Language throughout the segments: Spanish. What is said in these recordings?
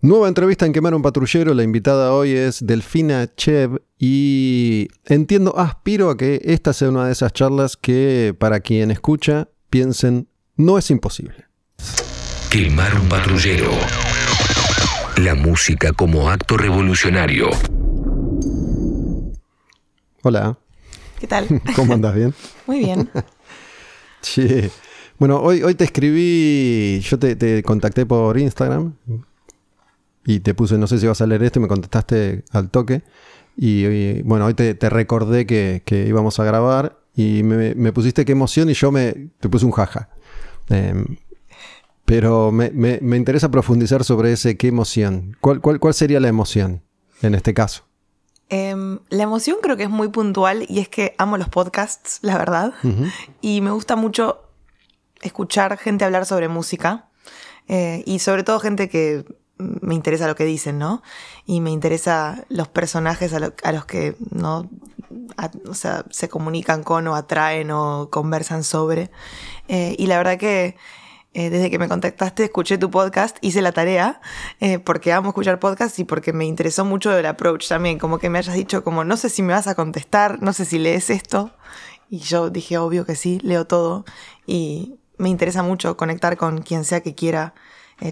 Nueva entrevista en Quemar un Patrullero. La invitada hoy es Delfina Chev y entiendo, aspiro a que esta sea una de esas charlas que para quien escucha piensen, no es imposible. Quemar un patrullero. La música como acto revolucionario. Hola, ¿Qué tal? ¿cómo andas? ¿Bien? Muy bien. Sí. Bueno, hoy, hoy te escribí, yo te, te contacté por Instagram y te puse, no sé si vas a leer esto y me contestaste al toque. Y, y, bueno, hoy te, te recordé que, que íbamos a grabar y me, me pusiste qué emoción y yo me te puse un jaja. Em, pero me, me- me interesa profundizar sobre ese qué emoción. ¿Cuál, cuál, cuál sería la emoción en este caso? Em, la emoción creo que es muy puntual y es que amo los podcasts, la verdad. Y me gusta mucho escuchar gente hablar sobre música. eh, y sobre todo gente que me interesa lo que dicen, ¿no? Y me interesa los personajes a, lo- a los que no o sea, se comunican con o atraen o conversan sobre. Eh, y la verdad que eh, desde que me contactaste escuché tu podcast, hice la tarea, eh, porque amo escuchar podcasts y porque me interesó mucho el approach también, como que me hayas dicho como no sé si me vas a contestar, no sé si lees esto. Y yo dije, obvio que sí, leo todo. Y me interesa mucho conectar con quien sea que quiera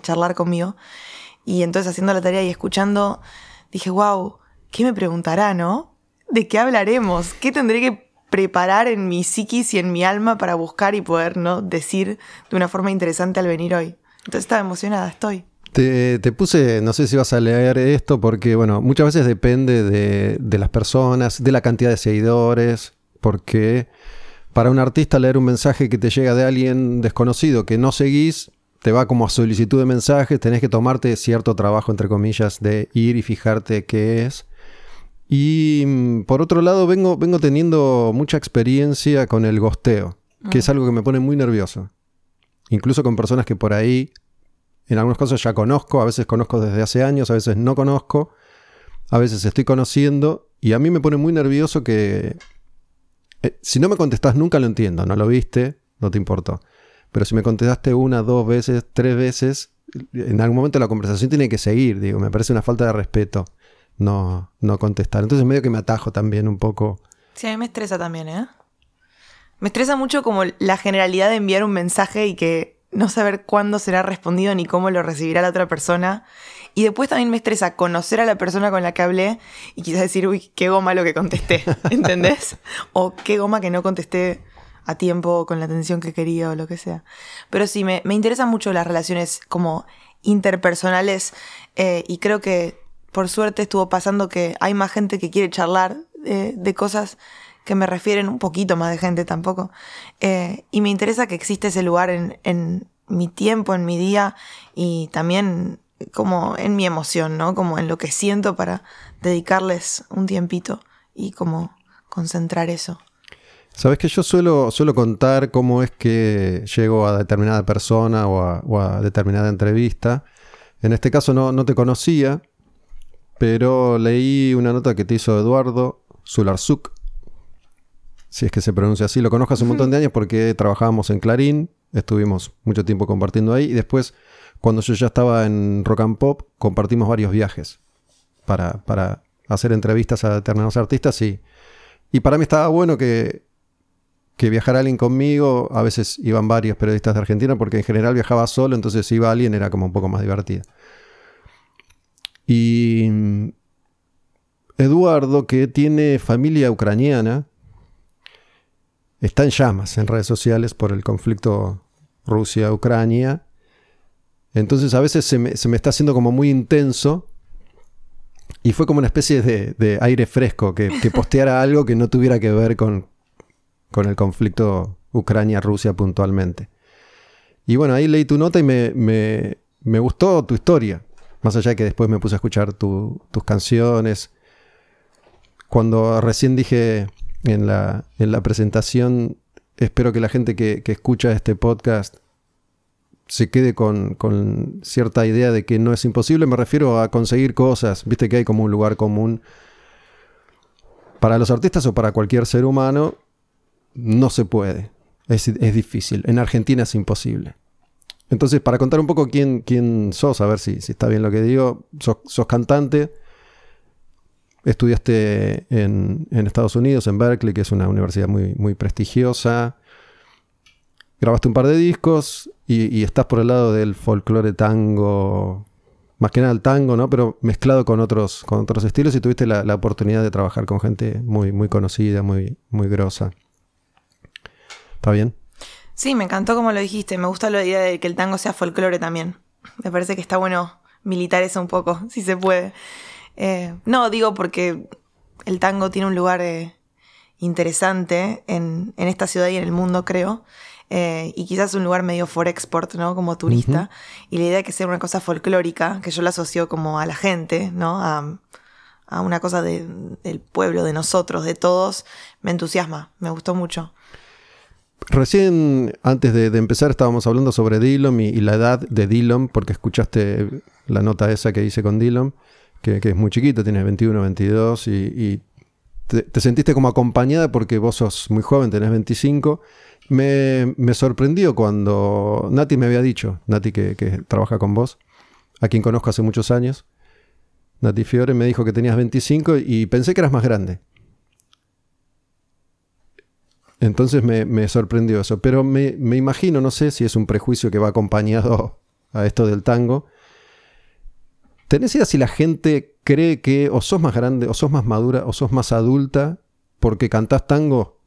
charlar conmigo. Y entonces haciendo la tarea y escuchando, dije, wow, ¿qué me preguntará, no? ¿De qué hablaremos? ¿Qué tendré que preparar en mi psiquis y en mi alma para buscar y poder, ¿no? Decir de una forma interesante al venir hoy. Entonces estaba emocionada, estoy. Te, te puse, no sé si vas a leer esto, porque bueno, muchas veces depende de, de las personas, de la cantidad de seguidores, porque para un artista leer un mensaje que te llega de alguien desconocido que no seguís, te va como a solicitud de mensajes, tenés que tomarte cierto trabajo, entre comillas, de ir y fijarte qué es. Y mm, por otro lado, vengo, vengo teniendo mucha experiencia con el gosteo, que es algo que me pone muy nervioso. Incluso con personas que por ahí en algunos casos ya conozco, a veces conozco desde hace años, a veces no conozco, a veces estoy conociendo y a mí me pone muy nervioso que eh, si no me contestás nunca lo entiendo, no lo viste, no te importó. Pero si me contestaste una, dos veces, tres veces, en algún momento la conversación tiene que seguir, digo, me parece una falta de respeto no, no contestar. Entonces medio que me atajo también un poco. Sí, a mí me estresa también, ¿eh? Me estresa mucho como la generalidad de enviar un mensaje y que no saber cuándo será respondido ni cómo lo recibirá la otra persona. Y después también me estresa conocer a la persona con la que hablé y quizás decir, uy, qué goma lo que contesté, ¿entendés? o qué goma que no contesté a tiempo con la atención que quería o lo que sea. Pero sí, me, me interesan mucho las relaciones como interpersonales eh, y creo que por suerte estuvo pasando que hay más gente que quiere charlar eh, de cosas que me refieren un poquito más de gente tampoco. Eh, y me interesa que existe ese lugar en, en mi tiempo, en mi día y también como en mi emoción, ¿no? Como en lo que siento para dedicarles un tiempito y como concentrar eso. Sabes que yo suelo, suelo contar cómo es que llego a determinada persona o a, o a determinada entrevista. En este caso no, no te conocía, pero leí una nota que te hizo Eduardo Zularzuk, si es que se pronuncia así. Lo conozco hace un montón de años porque trabajábamos en Clarín, estuvimos mucho tiempo compartiendo ahí y después, cuando yo ya estaba en Rock and Pop, compartimos varios viajes para, para hacer entrevistas a determinados artistas y, y para mí estaba bueno que, que viajara alguien conmigo. A veces iban varios periodistas de Argentina porque en general viajaba solo, entonces si iba alguien era como un poco más divertido. Y mm, Eduardo, que tiene familia ucraniana, está en llamas en redes sociales por el conflicto Rusia-Ucrania. Entonces a veces se me, se me está haciendo como muy intenso. Y fue como una especie de, de aire fresco, que, que posteara algo que no tuviera que ver con, con el conflicto Ucrania-Rusia puntualmente. Y bueno, ahí leí tu nota y me, me, me gustó tu historia. Más allá de que después me puse a escuchar tu- tus canciones. Cuando recién dije en la, en la presentación, espero que la gente que, que escucha este podcast se quede con, con cierta idea de que no es imposible. Me refiero a conseguir cosas. Viste que hay como un lugar común. Para los artistas o para cualquier ser humano, no se puede. Es, es difícil. En Argentina es imposible. entonces, para contar un poco quién, quién sos, a ver si, si está bien lo que digo, sos, cantante, estudiaste en, en, Estados Unidos, en Berkeley, que es una universidad muy, muy prestigiosa, grabaste un par de discos y, y estás por el lado del folclore tango, más que nada el tango, ¿no? Pero mezclado con otros, con otros estilos y tuviste la, la oportunidad de trabajar con gente muy, muy conocida, muy, muy grosa. ¿Está bien? Sí, me encantó como lo dijiste. Me gusta la idea de que el tango sea folclore también. Me parece que está bueno militar eso un poco, si se puede. Eh, no, digo porque el tango tiene un lugar eh, interesante en, en, esta ciudad y en el mundo, creo. Eh, y quizás un lugar medio for export, ¿no? Como turista. Uh -huh. Y la idea de que sea una cosa folclórica, que yo la asocio como a la gente, ¿no? A, a una cosa de, del pueblo, de nosotros, de todos, me entusiasma, me gustó mucho. Recién, antes de, empezar, estábamos hablando sobre Dillon y, la edad de Dillon, porque escuchaste la nota esa que hice con Dillon, que, es muy chiquito, tiene 21, 22, y, te, te, sentiste como acompañada porque vos sos muy joven, tenés 25. Me, me sorprendió cuando Nati me había dicho, Nati que, que, trabaja con vos, a quien conozco hace muchos años, Nati Fiore me dijo que tenías 25 y pensé que eras más grande. Entonces me, sorprendió eso. Pero me, me, imagino, no sé si es un prejuicio que va acompañado a esto del tango. ¿Tenés idea si la gente cree que o sos más grande, o sos más madura, o sos más adulta porque cantás tango?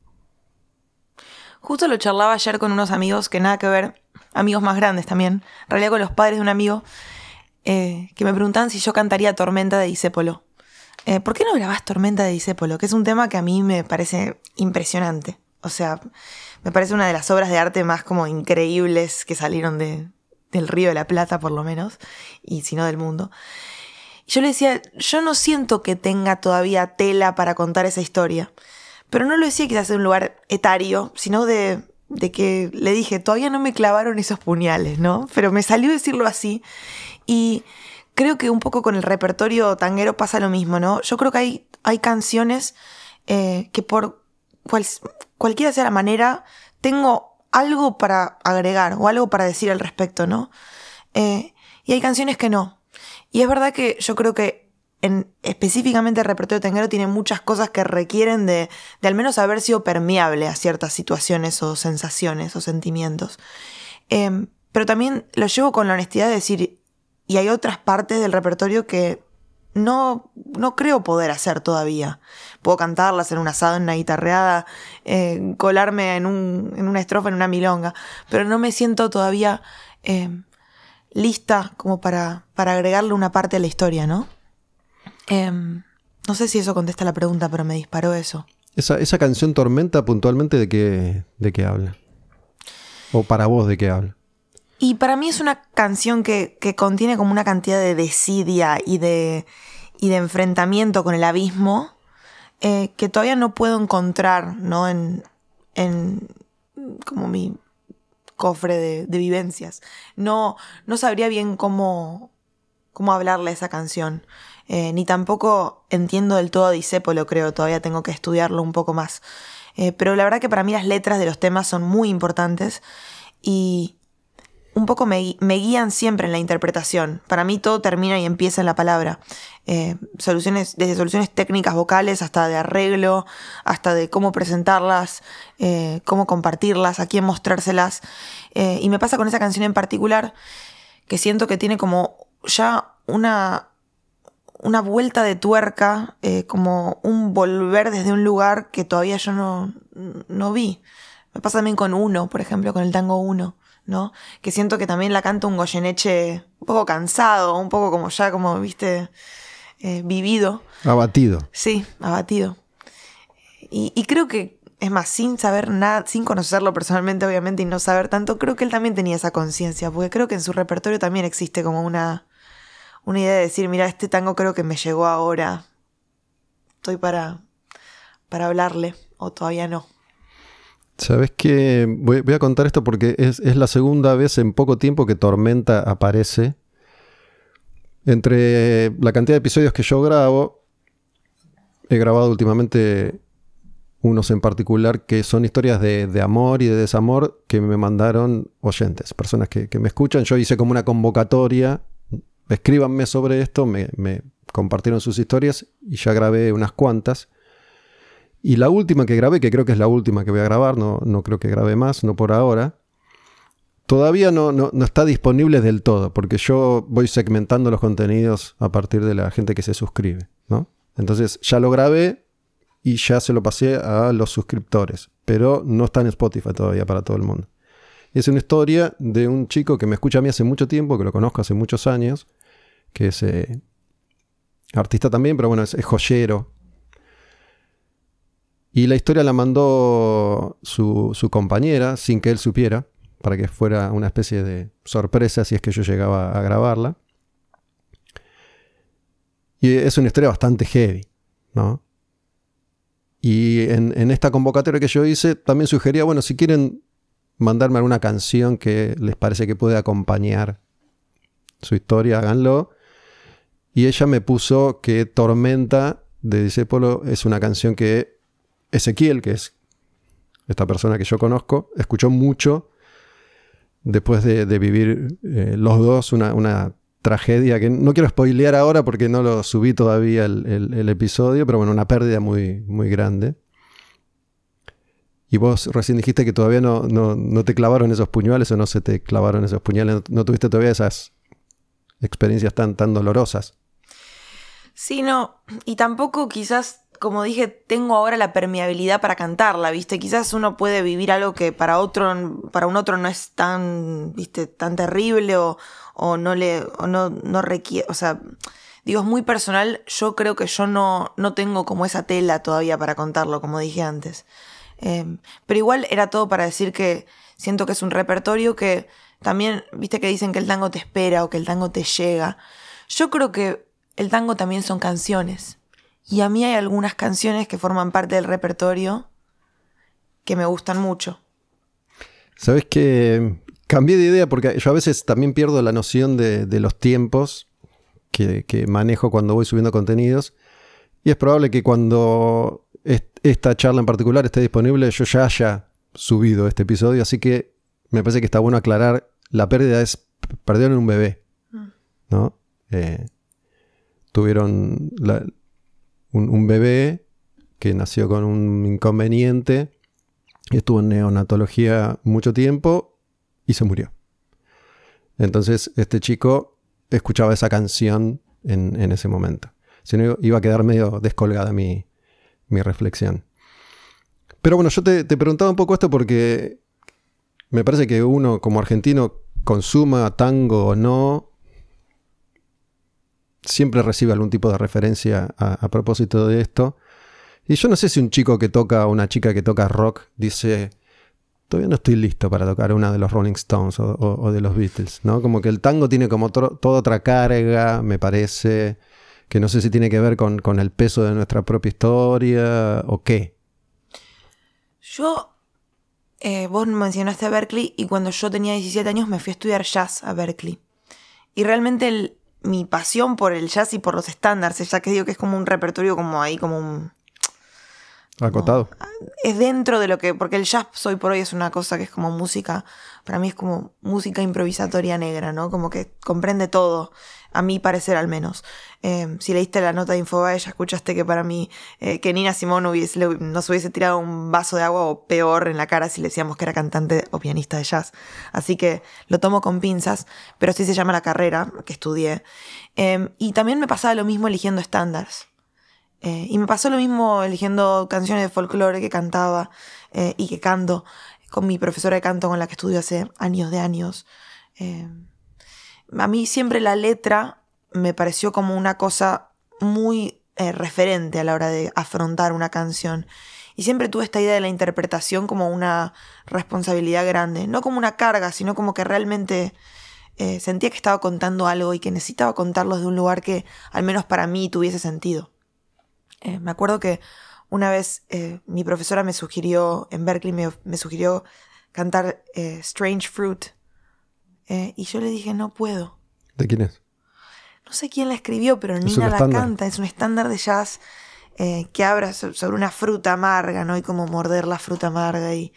Justo lo charlaba ayer con unos amigos que nada que ver, amigos más grandes también, en realidad con los padres de un amigo, eh, que me preguntaban si yo cantaría Tormenta de Disépolo. Eh, ¿Por qué no grabás Tormenta de Disépolo? Que es un tema que a mí me parece impresionante. O sea, me parece una de las obras de arte más como increíbles que salieron de, del Río de la Plata, por lo menos, y si no del mundo. Yo le decía, yo no siento que tenga todavía tela para contar esa historia. Pero no lo decía quizás de un lugar etario, sino de, de que le dije, todavía no me clavaron esos puñales, ¿no? Pero me salió decirlo así. Y creo que un poco con el repertorio tanguero pasa lo mismo, ¿no? Yo creo que hay, hay canciones eh, que por cual, cualquiera sea la manera, tengo algo para agregar o algo para decir al respecto, ¿no? Eh, y hay canciones que no. Y es verdad que yo creo que en, específicamente el repertorio tanguero tiene muchas cosas que requieren de, de al menos haber sido permeable a ciertas situaciones o sensaciones o sentimientos. Eh, pero también lo llevo con la honestidad de decir, y hay otras partes del repertorio que no, no creo poder hacer todavía. Puedo cantarlas en un asado, en una guitarreada, eh, colarme en, un, en, una estrofa, en una milonga, pero no me siento todavía eh, lista como para, para agregarle una parte a la historia, ¿no? Eh, no sé si eso contesta la pregunta, pero me disparó eso. Esa, esa canción Tormenta puntualmente de qué, de qué habla? ¿O para vos de qué habla? Y para mí es una canción que, que contiene como una cantidad de desidia y de, y de enfrentamiento con el abismo eh, que todavía no puedo encontrar ¿no? en, en como mi cofre de, vivencias. No, no sabría bien cómo, cómo hablarle a esa canción. Eh, ni tampoco entiendo del todo a Disépolo, creo, todavía tengo que estudiarlo un poco más. Eh, pero la verdad que para mí las letras de los temas son muy importantes y, un poco me, me, guían siempre en la interpretación. Para mí todo termina y empieza en la palabra. Eh, soluciones, desde soluciones técnicas vocales hasta de arreglo, hasta de cómo presentarlas, eh, cómo compartirlas, a quién mostrárselas. Eh, y me pasa con esa canción en particular que siento que tiene como ya una, una vuelta de tuerca, como un volver desde un lugar que todavía yo no, no vi. Me pasa también con Uno, por ejemplo, con el tango Uno. ¿No? Que siento que también la canta un Goyeneche un poco cansado, un poco como ya, como, viste, eh, vivido. Abatido. Sí, abatido. Y, y, creo que, es más, sin saber nada, sin conocerlo personalmente, obviamente, y no saber tanto, creo que él también tenía esa conciencia, porque creo que en su repertorio también existe como una, una idea de decir, mira, este tango creo que me llegó ahora, estoy para, para hablarle, o todavía no. Sabes que voy, a contar esto porque es, es, la segunda vez en poco tiempo que Tormenta aparece. Entre la cantidad de episodios que yo grabo, he grabado últimamente unos en particular que son historias de, amor y de desamor que me mandaron oyentes, personas que, me escuchan. Yo hice como una convocatoria, escríbanme sobre esto, me compartieron sus historias y ya grabé unas cuantas. Y la última que grabé, que creo que es la última que voy a grabar, no, no creo que grabe más, no por ahora, todavía no, no, está disponible del todo, porque yo voy segmentando los contenidos a partir de la gente que se suscribe. ¿no? Entonces ya lo grabé y ya se lo pasé a los suscriptores, pero no está en Spotify todavía para todo el mundo. Es una historia de un chico que me escucha a mí hace mucho tiempo, que lo conozco hace muchos años, que es eh, artista también, pero bueno, es joyero, y la historia la mandó su, compañera sin que él supiera, para que fuera una especie de sorpresa si es que yo llegaba a grabarla. Y es una historia bastante heavy, ¿no? Y en, esta convocatoria que yo hice, también sugería, bueno, si quieren mandarme alguna canción que les parece que puede acompañar su historia, háganlo. Y ella me puso que Tormenta de Disépolo es una canción que Ezequiel, que es esta persona que yo conozco, escuchó mucho después de, vivir eh, los dos una, tragedia que no quiero spoilear ahora porque no lo subí todavía el, episodio, pero bueno, una pérdida muy, muy grande. Y vos recién dijiste que todavía no, no, te clavaron esos puñales o no se te clavaron esos puñales, no, tuviste todavía esas experiencias tan, tan dolorosas. Sí, no, y tampoco quizás como dije, tengo ahora la permeabilidad para cantarla, ¿viste? Quizás uno puede vivir algo que para otro, para un otro no es tan, ¿viste? tan terrible o, no le, no, no requiere, o sea, digo, es muy personal, yo creo que yo no, no tengo como esa tela todavía para contarlo, como dije antes. Em, pero igual era todo para decir que siento que es un repertorio que también, viste que dicen que el tango te espera o que el tango te llega. Yo creo que el tango también son canciones. Y a mí hay algunas canciones que forman parte del repertorio que me gustan mucho. Sabes que cambié de idea porque yo a veces también pierdo la noción de, los tiempos que, manejo cuando voy subiendo contenidos. Y es probable que cuando esta charla en particular esté disponible yo ya haya subido este episodio. Así que me parece que está bueno aclarar, la pérdida es, perdieron un bebé. Mm. ¿No? Eh, tuvieron la, un, bebé que nació con un inconveniente, estuvo en neonatología mucho tiempo y se murió. Entonces este chico escuchaba esa canción en, ese momento. Si no, iba a quedar medio descolgada mi, mi reflexión. Pero bueno, yo te, te, preguntaba un poco esto porque me parece que uno como argentino consuma tango o no, siempre recibe algún tipo de referencia a, propósito de esto. Y yo no sé si un chico que toca, una chica que toca rock, dice, todavía no estoy listo para tocar una de los Rolling Stones o, de los Beatles, ¿no? Como que el tango tiene como toda otra carga, me parece, que no sé si tiene que ver con, con el peso de nuestra propia historia o qué. Yo, eh, vos mencionaste a Berkeley y cuando yo tenía 17 años me fui a estudiar jazz a Berkeley. Y realmente el, mi pasión por el jazz y por los estándares, ya que digo que es como un repertorio como ahí, como un... Acotado. es dentro de lo que, porque el jazz hoy por hoy es una cosa que es como música, para mí es como música improvisatoria negra, ¿no? Como que comprende todo a mi parecer al menos. Eh, si leíste la nota de Infobae, ya escuchaste que para mí eh, que Nina Simone hubiese, nos hubiese tirado un vaso de agua o peor en la cara si le decíamos que era cantante o pianista de jazz. Así que lo tomo con pinzas, pero así se llama la carrera que estudié. Em, y también me pasaba lo mismo eligiendo estándares. Eh, y me pasó lo mismo eligiendo canciones de folclore que cantaba y que canto con mi profesora de canto con la que estudio hace años de años. Em, a mí siempre la letra me pareció como una cosa muy eh, referente a la hora de afrontar una canción. Y siempre tuve esta idea de la interpretación como una responsabilidad grande, no como una carga, sino como que realmente eh, sentía que estaba contando algo y que necesitaba contarlo de un lugar que al menos para mí tuviese sentido. Eh, me acuerdo que una vez mi profesora me sugirió, en Berkeley me sugirió cantar Strange Fruit eh, y yo le dije, no puedo. ¿De quién es? No sé quién la escribió, pero Nina la canta, es un estándar de jazz. eh, que habla sobre una fruta amarga, ¿no? Y como morder la fruta amarga y,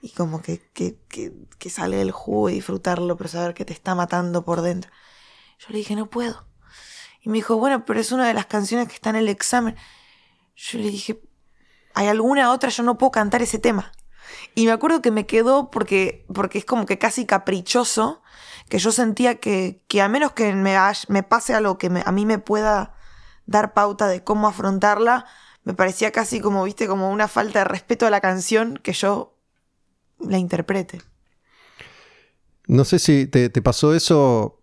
y como que, que, que, que sale el jugo y disfrutarlo, pero saber que te está matando por dentro. Yo le dije, no puedo. Y me dijo, bueno, pero es una de las canciones que está en el examen. Yo le dije, ¿hay alguna otra? Yo no puedo cantar ese tema. Y me acuerdo que me quedó porque, porque es como que casi caprichoso, que yo sentía que, que a menos que me, me pase algo que a mí me pueda dar pauta de cómo afrontarla, me parecía casi como, viste, como una falta de respeto a la canción que yo la interprete. No sé si te, pasó eso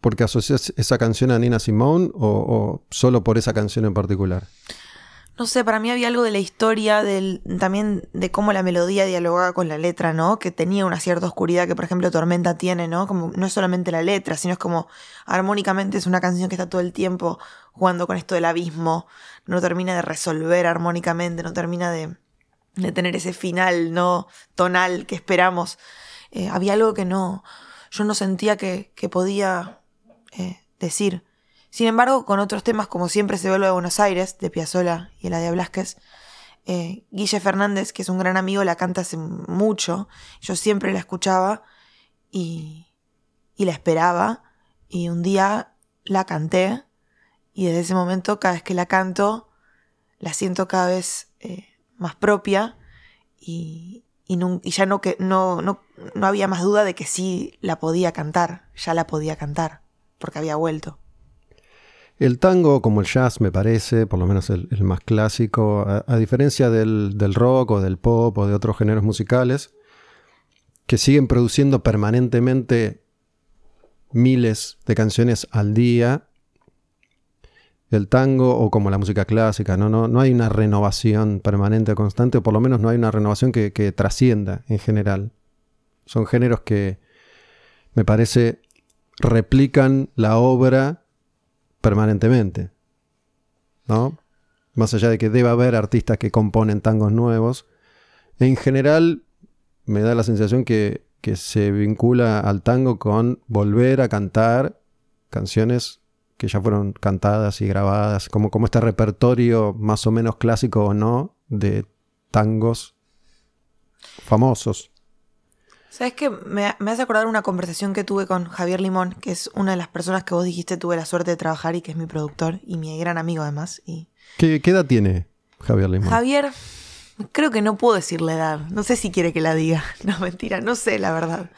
porque asocias esa canción a Nina Simone o, solo por esa canción en particular? No sé, para mí había algo de la historia, del, también de cómo la melodía dialogaba con la letra, ¿no? Que tenía una cierta oscuridad que, por ejemplo, Tormenta tiene, ¿no? Como no es solamente la letra, sino es como armónicamente es una canción que está todo el tiempo jugando con esto del abismo, no termina de resolver armónicamente, no termina de, de tener ese final, ¿no? Tonal que esperamos. Eh, había algo que no, yo no sentía que, podía eh, decir. Sin embargo, con otros temas como Siempre se vuelve a Buenos Aires, de Piazzolla y la de Blasquez, eh, Guille Fernández, que es un gran amigo, la canta hace mucho. Yo siempre la escuchaba y, y la esperaba. Y un día la canté y desde ese momento cada vez que la canto la siento cada vez eh, más propia y, y, ya no, que, no, no, no había más duda de que sí la podía cantar, ya la podía cantar porque había vuelto. El tango, como el jazz, me parece, por lo menos el, más clásico, a, diferencia del, del, rock o del pop o de otros géneros musicales, que siguen produciendo permanentemente miles de canciones al día, el tango o como la música clásica, no, no, no hay una renovación permanente o constante, o por lo menos no hay una renovación que trascienda en general. Son géneros que me parece replican la obra permanentemente. ¿No? Más allá de que deba haber artistas que componen tangos nuevos, en general me da la sensación que, que se vincula al tango con volver a cantar canciones que ya fueron cantadas y grabadas, como, como este repertorio más o menos clásico o no de tangos famosos. ¿Sabes qué? Me, me, hace acordar una conversación que tuve con Javier Limón, que es una de las personas que vos dijiste tuve la suerte de trabajar y que es mi productor y mi gran amigo además. Y... ¿Qué, qué edad tiene Javier Limón? Javier, creo que no puedo decir la edad. No sé si quiere que la diga. No, mentira, no sé la verdad.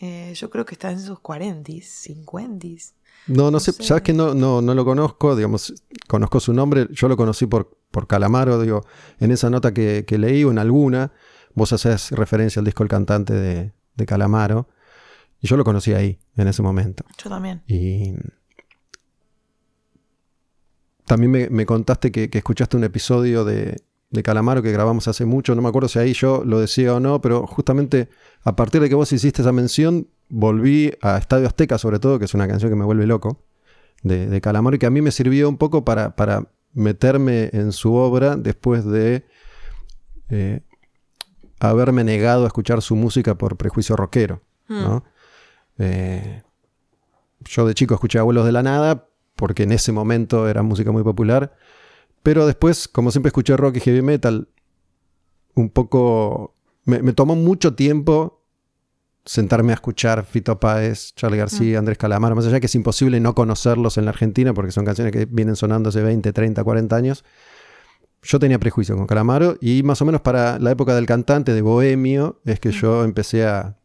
Eh, yo creo que está en sus 40, 50. No, no, no sé, sé, sabes que no, no, no lo conozco, digamos, conozco su nombre, yo lo conocí por, por Calamaro, digo, en esa nota que, que leí o en alguna, vos haces referencia al disco El Cantante de, de, Calamaro. Y yo lo conocí ahí, en ese momento. Yo también. Y también me, me contaste que, que, escuchaste un episodio de, de, Calamaro que grabamos hace mucho. No me acuerdo si ahí yo lo decía o no, pero justamente a partir de que vos hiciste esa mención, volví a Estadio Azteca, sobre todo, que es una canción que me vuelve loco, de, de Calamaro, y que a mí me sirvió un poco para, para meterme en su obra después de... Eh, haberme negado a escuchar su música por prejuicio rockero. Mm. ¿no? Eh, yo de chico escuché Abuelos de la Nada porque en ese momento era música muy popular, pero después, como siempre escuché rock y heavy metal, un poco... Me, me tomó mucho tiempo sentarme a escuchar Fito Páez, Charlie García, mm. Andrés Calamaro, más allá que es imposible no conocerlos en la Argentina porque son canciones que vienen sonando hace 20, 30, 40 años yo tenía prejuicio con Calamaro y más o menos para la época del cantante de Bohemio es que yo empecé a...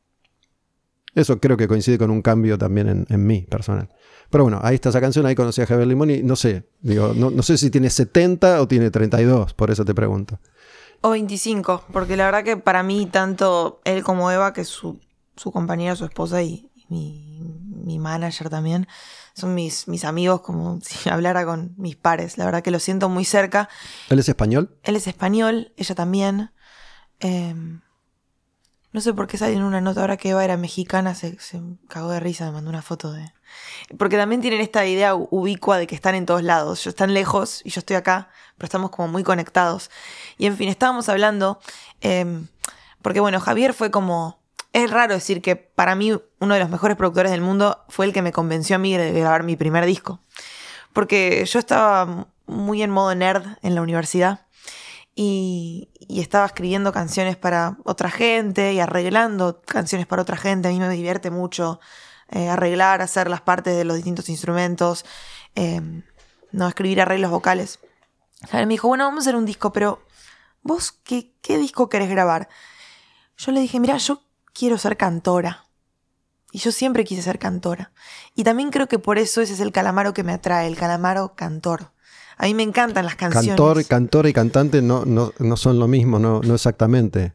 Eso creo que coincide con un cambio también en, en mí personal. Pero bueno, ahí está esa canción, ahí conocí a Javier Limón y no sé, digo, no, no, sé si tiene 70 o tiene 32, por eso te pregunto. O 25, porque la verdad que para mí tanto él como Eva, que es su, su compañera, su esposa y, y mi, mi manager también, son mis, mis amigos como si hablara con mis pares. La verdad que lo siento muy cerca. ¿Él es español? Él es español, ella también. Eh, no sé por qué salió en una nota ahora que Eva era mexicana, se, se cagó de risa, me mandó una foto de... Porque también tienen esta idea ubicua de que están en todos lados. Yo están lejos y yo estoy acá, pero estamos como muy conectados. Y en fin, estábamos hablando, eh, porque bueno, Javier fue como es raro decir que para mí uno de los mejores productores del mundo fue el que me convenció a mí de grabar mi primer disco. Porque yo estaba muy en modo nerd en la universidad y, estaba escribiendo canciones para otra gente y arreglando canciones para otra gente. A mí me divierte mucho eh, arreglar, hacer las partes de los distintos instrumentos, eh, no escribir arreglos vocales. A me dijo, bueno, vamos a hacer un disco, pero ¿vos qué, qué disco querés grabar? Yo le dije, mira, yo quiero ser cantora. Y yo siempre quise ser cantora. Y también creo que por eso ese es el calamaro que me atrae, el calamaro cantor. A mí me encantan las canciones. Cantor, cantor y cantante no, no, no son lo mismo, no, no exactamente.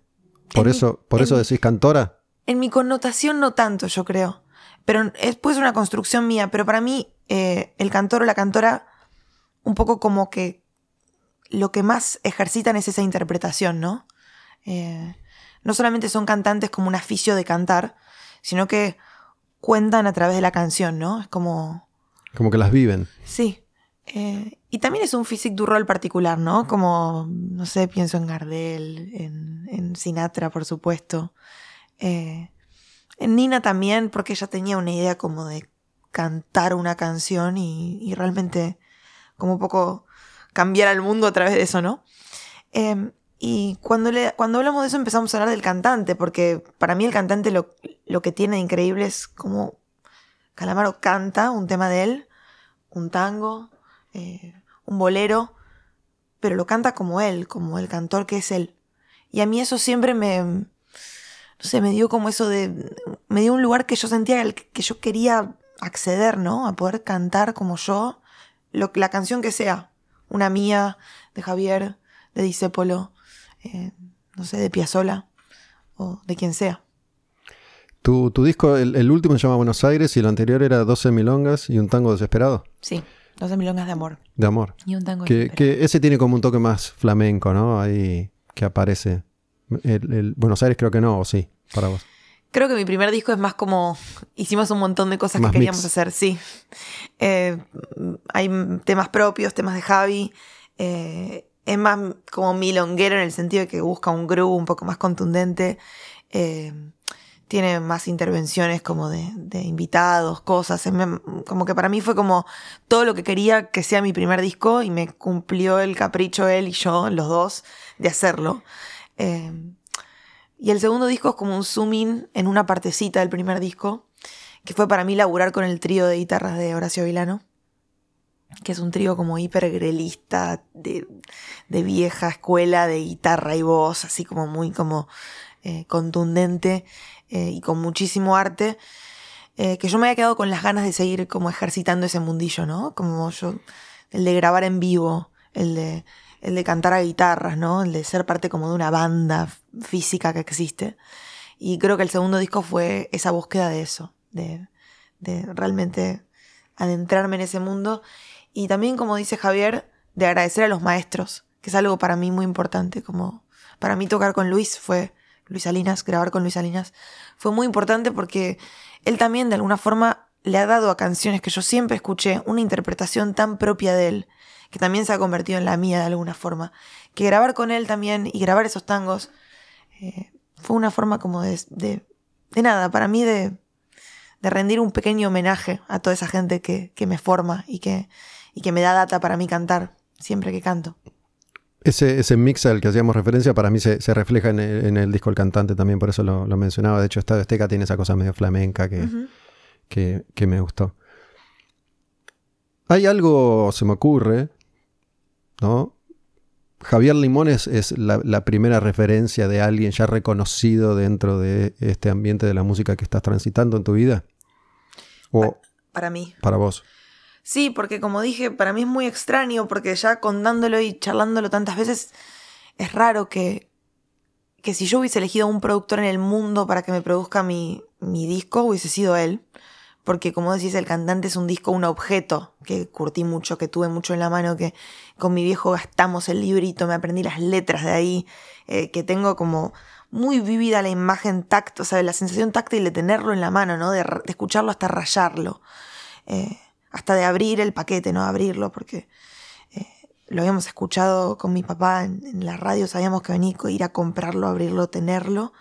Por eso, por eso decís cantora. En mi connotación no tanto, yo creo. Pero es pues una construcción mía. Pero para mí, eh, el cantor o la cantora, un poco como que lo que más ejercitan es esa interpretación, ¿no? Eh, no solamente son cantantes como un aficio de cantar, sino que cuentan a través de la canción, ¿no? Es como... Como que las viven. Sí. Eh, y también es un physique du rol particular, ¿no? Como, no sé, pienso en Gardel, en, Sinatra, por supuesto. Eh, en Nina también, porque ella tenía una idea como de cantar una canción y, realmente como un poco cambiar al mundo a través de eso, ¿no? Em, y cuando, le, cuando hablamos de eso empezamos a hablar del cantante, porque para mí el cantante lo, lo que tiene de increíble es como Calamaro canta un tema de él, un tango, eh, un bolero, pero lo canta como él, como el cantor que es él. Y a mí eso siempre me, no sé, me dio como eso de, me dio un lugar que yo sentía que yo quería acceder, ¿no? A poder cantar como yo, lo, la canción que sea, una mía, de Javier, de Disépolo, eh, no sé, de Piazzola o de quien sea. Tu, tu disco, el, el, último se llama Buenos Aires y el anterior era 12 milongas y un tango desesperado. Sí. 12 milongas de amor. De amor. Y un tango que, que ese tiene como un toque más flamenco, ¿no? Ahí que aparece. El, Buenos Aires creo que no, o sí, para vos. Creo que mi primer disco es más como. Hicimos un montón de cosas que queríamos hacer, sí. Eh, hay temas propios, temas de Javi. Eh, es más como milonguero en el sentido de que busca un groove un poco más contundente. Eh, tiene más intervenciones como de, invitados, cosas. Como que para mí fue como todo lo que quería que sea mi primer disco y me cumplió el capricho él y yo, los dos, de hacerlo. Em, y el segundo disco es como un zoom in en una partecita del primer disco, que fue para mí laburar con el trío de guitarras de Horacio Vilano, que es un trío como hipergrelista, de, de vieja escuela de guitarra y voz, así como muy como eh, contundente. Eh, y con muchísimo arte, eh, que yo me había quedado con las ganas de seguir como ejercitando ese mundillo, ¿no? Como yo, el de grabar en vivo, el de, el de cantar a guitarras, ¿no? El de ser parte como de una banda física que existe. Y creo que el segundo disco fue esa búsqueda de eso, de, de realmente adentrarme en ese mundo. Y también, como dice Javier, de agradecer a los maestros, que es algo para mí muy importante. Como para mí tocar con Luis fue Luis Salinas, grabar con Luis Salinas, fue muy importante porque él también de alguna forma le ha dado a canciones que yo siempre escuché una interpretación tan propia de él, que también se ha convertido en la mía de alguna forma. Que grabar con él también y grabar esos tangos eh, fue una forma como de, de, nada, para mí de, de, rendir un pequeño homenaje a toda esa gente que, que me forma y que, y que me da data para mí cantar siempre que canto. Ese, ese mix al que hacíamos referencia para mí se, refleja en el, disco El Cantante también, por eso lo, mencionaba. De hecho, Estado Esteca tiene esa cosa medio flamenca que, que, me gustó. Hay algo, se me ocurre, ¿no? Javier Limones es la, primera referencia de alguien ya reconocido dentro de este ambiente de la música que estás transitando en tu vida. O para mí. Para vos. Sí, porque como dije, para mí es muy extraño, porque ya contándolo y charlándolo tantas veces, es raro que, que si yo hubiese elegido un productor en el mundo para que me produzca mi, mi disco, hubiese sido él. Porque como decís, el cantante es un disco, un objeto que curtí mucho, que tuve mucho en la mano, que con mi viejo gastamos el librito, me aprendí las letras de ahí, eh, que tengo como muy vívida la imagen táctil, o sea, la sensación táctil de tenerlo en la mano, ¿no? De, de escucharlo hasta rayarlo. Eh, hasta de abrir el paquete, no abrirlo, porque eh, lo habíamos escuchado con mi papá en, la radio, sabíamos que venía ir a comprarlo, abrirlo, tenerlo,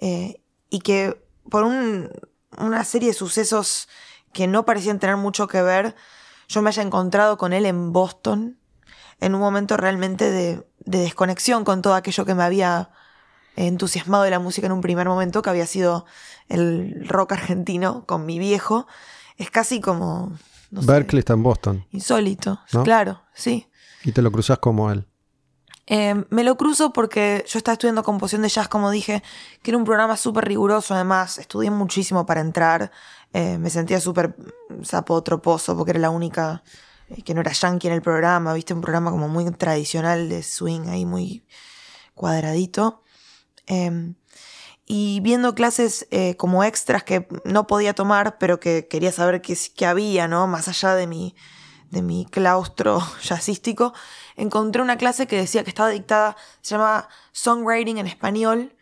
eh, y que por una serie de sucesos que no parecían tener mucho que ver, yo me haya encontrado con él en Boston en un momento realmente de, de desconexión con todo aquello que me había entusiasmado de la música en un primer momento, que había sido el rock argentino con mi viejo. Es casi como... no sé, Berkeley está en Boston. Insólito, ¿No? claro, sí. Y te lo cruzas como él. Eh, me lo cruzo porque yo estaba estudiando composición de jazz, como dije, que era un programa súper riguroso, además, estudié muchísimo para entrar, Eh, me sentía súper sapotroposo porque era la única eh, que no era yankee en el programa, viste, un programa como muy tradicional de swing ahí, muy cuadradito. Eh, y viendo clases eh, como extras que no podía tomar, pero que quería saber qué, qué había, ¿no? Más allá de mi, de mi claustro jazzístico, encontré una clase que decía que estaba dictada, se llama Songwriting en español,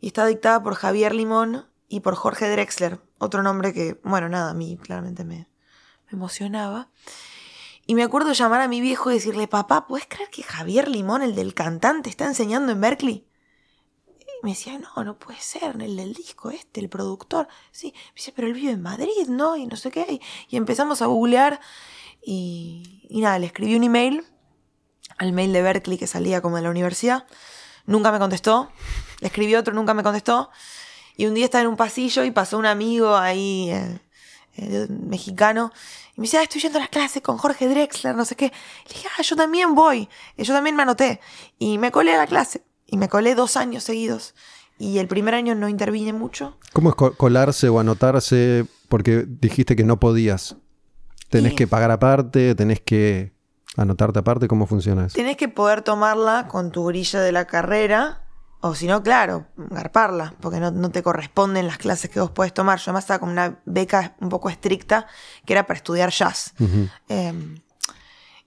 y está dictada por Javier Limón y por Jorge Drexler, otro nombre que, bueno, nada, a mí claramente me, me emocionaba. Y me acuerdo llamar a mi viejo y decirle, papá, ¿puedes creer que Javier Limón, el del cantante, está enseñando en Berkeley? Me decía, no, no puede ser, el del disco este, el productor. Sí, me dice, pero él vive en Madrid, ¿no? Y no sé qué. Y empezamos a googlear y, y nada, le escribí un email al mail de Berkeley que salía como de la universidad. Nunca me contestó. Le escribí otro, nunca me contestó. Y un día estaba en un pasillo y pasó un amigo ahí, eh, eh, mexicano, y me dice, ah, estoy yendo a las clases con Jorge Drexler, no sé qué. Le dije, ah, yo también voy. Y yo también me anoté. Y me colé a la clase. Y me colé dos años seguidos. Y el primer año no intervine mucho. ¿Cómo es co- colarse o anotarse? Porque dijiste que no podías. Tenés Y- que pagar aparte, tenés que anotarte aparte. ¿Cómo funciona eso? Tenés que poder tomarla con tu grilla de la carrera. O si no, claro, garparla, porque no, no te corresponden las clases que vos podés tomar. Yo además estaba con una beca un poco estricta que era para estudiar jazz. Eh,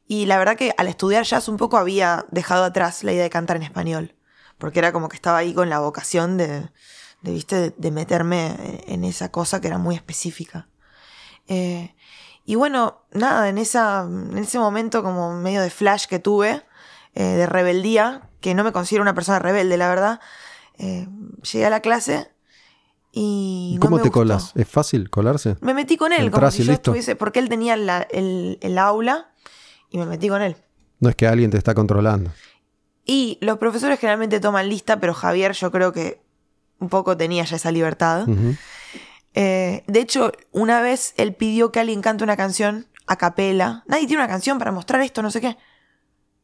y la verdad que al estudiar jazz un poco había dejado atrás la idea de cantar en español. Porque era como que estaba ahí con la vocación de, de, ¿viste? de, de meterme en esa cosa que era muy específica. Eh, y bueno, nada, en, esa, en ese momento como medio de flash que tuve, eh, de rebeldía, que no me considero una persona rebelde, la verdad, eh, llegué a la clase y... ¿Y no cómo me te gustó. colas? ¿Es fácil colarse? Me metí con él, como si yo listo. estuviese, porque él tenía la- el, el aula y me metí con él. No es que alguien te está controlando. Y los profesores generalmente toman lista, pero Javier yo creo que un poco tenía ya esa libertad. Eh, de hecho, una vez él pidió que alguien cante una canción a capela. Nadie tiene una canción para mostrar esto, no sé qué.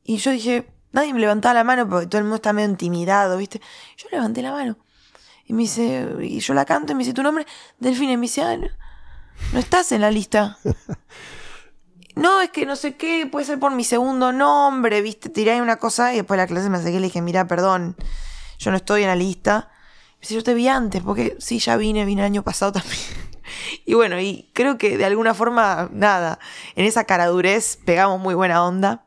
Y yo dije, nadie me levantaba la mano porque todo el mundo está medio intimidado, ¿viste? Yo levanté la mano. Y me dice, y yo la canto y me dice tu nombre, Delfina. Y me dice, ah, no, no estás en la lista. No, es que no sé qué, puede ser por mi segundo nombre, viste, tiré ahí una cosa y después de la clase me acerqué y le dije, mira, perdón, yo no estoy en la lista. Me dice, yo te vi antes, porque sí, ya vine, vine el año pasado también. Y bueno, y creo que de alguna forma, nada, en esa caradurez pegamos muy buena onda.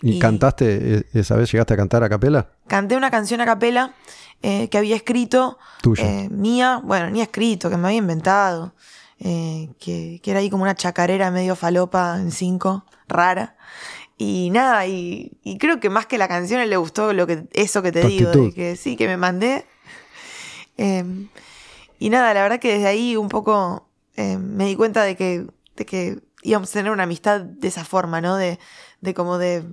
¿Y, Y- cantaste, e- esa vez llegaste a cantar a capela? Canté una canción a capela eh, que había escrito, Tuya. eh, mía, bueno, ni escrito, que me había inventado, eh, que, que era ahí como una chacarera medio falopa en cinco, rara. Y nada, y, y creo que más que la canción él le gustó lo que, eso que te digo, de que sí, que me mandé. Eh, y nada, la verdad que desde ahí un poco eh, me di cuenta de que, de que íbamos a tener una amistad de esa forma, ¿no? De, de como de,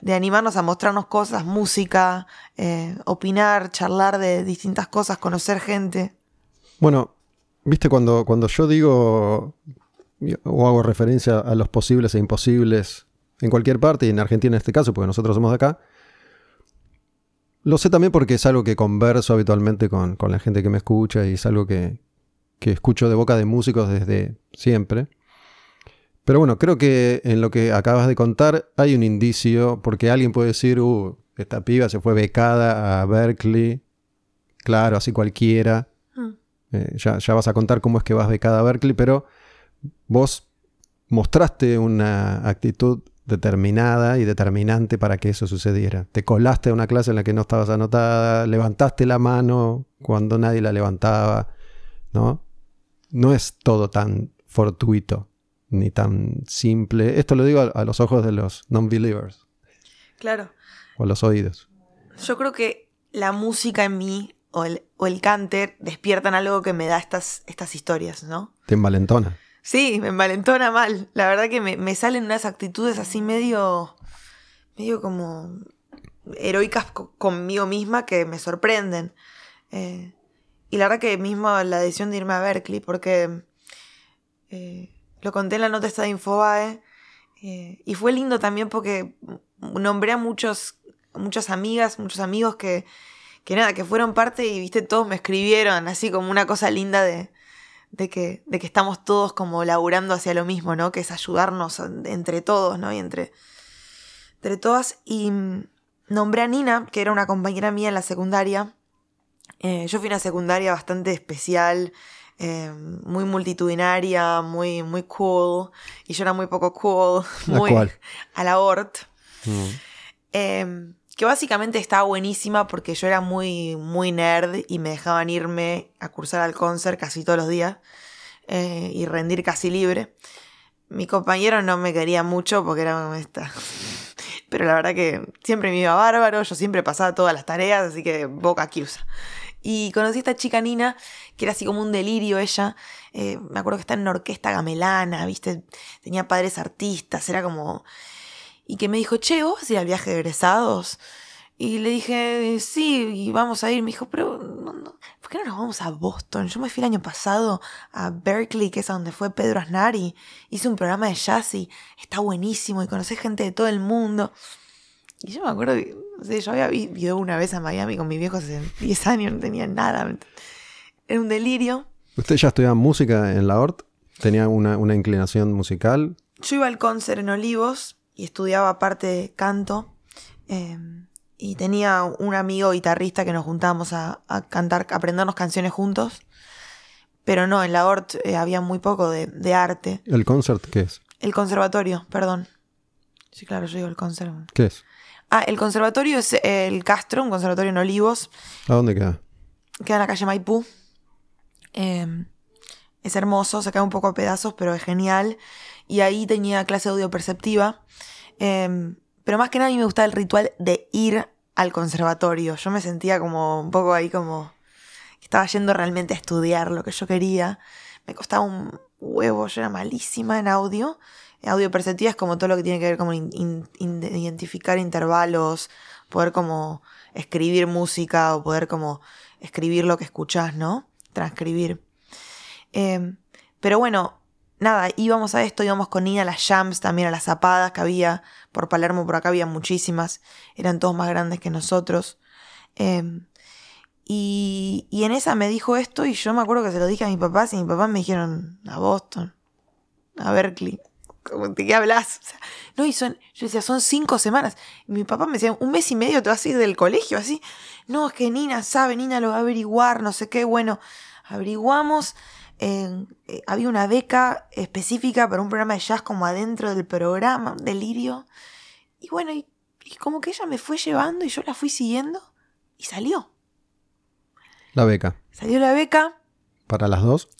de animarnos a mostrarnos cosas, música, eh, opinar, charlar de distintas cosas, conocer gente. Bueno, viste, cuando, cuando yo digo o hago referencia a los posibles e imposibles en cualquier parte, y en Argentina en este caso, porque nosotros somos de acá, lo sé también porque es algo que converso habitualmente con, con la gente que me escucha y es algo que, que escucho de boca de músicos desde siempre. Pero bueno, creo que en lo que acabas de contar hay un indicio, porque alguien puede decir, uh, esta piba se fue becada a Berkeley, claro, así cualquiera. Eh, ya, ya vas a contar cómo es que vas becada a Berkeley, pero vos mostraste una actitud determinada y determinante para que eso sucediera. Te colaste a una clase en la que no estabas anotada, levantaste la mano cuando nadie la levantaba, ¿no? No es todo tan fortuito ni tan simple. Esto lo digo a, a los ojos de los non-believers Claro. o a los oídos. Yo creo que la música en mí o el, o el cante despiertan algo que me da estas, estas historias, ¿no? Te envalentona. Sí, me envalentona mal. La verdad que me, me salen unas actitudes así medio. medio como heroicas conmigo misma que me sorprenden. Eh, y la verdad que mismo la decisión de irme a Berkeley, porque eh, lo conté en la nota esta de Infobae, eh, y fue lindo también porque nombré a muchos, muchas amigas, muchos amigos que, que nada, que fueron parte y viste, todos me escribieron así como una cosa linda de, de, que, de que estamos todos como laburando hacia lo mismo, ¿no? Que es ayudarnos entre todos, ¿no? Y entre, entre todas. Y mm, nombré a Nina, que era una compañera mía en la secundaria. Eh, yo fui a una secundaria bastante especial, eh, muy multitudinaria, muy, muy cool. Y yo era muy poco cool, muy a la Hort. Mm. Em, que básicamente estaba buenísima porque yo era muy, muy nerd y me dejaban irme a cursar al concert casi todos los días eh, y rendir casi libre. Mi compañero no me quería mucho porque era como esta. Pero la verdad que siempre me iba bárbaro, yo siempre pasaba todas las tareas, así que boca usa. Y conocí a esta chica Nina, que era así como un delirio ella. Eh, me acuerdo que está en una orquesta gamelana, ¿viste? Tenía padres artistas, era como y que me dijo, che, ¿vos vas a ir al viaje de egresados? Y le dije, sí, y vamos a ir. Me dijo, pero, ¿por qué no nos vamos a Boston? Yo me fui el año pasado a Berkeley, que es a donde fue Pedro Aznar, y hice un programa de jazz y está buenísimo y conocí gente de todo el mundo. Y yo me acuerdo que, no sé, yo había ido una vez a Miami con mis viejos hace 10 años, no tenía nada. Era un delirio. ¿Usted ya estudiaba música en la ORT? ¿Tenía una, una inclinación musical? Yo iba al concert en Olivos, y estudiaba aparte canto. Em, y tenía un amigo guitarrista que nos juntábamos a, cantar, a aprendernos canciones juntos. Pero no, en la ORT eh, había muy poco de, arte. ¿El concert qué es? El conservatorio, perdón. Sí, claro, yo digo el conservatorio. ¿Qué es? Ah, el conservatorio es el Castro, un conservatorio en Olivos. ¿A dónde queda? Queda en la calle Maipú. Em, es hermoso, se cae un poco a pedazos, pero es genial y ahí tenía clase audio perceptiva. Em, pero más que nada a mí me gustaba el ritual de ir al conservatorio. Yo me sentía como un poco ahí como estaba yendo realmente a estudiar lo que yo quería. Me costaba un huevo, yo era malísima en audio. Audio perceptiva es como todo lo que tiene que ver con identificar intervalos, poder como escribir música o poder como escribir lo que escuchás, ¿no? Transcribir. Em, pero bueno, nada, íbamos a esto, íbamos con Nina a las jams, también a las zapadas que había por Palermo, por acá había muchísimas, eran todos más grandes que nosotros. Em, y, y, en esa me dijo esto y yo me acuerdo que se lo dije a mis papás y mis papás me dijeron a Boston, a Berkeley. ¿De qué hablas? no, y son, yo decía, son cinco semanas. Y mi papá me decía, un mes y medio te vas a ir del colegio, así. No, es que Nina sabe, Nina lo va a averiguar, no sé qué. Bueno, averiguamos. Eh, había una beca específica para un programa de jazz como adentro del programa, delirio. Y bueno, y, como que ella me fue llevando y yo la fui siguiendo y salió. La beca. Salió la beca. ¿Para las dos?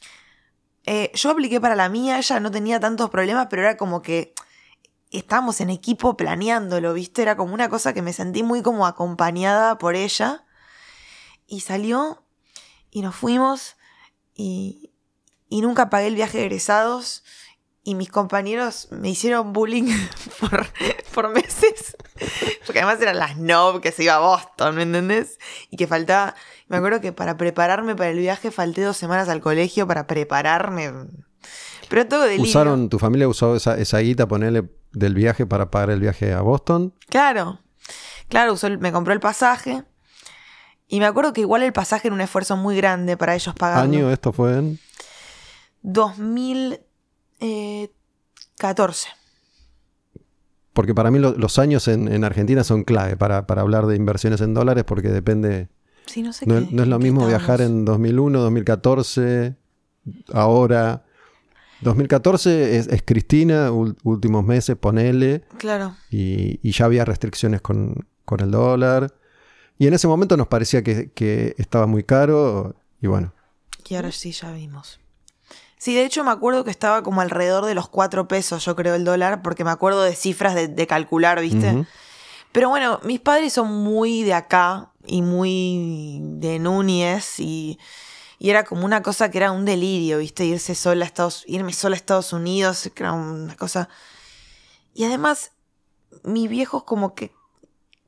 Eh, yo apliqué para la mía, ella no tenía tantos problemas, pero era como que estábamos en equipo planeándolo, ¿viste? Era como una cosa que me sentí muy como acompañada por ella. Y salió y nos fuimos y, y nunca pagué el viaje de egresados y mis compañeros me hicieron bullying por, meses. Porque además eran las nob que se iba a Boston, ¿me entendés? Y que faltaba. Me acuerdo que para prepararme para el viaje falté dos semanas al colegio para prepararme. Pero todo de ¿Usaron, tu familia usó esa, esa guita, ponerle del viaje para pagar el viaje a Boston? Claro. Claro, usó, me compró el pasaje. Y me acuerdo que igual el pasaje era un esfuerzo muy grande para ellos pagar. ¿Año esto fue en? 2014. Porque para mí los años en, Argentina son clave para, hablar de inversiones en dólares porque depende... no, sé no, es lo mismo viajar en 2001, 2014, ahora... 2014 es, Cristina, últimos meses, ponele. Claro. Y, ya había restricciones con, el dólar. Y en ese momento nos parecía que, que, estaba muy caro. Y bueno. Y ahora sí, ya vimos. Sí, de hecho me acuerdo que estaba como alrededor de los cuatro pesos, yo creo, el dólar, porque me acuerdo de cifras de, calcular, ¿viste? Pero bueno, mis padres son muy de acá y muy de Núñez y, y, era como una cosa que era un delirio, ¿viste? Irse sola a Estados, irme sola a Estados Unidos, que era una cosa... Y además, mis viejos como que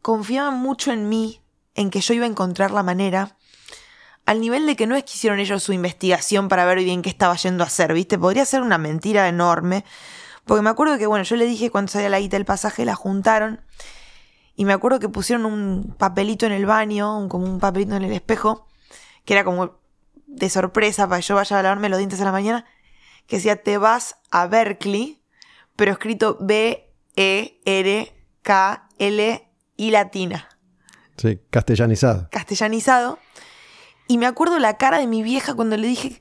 confiaban mucho en mí, en que yo iba a encontrar la manera, al nivel de que no es que hicieron ellos su investigación para ver bien qué estaba yendo a hacer, ¿viste? Podría ser una mentira enorme. Porque me acuerdo que, bueno, yo le dije cuando salía la guita del pasaje, la juntaron. Y me acuerdo que pusieron un papelito en el baño, como un papelito en el espejo, que era como de sorpresa para que yo vaya a lavarme los dientes a la mañana, que decía, te vas a Berkeley, pero escrito B-E-R-K-L y latina. Sí, castellanizado. Castellanizado. Y me acuerdo la cara de mi vieja cuando le dije,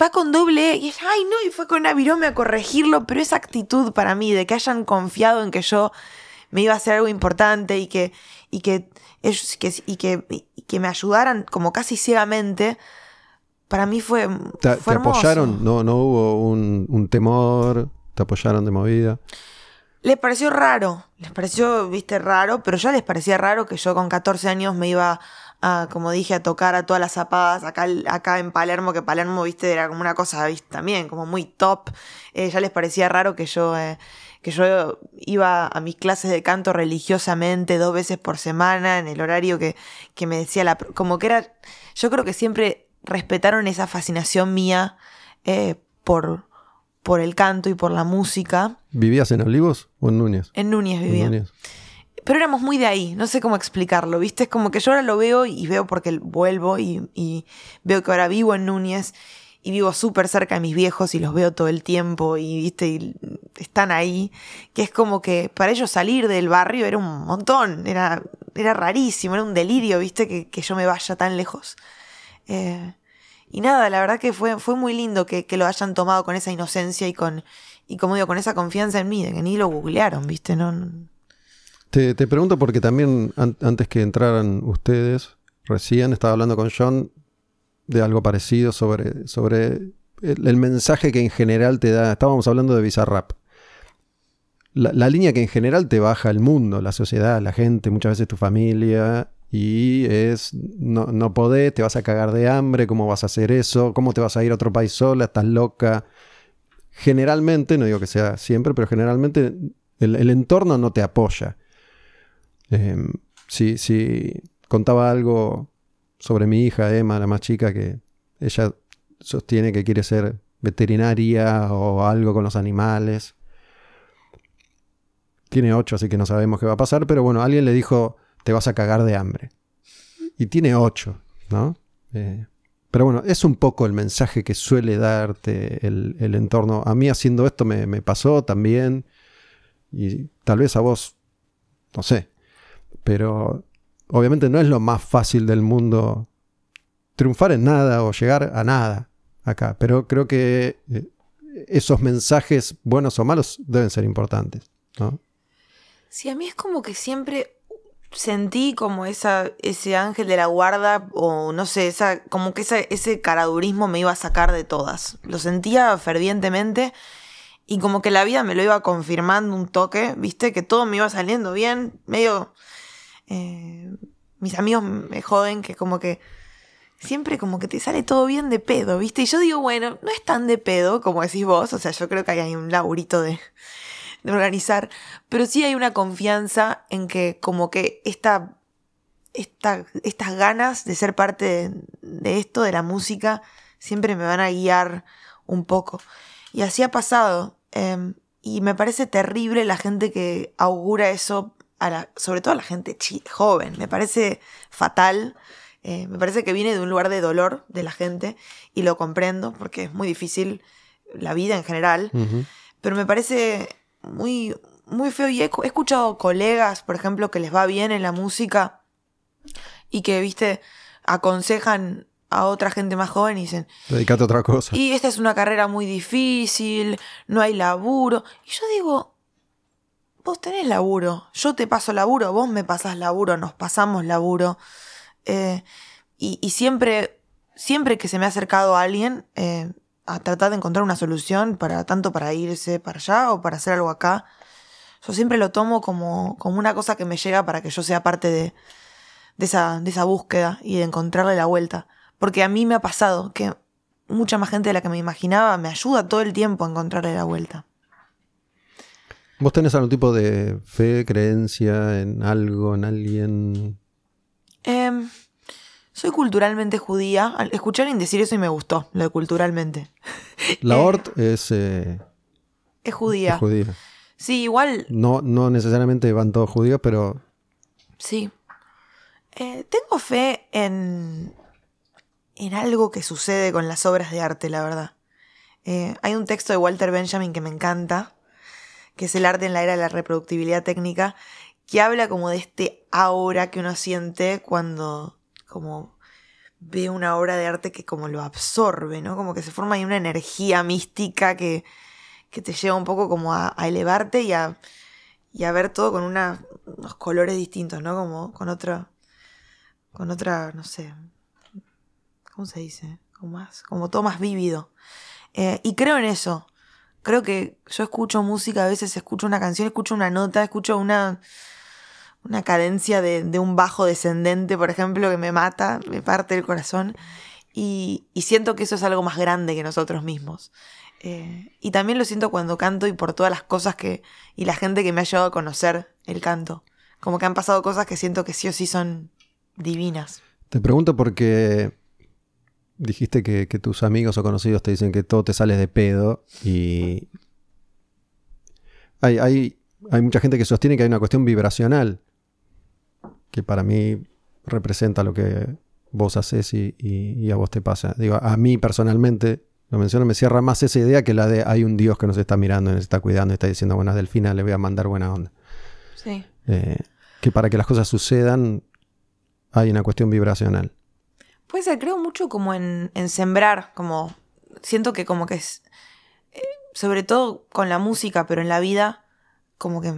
va con doble E. Y ella, ay, no, y fue con Avirome a corregirlo. Pero esa actitud para mí, de que hayan confiado en que yo me iba a hacer algo importante y que, y que, ellos, que, y que, y que me ayudaran como casi ciegamente, para mí fue. ¿Te, fue te apoyaron? No, no hubo un, un temor. ¿Te apoyaron de movida? Les pareció raro, les pareció, viste, raro, pero ya les parecía raro que yo con 14 años me iba a, como dije, a tocar a todas las zapadas acá, acá en Palermo, que Palermo, viste, era como una cosa, viste, también, como muy top. Eh, ya les parecía raro que yo, eh, que yo iba a mis clases de canto religiosamente dos veces por semana, en el horario que, que me decía la... Como que era... Yo creo que siempre respetaron esa fascinación mía eh, por, por el canto y por la música. ¿Vivías en Olivos o en Núñez? En Núñez vivía. En Núñez. Pero éramos muy de ahí, no sé cómo explicarlo, ¿viste? Es como que yo ahora lo veo y veo porque vuelvo y, veo que ahora vivo en Núñez y vivo súper cerca de mis viejos y los veo todo el tiempo y, ¿viste? Y están ahí, que es como que para ellos salir del barrio era un montón, era, era rarísimo, era un delirio, ¿viste? Que, yo me vaya tan lejos. Eh, y nada, la verdad que fue, fue muy lindo que, que, lo hayan tomado con esa inocencia y con, y como digo, con esa confianza en mí, de que ni lo googlearon, ¿viste? No, te, te, pregunto porque también an antes que entraran ustedes, recién estaba hablando con John de algo parecido sobre, sobre el, el mensaje que en general te da, estábamos hablando de Bizarrap. La, la, línea que en general te baja el mundo, la sociedad, la gente, muchas veces tu familia, y es, no, no podés, te vas a cagar de hambre, ¿cómo vas a hacer eso? ¿Cómo te vas a ir a otro país sola? ¿Estás loca? Generalmente, no digo que sea siempre, pero generalmente el, el entorno no te apoya. Eh, si, si contaba algo sobre mi hija Emma, la más chica, que ella sostiene que quiere ser veterinaria o algo con los animales. Tiene ocho, así que no sabemos qué va a pasar, pero bueno, alguien le dijo, te vas a cagar de hambre. Y tiene ocho, ¿no? Eh, pero bueno, es un poco el mensaje que suele darte el, entorno. A mí haciendo esto me, pasó también. Y tal vez a vos, no sé. Pero obviamente no es lo más fácil del mundo triunfar en nada o llegar a nada acá. Pero creo que eh, esos mensajes, buenos o malos, deben ser importantes. Sí, a mí es como que siempre sentí como esa, ese ángel de la guarda, o no sé, esa, como que esa, ese caradurismo me iba a sacar de todas. Lo sentía fervientemente y como que la vida me lo iba confirmando un toque, viste, que todo me iba saliendo bien, medio... Eh, mis amigos me joden que como que siempre como que te sale todo bien de pedo, viste, y yo digo, bueno, no es tan de pedo como decís vos, o sea, yo creo que hay un laburito de organizar, pero sí hay una confianza en que como que esta, esta, estas ganas de ser parte de, esto, de la música, siempre me van a guiar un poco. Y así ha pasado. Eh, y me parece terrible la gente que augura eso, a la, sobre todo a la gente joven. Me parece fatal. Eh, me parece que viene de un lugar de dolor de la gente y lo comprendo porque es muy difícil la vida en general. Uh -huh. Pero me parece muy, muy feo. Y he, he, escuchado colegas, por ejemplo, que les va bien en la música y que, viste, aconsejan a otra gente más joven y dicen... Dedicate a otra cosa. Y esta es una carrera muy difícil, no hay laburo. Y yo digo, vos tenés laburo, yo te paso laburo, vos me pasás laburo, nos pasamos laburo. Eh, y, y, siempre, siempre que se me ha acercado alguien... Eh, a tratar de encontrar una solución para tanto para irse para allá o para hacer algo acá. Yo siempre lo tomo como, como una cosa que me llega para que yo sea parte de, de, esa, de esa búsqueda y de encontrarle la vuelta. Porque a mí me ha pasado que mucha más gente de la que me imaginaba me ayuda todo el tiempo a encontrarle la vuelta. ¿Vos tenés algún tipo de fe, creencia en algo, en alguien? Em, soy culturalmente judía. Escuché a alguien decir eso y me gustó, lo de culturalmente. La Hort es, eh, Es judía. es judía. Sí, igual, No, no necesariamente van todos judíos, pero sí. Eh, tengo fe en, en algo que sucede con las obras de arte, la verdad. Eh, hay un texto de Walter Benjamin que me encanta, que es El arte en la era de la reproductibilidad técnica, que habla como de este aura que uno siente cuando como ve una obra de arte que como lo absorbe, ¿no? Como que se forma ahí una energía mística que, que te lleva un poco como a, a elevarte y a, y a ver todo con una- unos colores distintos, ¿no? Como con otra, con otra, no sé, ¿cómo se dice? Como más, como todo más vívido. Eh, y creo en eso. Creo que yo escucho música, a veces escucho una canción, escucho una nota, escucho una, una cadencia de, de un bajo descendente, por ejemplo, que me mata, me parte el corazón. Y, y siento que eso es algo más grande que nosotros mismos. Eh, y también lo siento cuando canto y por todas las cosas que. y la gente que me ha llevado a conocer el canto. Como que han pasado cosas que siento que sí o sí son divinas. te pregunto porque dijiste que, que tus amigos o conocidos te dicen que todo te sale de pedo y hay, hay, hay mucha gente que sostiene que hay una cuestión vibracional que para mí representa lo que vos haces y, y- y a vos te pasa. Digo, a mí personalmente, lo menciono, me cierra más esa idea que la de hay un Dios que nos está mirando, nos está cuidando y está diciendo, bueno, Delfina le voy a mandar buena onda. Sí. Eh, que para que las cosas sucedan hay una cuestión vibracional. Puede creo mucho como en, en sembrar, como siento que como que es, eh, sobre todo con la música, pero en la vida, como que,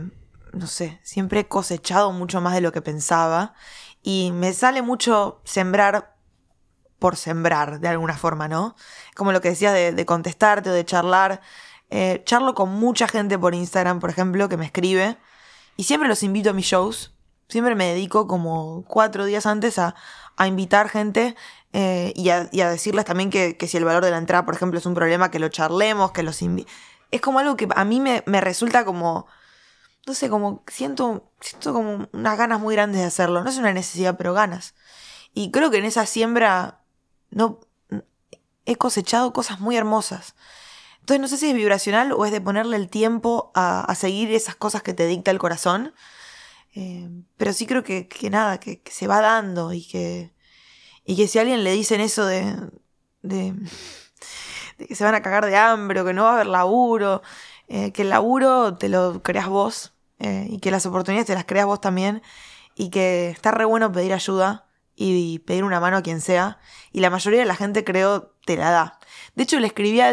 no sé, siempre he cosechado mucho más de lo que pensaba y me sale mucho sembrar por sembrar, de alguna forma, ¿no? Como lo que decías de, de contestarte o de charlar. Eh, charlo con mucha gente por Instagram, por ejemplo, que me escribe y siempre los invito a mis shows. Siempre me dedico como cuatro días antes a, a invitar gente eh, y, a, y a decirles también que, que si el valor de la entrada, por ejemplo, es un problema, que lo charlemos, que los Es como algo que a mí me, me resulta como, no sé, como siento, siento como unas ganas muy grandes de hacerlo. No es una necesidad, pero ganas. Y creo que en esa siembra no he cosechado cosas muy hermosas. Entonces no sé si es vibracional o es de ponerle el tiempo a, a seguir esas cosas que te dicta el corazón. Eh, pero sí creo que, que nada, que, se va dando y que, y que si a alguien le dicen eso de, de, que se van a cagar de hambre o que no va a haber laburo, eh, que el laburo te lo creas vos eh, y que las oportunidades te las creas vos también y que está re bueno pedir ayuda y pedir una mano a quien sea y la mayoría de la gente creo te la da. De hecho le escribí a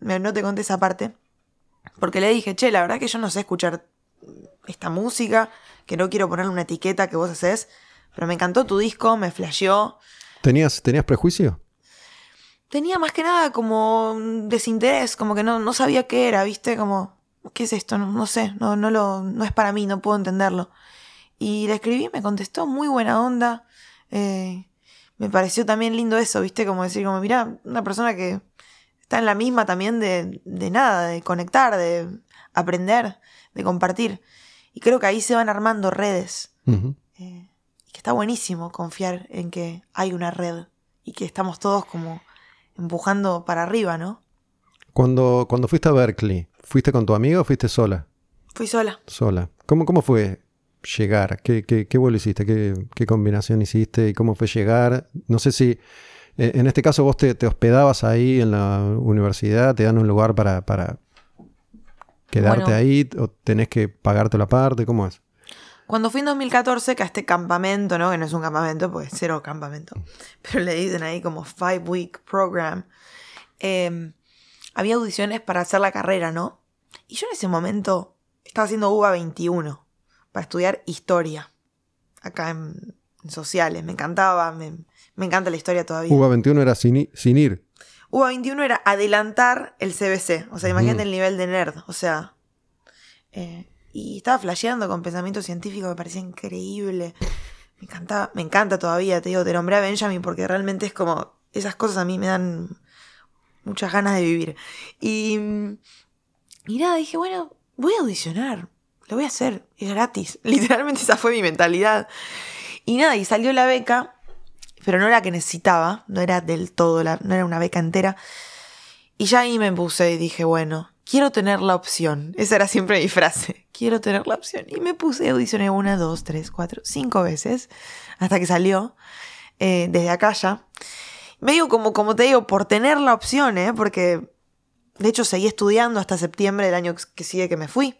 me- no te conté esa parte, porque le dije, che, la verdad que yo no sé escuchar esta música, que no quiero ponerle una etiqueta que vos haces, pero me encantó tu disco, me flasheó. ¿Tenías, ¿Tenías prejuicio? Tenía más que nada como desinterés, como que no, no sabía qué era, ¿viste? Como, ¿qué es esto? No, no sé, no, no, lo, no es para mí, no puedo entenderlo. Y le escribí, me contestó, muy buena onda. Eh, me pareció también lindo eso, ¿viste? Como decir, como, mirá, una persona que está en la misma también de, de nada, de conectar, de aprender, de compartir. Y creo que ahí se van armando redes. Eh, y que está buenísimo confiar en que hay una red y que estamos todos como empujando para arriba, ¿no? Cuando, cuando fuiste a Berkeley, ¿fuiste con tu amigo o fuiste sola? Fui sola. Sola. ¿Cómo, cómo fue llegar? ¿Qué, qué, qué vuelo hiciste? ¿Qué, qué combinación hiciste? ¿Y cómo fue llegar? No sé si eh, en este caso vos te, te hospedabas ahí en la universidad, te dan un lugar para, para quedarte Bueno. ahí o tenés que pagarte la parte, ¿cómo es? Cuando fui en 2014, que a este campamento, ¿no? Que no es un campamento, pues cero campamento. Pero le dicen ahí como five week program. eh, había audiciones para hacer la carrera, ¿no? Y yo en ese momento estaba haciendo UBA 21 para estudiar historia. Acá en, en sociales. Me encantaba, me, me encanta la historia todavía. UBA 21 era sin, sin ir. UBA 21 era adelantar el CBC. O sea, imagínate el nivel de nerd. O sea. eh, y estaba flasheando con pensamiento científico, me parecía increíble. Me encantaba, me encanta todavía, te digo, te nombré a Benjamin porque realmente es como. Esas cosas a mí me dan muchas ganas de vivir. Y. Y nada, dije, bueno, voy a audicionar, lo voy a hacer, es gratis. Literalmente esa fue mi mentalidad. Y nada, y salió la beca, pero no era la que necesitaba, no era del todo, la, no era una beca entera. Y ya ahí me puse y dije, bueno, quiero tener la opción. Esa era siempre mi frase, quiero tener la opción. Y me puse, audicioné una, dos, tres, cuatro, cinco veces, hasta que salió, eh, desde acá ya. Medio como, como te digo, por tener la opción, ¿eh? porque de hecho seguí estudiando hasta septiembre del año que sigue que me fui.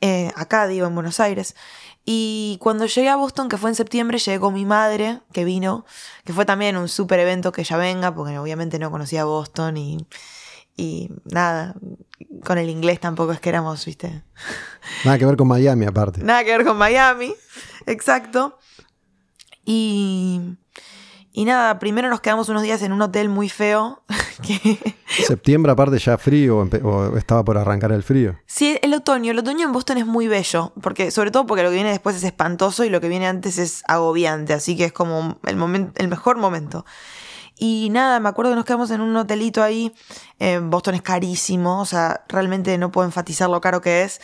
Eh, acá, digo, en Buenos Aires. Y cuando llegué a Boston, que fue en septiembre, llegó mi madre, que vino, que fue también un súper evento que ella venga, porque obviamente no conocía Boston y, y nada, con el inglés tampoco es que éramos, viste. Nada que ver con Miami aparte. Nada que ver con Miami, exacto. Y y nada, primero nos quedamos unos días en un hotel muy feo. Septiembre aparte ya frío o estaba por arrancar el frío. Sí, el otoño. El otoño en Boston es muy bello, porque sobre todo porque lo que viene después es espantoso y lo que viene antes es agobiante, así que es como el, momento, el mejor momento. Y nada, me acuerdo que nos quedamos en un hotelito ahí. Boston es carísimo, o sea, realmente no puedo enfatizar lo caro que es.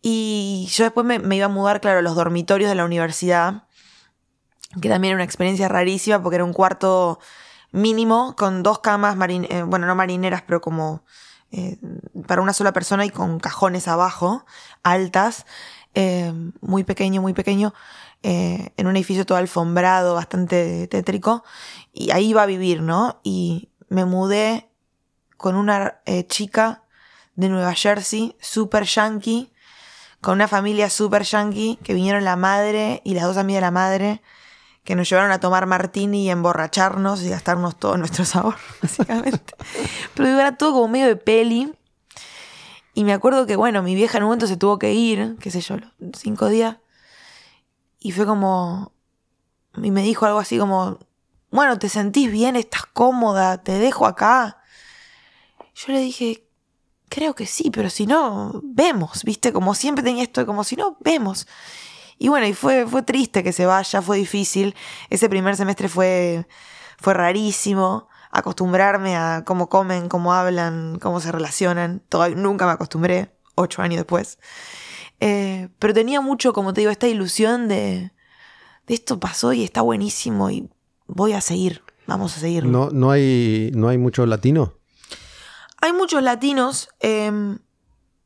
Y yo después me, me iba a mudar, claro, a los dormitorios de la universidad que también era una experiencia rarísima porque era un cuarto mínimo con dos camas, eh, bueno, no marineras, pero como eh, para una sola persona y con cajones abajo, altas, eh, muy pequeño, muy pequeño, en un edificio todo alfombrado, bastante tétrico, y ahí iba a vivir, ¿no? Y me mudé con una chica de Nueva Jersey, super yankee, con una familia super yankee, que vinieron la madre y las dos amigas de la madre, que nos llevaron a tomar martini y emborracharnos y gastarnos todo nuestro sabor, básicamente. Pero era todo como medio de peli. Y me acuerdo que, bueno, mi vieja en un momento se tuvo que ir, qué sé yo, cinco días. Y fue como. Y me dijo algo así como: Bueno, ¿te sentís bien? ¿Estás cómoda? ¿Te dejo acá? Yo le dije: Creo que sí, pero si no, vemos, ¿viste? Como siempre tenía esto, como si no, vemos. Y bueno, y fue, fue triste que se vaya, fue difícil. Ese primer semestre fue, fue rarísimo. Acostumbrarme a cómo comen, cómo hablan, cómo se relacionan. Todavía, nunca me acostumbré, ocho años después. Eh, pero tenía mucho, como te digo, esta ilusión de, de esto pasó y está buenísimo y voy a seguir, vamos a seguir. ¿No, no, hay, no hay muchos latinos? Hay muchos latinos. Em,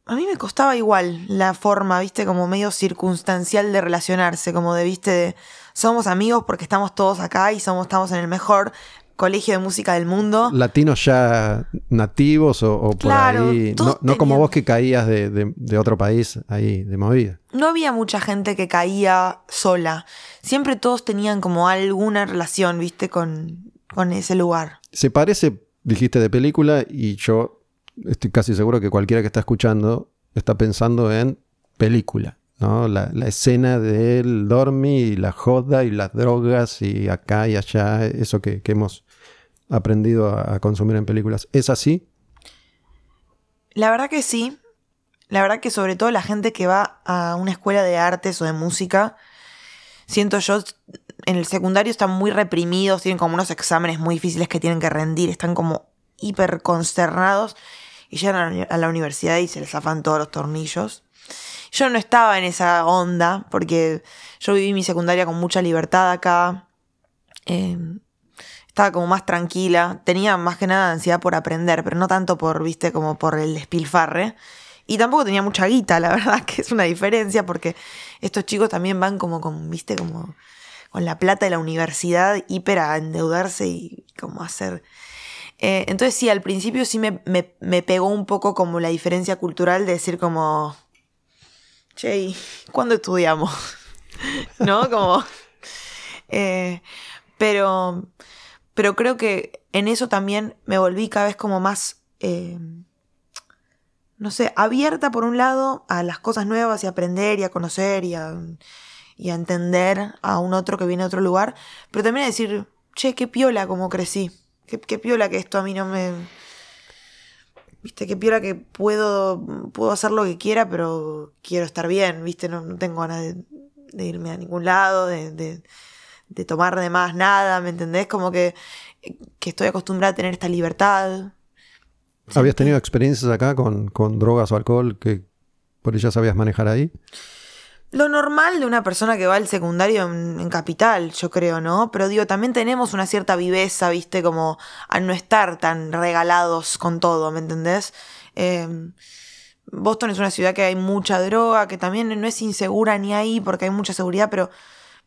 a mí me costaba igual la forma, viste, como medio circunstancial de relacionarse, como de, viste, somos amigos porque estamos todos acá y somos, estamos en el mejor colegio de música del mundo. Latinos ya nativos o, por ahí, no, como vos que caías de, otro país ahí de movida. No había mucha gente que caía sola, siempre todos tenían como alguna relación, viste, con, con ese lugar. Se parece, dijiste, de película y yo estoy casi seguro que cualquiera que está escuchando está pensando en película. ¿no? La, escena del dormi y la joda y las drogas y acá y allá, eso que, hemos aprendido a, consumir en películas. ¿Es así? La verdad que sí. La verdad que sobre todo la gente que va a una escuela de artes o de música, siento yo, en el secundario están muy reprimidos, tienen como unos exámenes muy difíciles que tienen que rendir, están como hiper consternados y llegan a la universidad y se les zafan todos los tornillos. Yo no estaba en esa onda porque yo viví mi secundaria con mucha libertad acá. Em, estaba como más tranquila. Tenía más que nada ansiedad por aprender, pero no tanto por, viste, como por el despilfarre. Y tampoco tenía mucha guita, la verdad, que es una diferencia porque estos chicos también van como con, viste, como con la plata de la universidad hiper a endeudarse y como hacer eh, entonces sí, al principio sí me, me, pegó un poco como la diferencia cultural de decir como, che, ¿cuándo estudiamos? ¿No? Como... Eh, pero, pero creo que en eso también me volví cada vez como más, eh, no sé, abierta por un lado a las cosas nuevas y aprender y a conocer y a, y a entender a un otro que viene de otro lugar, pero también a decir, che, qué piola como crecí. Qué, piola que esto a mí no me. Viste, qué piola que puedo, puedo hacer lo que quiera, pero quiero estar bien, viste, no, tengo ganas de, irme a ningún lado, de, de, tomar de más nada, ¿me entendés? Como que, que estoy acostumbrada a tener esta libertad. ¿Habías tenido experiencias acá con, con drogas o alcohol que, por ella sabías manejar ahí. Lo normal de una persona que va al secundario en, capital, yo creo, ¿no? Pero digo, también tenemos una cierta viveza, ¿viste? Como al no estar tan regalados con todo, ¿me entendés? Em, Boston es una ciudad que hay mucha droga, que también no es insegura ni ahí porque hay mucha seguridad, pero,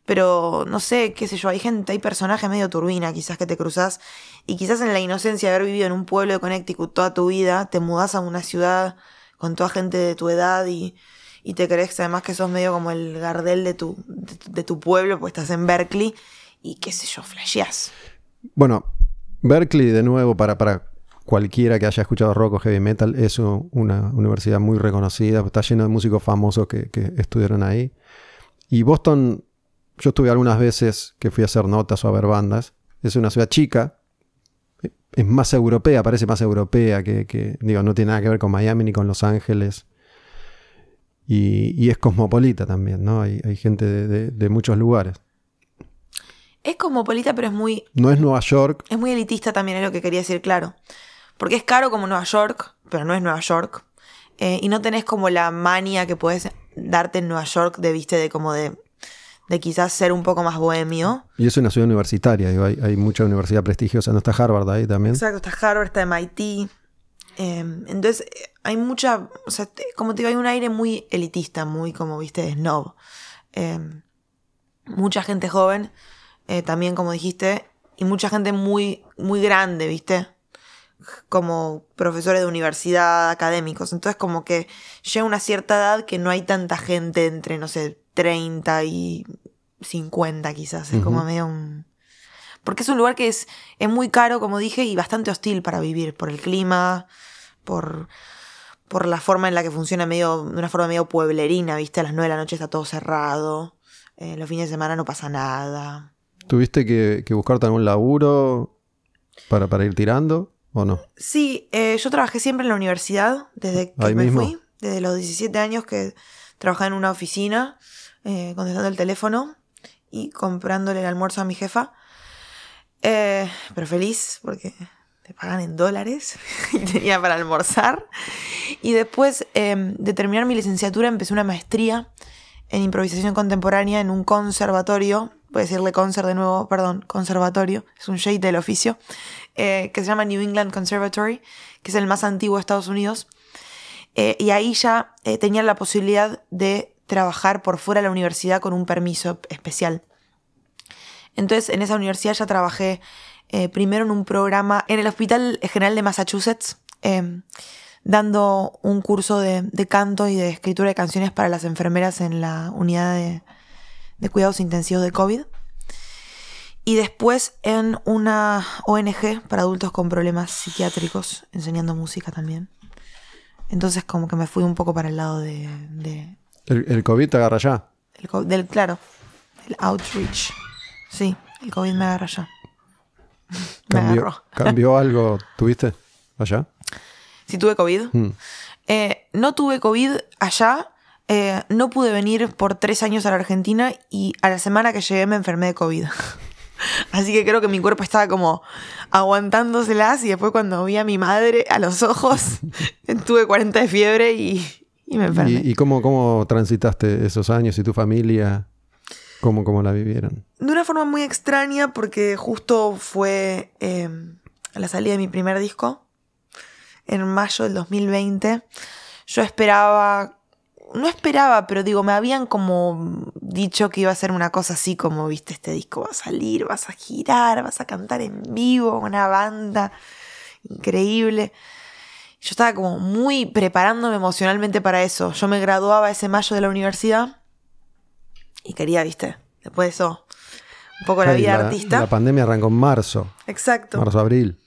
pero no sé, qué sé yo, hay gente, hay personajes medio turbina quizás que te cruzas y quizás en la inocencia de haber vivido en un pueblo de Connecticut toda tu vida, te mudas a una ciudad con toda gente de tu edad y y te crees además que sos medio como el gardel de tu, de, tu pueblo, pues estás en Berkeley y qué sé yo, flasheás. Bueno, Berkeley, de nuevo, para, para cualquiera que haya escuchado rock o heavy metal, es una universidad muy reconocida, está lleno de músicos famosos que, que estudiaron ahí. Y Boston, yo estuve algunas veces que fui a hacer notas o a ver bandas, es una ciudad chica, es más europea, parece más europea que, que, digo, no tiene nada que ver con Miami ni con Los Ángeles. Y, es cosmopolita también, ¿no? Hay, gente de, muchos lugares. Es cosmopolita, pero es muy... No es Nueva York. Es muy elitista también, es lo que quería decir, claro. Porque es caro como Nueva York, pero no es Nueva York. Eh, y no tenés como la mania que puedes darte en Nueva York de, viste, de como de, de quizás ser un poco más bohemio. Y es una ciudad universitaria, hay, hay, mucha universidad prestigiosa. ¿No está Harvard ahí también? Exacto, está Harvard, está MIT. Em, entonces, hay mucha, o sea, como te digo, hay un aire muy elitista, muy como, viste, snob. Em, mucha gente joven, eh, también como dijiste, y mucha gente muy, muy grande, viste, como profesores de universidad, académicos. Entonces, como que llega una cierta edad que no hay tanta gente entre, no sé, 30 y 50 quizás. Es como medio un... Porque es un lugar que es, es muy caro, como dije, y bastante hostil para vivir, por el clima, por, por la forma en la que funciona medio, de una forma medio pueblerina, ¿viste? A las 9 de la noche está todo cerrado, eh, los fines de semana no pasa nada. ¿Tuviste que, que buscarte algún laburo para, para ir tirando o no? Sí, eh, yo trabajé siempre en la universidad desde que me fui, desde los 17 años que trabajaba en una oficina, eh, contestando el teléfono y comprándole el almuerzo a mi jefa. pero feliz porque te pagan en dólares y tenía para almorzar. Y después em, de terminar mi licenciatura empecé una maestría en improvisación contemporánea en un conservatorio, voy a decirle concert de nuevo, perdón, conservatorio, es un shade del oficio, eh, que se llama New England Conservatory, que es el más antiguo de Estados Unidos. Eh, y ahí ya eh, tenía la posibilidad de trabajar por fuera de la universidad con un permiso especial. Entonces en esa universidad ya trabajé eh, primero en un programa en el Hospital General de Massachusetts, em, dando un curso de, canto y de escritura de canciones para las enfermeras en la unidad de, cuidados intensivos de COVID. Y después en una ONG para adultos con problemas psiquiátricos, enseñando música también. Entonces como que me fui un poco para el lado de... ¿El, COVID te agarra ya? del, claro, el outreach. Sí, el COVID me agarra ya. ¿Cambió, algo? ¿Tuviste allá? Si tuve COVID. Mm. Eh, no tuve COVID allá. Eh, no pude venir por tres años a la Argentina y a la semana que llegué me enfermé de COVID. Así que creo que mi cuerpo estaba como aguantándoselas y después cuando vi a mi madre a los ojos, tuve 40 de fiebre y, me enfermé. ¿Y, cómo, cómo transitaste esos años y tu familia? ¿Cómo, cómo la vivieron? De una forma muy extraña porque justo fue em, la salida de mi primer disco en mayo del 2020. Yo esperaba, no esperaba, pero digo, me habían como dicho que iba a ser una cosa así como, viste, este disco va a salir, vas a girar, vas a cantar en vivo, una banda increíble. Yo estaba como muy preparándome emocionalmente para eso. Yo me graduaba ese mayo de la universidad y quería, viste, después de eso, un poco la vida artista. La pandemia arrancó en marzo. Exacto. Marzo, abril.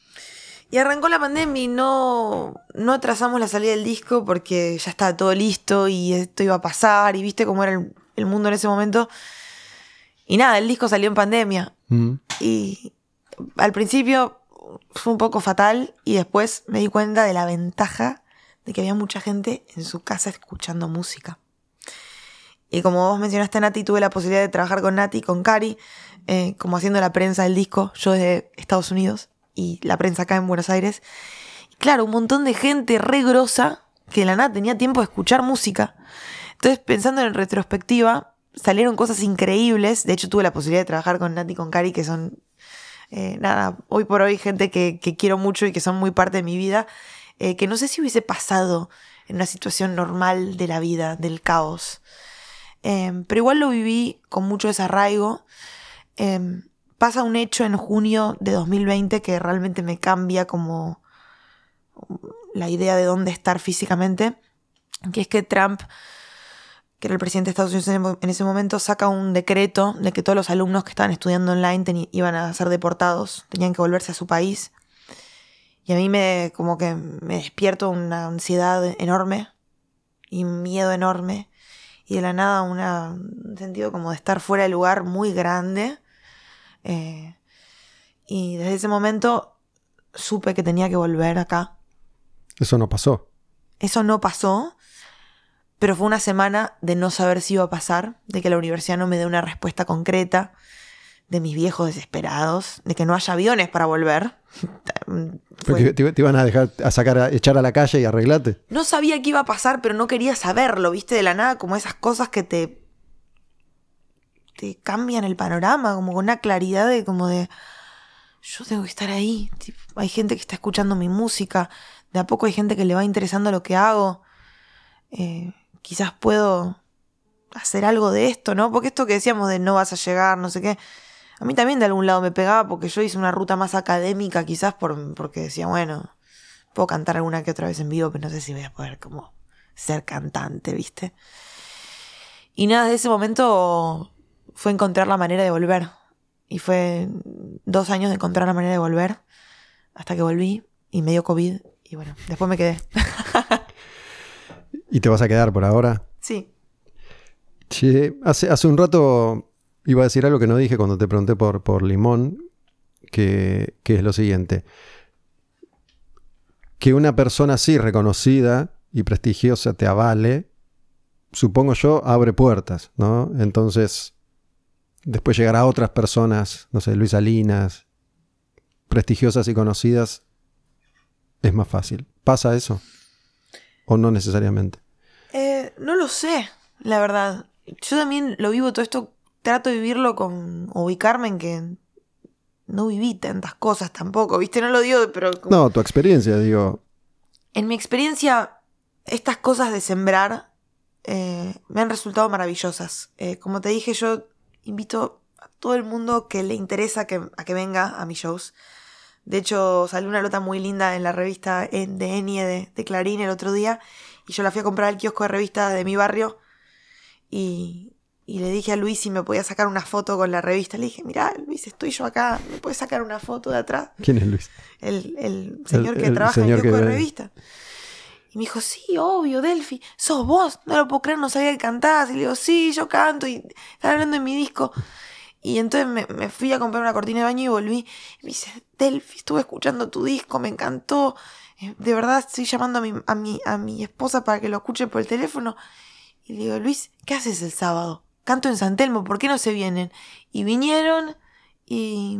Y arrancó la pandemia y no, no atrasamos la salida del disco porque ya estaba todo listo y esto iba a pasar y viste cómo era el, mundo en ese momento. Y nada, el disco salió en pandemia. Mm. Y al principio fue un poco fatal y después me di cuenta de la ventaja de que había mucha gente en su casa escuchando música. Y como vos mencionaste, Nati, tuve la posibilidad de trabajar con Nati con Cari, eh, como haciendo la prensa del disco, yo desde Estados Unidos y la prensa acá en Buenos Aires. Claro, un montón de gente re grosa que la nada tenía tiempo de escuchar música. Entonces, pensando en retrospectiva, salieron cosas increíbles. De hecho, tuve la posibilidad de trabajar con Nati y con Cari, que son, eh, nada, hoy por hoy gente que, quiero mucho y que son muy parte de mi vida, eh, que no sé si hubiese pasado en una situación normal de la vida, del caos. Em, pero igual lo viví con mucho desarraigo. Em, pasa un hecho en junio de 2020 que realmente me cambia como la idea de dónde estar físicamente, que es que Trump, que era el presidente de Estados Unidos en ese momento, saca un decreto de que todos los alumnos que estaban estudiando online iban a ser deportados, tenían que volverse a su país. Y a mí me como que me despierto una ansiedad enorme y miedo enorme y de la nada un sentido como de estar fuera de lugar muy grande. Eh, y desde ese momento supe que tenía que volver acá. Eso no pasó. Eso no pasó, pero fue una semana de no saber si iba a pasar, de que la universidad no me dé una respuesta concreta, de mis viejos desesperados, de que no haya aviones para volver. te, iban a dejar a sacar a echar a la calle y arreglarte. No sabía qué iba a pasar, pero no quería saberlo, viste, de la nada, como esas cosas que te. te cambian el panorama, como con una claridad de como de. Yo tengo que estar ahí. hay gente que está escuchando mi música. De a poco hay gente que le va interesando lo que hago. Eh, quizás puedo hacer algo de esto, ¿no? Porque esto que decíamos de no vas a llegar, no sé qué a mí también de algún lado me pegaba porque yo hice una ruta más académica quizás por, porque decía, bueno, puedo cantar alguna que otra vez en vivo, pero no sé si voy a poder como ser cantante, ¿viste? Y nada, de ese momento fue encontrar la manera de volver. Y fue dos años de encontrar la manera de volver hasta que volví y me dio COVID y bueno, después me quedé. ¿Y te vas a quedar por ahora? Sí. Sí, hace, hace un rato Iba a decir algo que no dije cuando te pregunté por, por Limón, que, es lo siguiente. Que una persona así reconocida y prestigiosa te avale, supongo yo, abre puertas, ¿no? Entonces, después llegar a otras personas, no sé, Luis Salinas, prestigiosas y conocidas, es más fácil. ¿Pasa eso? ¿O no necesariamente? Eh, no lo sé, la verdad. Yo también lo vivo todo esto trato de vivirlo con ubicarme en que no viví tantas cosas tampoco, ¿viste? No lo digo, pero... No, tu experiencia, digo. En mi experiencia, estas cosas de sembrar eh, me han resultado maravillosas. Eh, como te dije, yo invito a todo el mundo que le interesa que, a que venga a mis shows. De hecho, salió una nota muy linda en la revista de Enie de, de Clarín el otro día y yo la fui a comprar al kiosco de revistas de mi barrio y, y le dije a Luis si me podía sacar una foto con la revista. Le dije, mira, Luis, estoy yo acá, ¿me puedes sacar una foto de atrás? ¿Quién es Luis? El, señor que trabaja en el de revista. Y me dijo, sí, obvio, Delphi, sos vos, no lo puedo creer, no sabía que cantabas. Y le digo, sí, yo canto y están hablando en mi disco. Y entonces me, fui a comprar una cortina de baño y volví. Y me dice, Delphi, estuve escuchando tu disco, me encantó. Eh, de verdad estoy llamando a mi, a mi, a mi esposa para que lo escuche por el teléfono. Y le digo, Luis, ¿qué haces el sábado? Canto en San Telmo, ¿por qué no se vienen? Y vinieron y,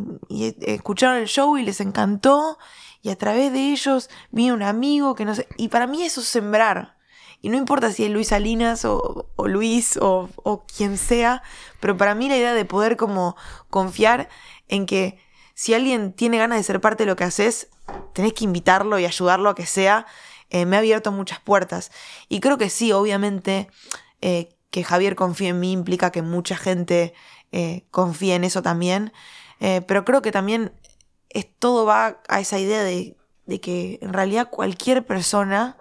escucharon el show y les encantó y a través de ellos vino un amigo que no sé, y para mí eso es sembrar. Y no importa si es Luis Salinas o, Luis o, o, quien sea, pero para mí la idea de poder como confiar en que si alguien tiene ganas de ser parte de lo que haces, tenés que invitarlo y ayudarlo a que sea, eh, me ha abierto muchas puertas. Y creo que sí, obviamente, eh, que Javier confíe en mí implica que mucha gente eh, confíe en eso también. Eh, pero creo que también es, todo va a esa idea de, que en realidad cualquier persona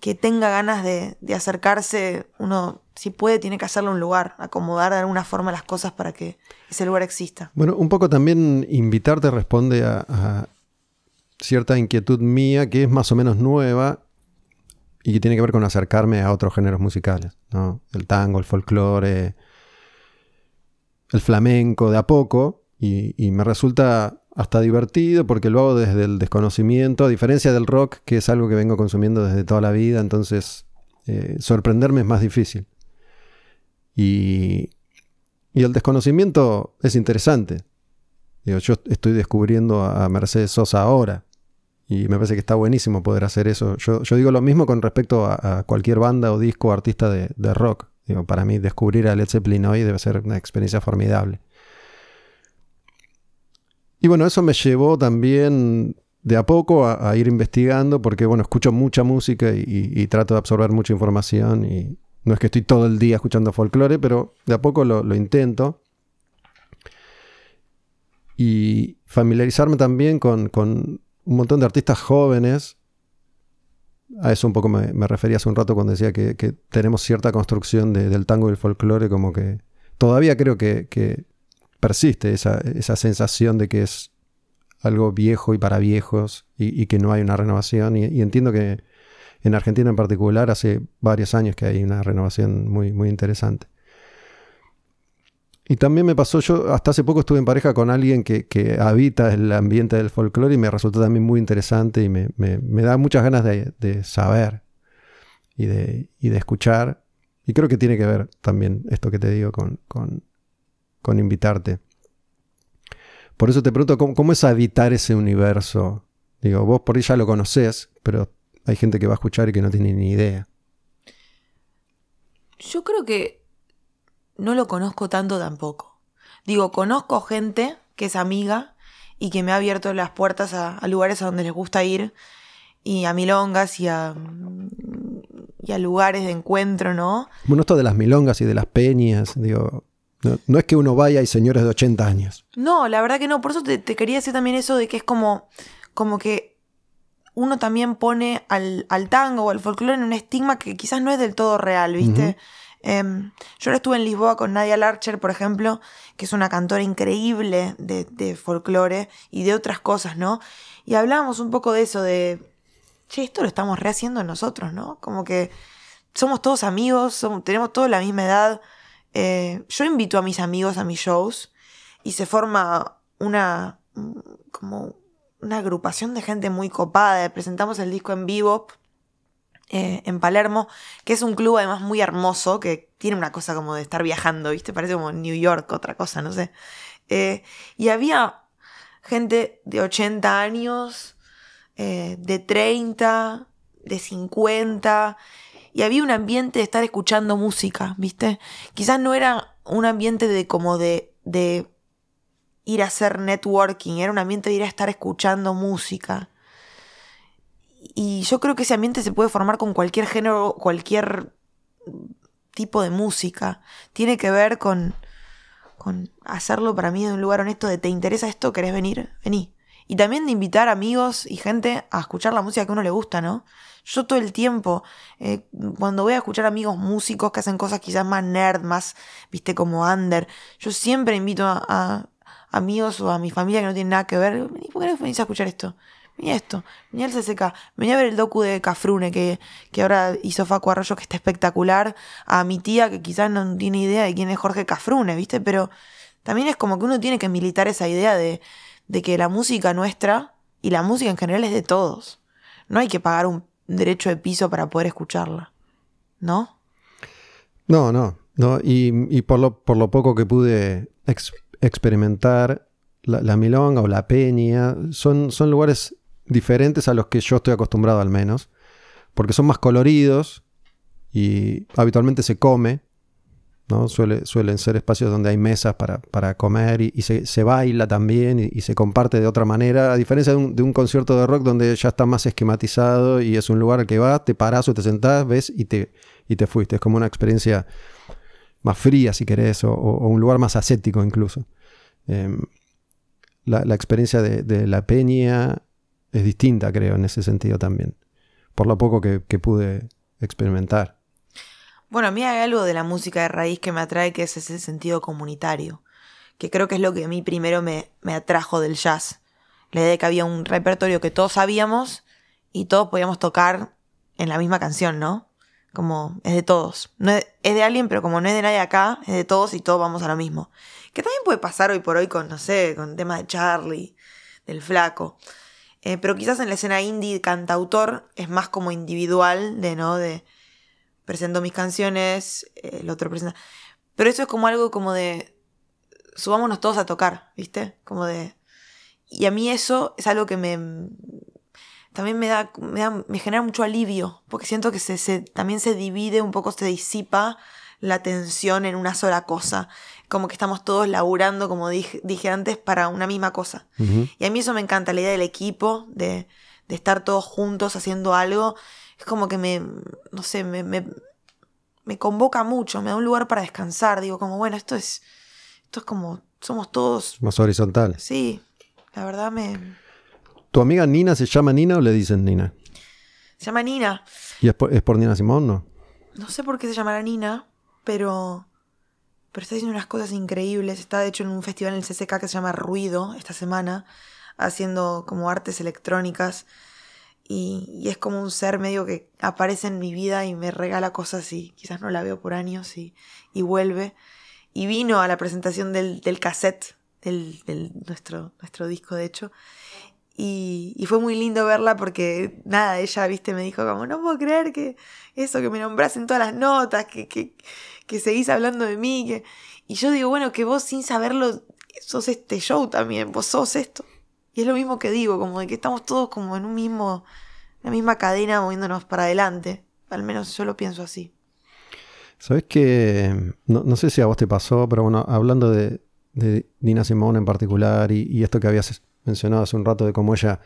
que tenga ganas de, acercarse, uno si puede tiene que hacerle un lugar, acomodar de alguna forma las cosas para que ese lugar exista. Bueno, un poco también invitarte responde a cierta inquietud mía que es más o menos nueva y que tiene que ver con acercarme a otros géneros musicales, ¿no? El tango, el folclore, el flamenco, de a poco, y, me resulta hasta divertido porque lo hago desde el desconocimiento, a diferencia del rock, que es algo que vengo consumiendo desde toda la vida, entonces eh, sorprenderme es más difícil. Y, y el desconocimiento es interesante. yo estoy descubriendo a Mercedes Sosa ahora, Y me parece que está buenísimo poder hacer eso. Yo, yo digo lo mismo con respecto a, cualquier banda o disco o artista de, de rock. Digo, para mí descubrir a Led Zeppelin hoy debe ser una experiencia formidable. Y bueno, eso me llevó también de a poco a, ir investigando, porque bueno, escucho mucha música y, trato de absorber mucha información. Y no es que estoy todo el día escuchando folclore, pero de a poco lo, intento. Y familiarizarme también con, un montón de artistas jóvenes. A eso un poco me, refería hace un rato cuando decía que, tenemos cierta construcción del tango y el folclore, como que todavía creo que, persiste esa, esa sensación de que es algo viejo y para viejos y, que no hay una renovación. Y, entiendo que en Argentina en particular hace varios años que hay una renovación muy, muy interesante. Y también me pasó, yo hasta hace poco estuve en pareja con alguien que, habita el ambiente del folclore y me resultó también muy interesante y me, da muchas ganas de, saber y de, de, escuchar. Y creo que tiene que ver también esto que te digo con, con invitarte. Por eso te pregunto, ¿cómo, es habitar ese universo? Digo, vos por ahí ya lo conocés, pero hay gente que va a escuchar y que no tiene ni idea. Yo creo que no lo conozco tanto tampoco. Digo, conozco gente que es amiga y que me ha abierto las puertas a, lugares a donde les gusta ir y a milongas y a, y a lugares de encuentro, ¿no? Bueno, esto de las milongas y de las peñas, digo, no, es que uno vaya y señores de 80 años. No, la verdad que no. Por eso te, quería decir también eso de que es como, como que uno también pone al, tango o al folclore en un estigma que quizás no es del todo real, ¿viste? Em, yo ahora estuve en Lisboa con Nadia Larcher, por ejemplo, que es una cantora increíble de, folclore y de otras cosas, ¿no? Y hablábamos un poco de eso, de, che, esto lo estamos rehaciendo nosotros, ¿no? Como que somos todos amigos, tenemos todos la misma edad, eh, yo invito a mis amigos a mis shows y se forma una como una agrupación de gente muy copada. Presentamos el disco en vivo eh, en Palermo, que es un club además muy hermoso, que tiene una cosa como de estar viajando, ¿viste? Parece como New York, otra cosa, no sé. Eh, y había gente de 80 años, de 30, de 50, y había un ambiente de estar escuchando música, ¿viste? Quizás no era un ambiente de como de, de ir a hacer networking, era un ambiente de ir a estar escuchando música. Y yo creo que ese ambiente se puede formar con cualquier género, cualquier tipo de música. Tiene que ver con, con hacerlo para mí de un lugar honesto de ¿te interesa esto? ¿Querés venir? Vení. Y también de invitar amigos y gente a escuchar la música que a uno le gusta, ¿no? Yo todo el tiempo, eh, cuando voy a escuchar amigos músicos que hacen cosas quizás más nerd, más, viste, como under, yo siempre invito a, amigos o a mi familia que no tienen nada que ver, ¿por qué no venís a escuchar esto? Vení esto, vení al CCK, vení a ver el docu de Cafrune que, que ahora hizo Facu Arroyo que está espectacular, a mi tía que quizás no tiene idea de quién es Jorge Cafrune, ¿viste? Pero también es como que uno tiene que militar esa idea de, de que la música nuestra y la música en general es de todos. No hay que pagar un derecho de piso para poder escucharla, ¿no? No, no, no. Y, por, lo, por lo poco que pude experimentar, la, milonga o la peña son, son lugares diferentes a los que yo estoy acostumbrado al menos, porque son más coloridos y habitualmente se come, ¿no? Suele, suelen ser espacios donde hay mesas para, comer y, se, baila también y, se comparte de otra manera, a diferencia de un, concierto de rock donde ya está más esquematizado y es un lugar al que vas, te paras o te sentás, ves y te, y te fuiste. Es como una experiencia más fría, si querés, o, un lugar más ascético incluso. Em, la, experiencia de, la peña es distinta, creo, en ese sentido también, por lo poco que pude experimentar. Bueno, a mí hay algo de la música de raíz que me atrae, que es ese sentido comunitario, que creo que es lo que a mí primero me, atrajo del jazz. La idea de que había un repertorio que todos sabíamos y todos podíamos tocar en la misma canción, ¿no? Como es de todos. No es, de alguien, pero como no es de nadie acá, es de todos y todos vamos a lo mismo. Que también puede pasar hoy por hoy con, no sé, con el tema de Charlie, del flaco. Eh, pero quizás en la escena indie cantautor es más como individual, de, ¿no? De, presento mis canciones, el otro presenta. Pero eso es como algo como de, subámonos todos a tocar, ¿viste? Como de... Y a mí eso es algo que me, también me da, me, genera mucho alivio, porque siento que se, también se divide un poco, se disipa la tensión en una sola cosa. Como que estamos todos laburando, como dije, dije antes, para una misma cosa. Y a mí eso me encanta, la idea del equipo, de, de, estar todos juntos haciendo algo. Es como que me, no sé, me, me, me convoca mucho, me da un lugar para descansar. Digo, como, bueno, esto es, esto es como, somos todos... Más horizontal. Sí, la verdad me... ¿Tu amiga Nina se llama Nina o le dicen Nina? Se llama Nina. ¿Y es por, Nina Simón, no? No sé por qué se llamará Nina, pero. Pero está haciendo unas cosas increíbles. Está de hecho en un festival en el CCK que se llama Ruido esta semana, haciendo como artes electrónicas. Y, es como un ser medio que aparece en mi vida y me regala cosas y quizás no la veo por años y, y vuelve. Y vino a la presentación del, del cassette, del, nuestro, nuestro disco de hecho. Y, fue muy lindo verla porque, nada, ella, viste, me dijo como, no puedo creer que eso, que me nombras en todas las notas, que, que seguís hablando de mí. Y yo digo, bueno, que vos sin saberlo sos este show también, vos sos esto. Y es lo mismo que digo, como de que estamos todos como en un mismo, la misma cadena moviéndonos para adelante. Al menos yo lo pienso así. Sabes que, no, sé si a vos te pasó, pero bueno, hablando de, de Nina Simone en particular y, y esto que habías mencionado hace un rato de cómo ella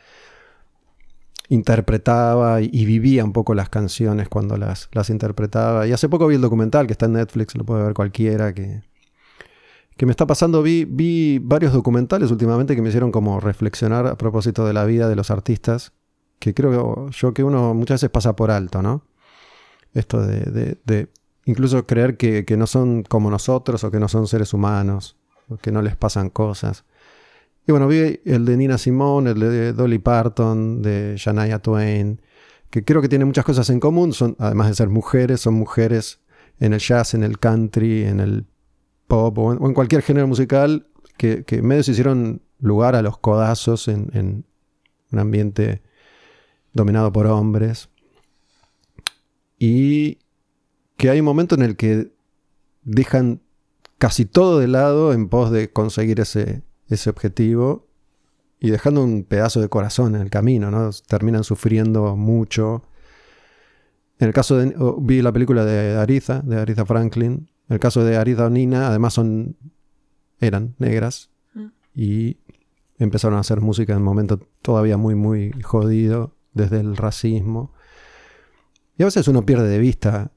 interpretaba y, vivía un poco las canciones cuando las, las interpretaba. Y hace poco vi el documental que está en Netflix, lo puede ver cualquiera, que, que me está pasando. Vi, vi varios documentales últimamente que me hicieron como reflexionar a propósito de la vida de los artistas, que creo yo que uno muchas veces pasa por alto, ¿no? Esto de, incluso creer que, que, no son como nosotros o que no son seres humanos, o que no les pasan cosas. Y bueno, vi el de Nina Simone, el de Dolly Parton, de Shania Twain, que creo que tienen muchas cosas en común, son, además de ser mujeres, son mujeres en el jazz, en el country, en el pop o en, cualquier género musical que, que, medio se hicieron lugar a los codazos en un ambiente dominado por hombres. Y que hay un momento en el que dejan casi todo de lado en pos de conseguir ese, ese objetivo y dejando un pedazo de corazón en el camino, ¿no? Terminan sufriendo mucho. En el caso de. Oh, vi la película de Aritha, de Aritha Franklin. En el caso de Aritha o Nina, además son. eran negras. Mm. Y empezaron a hacer música en un momento todavía muy, muy jodido, desde el racismo. Y a veces uno pierde de vista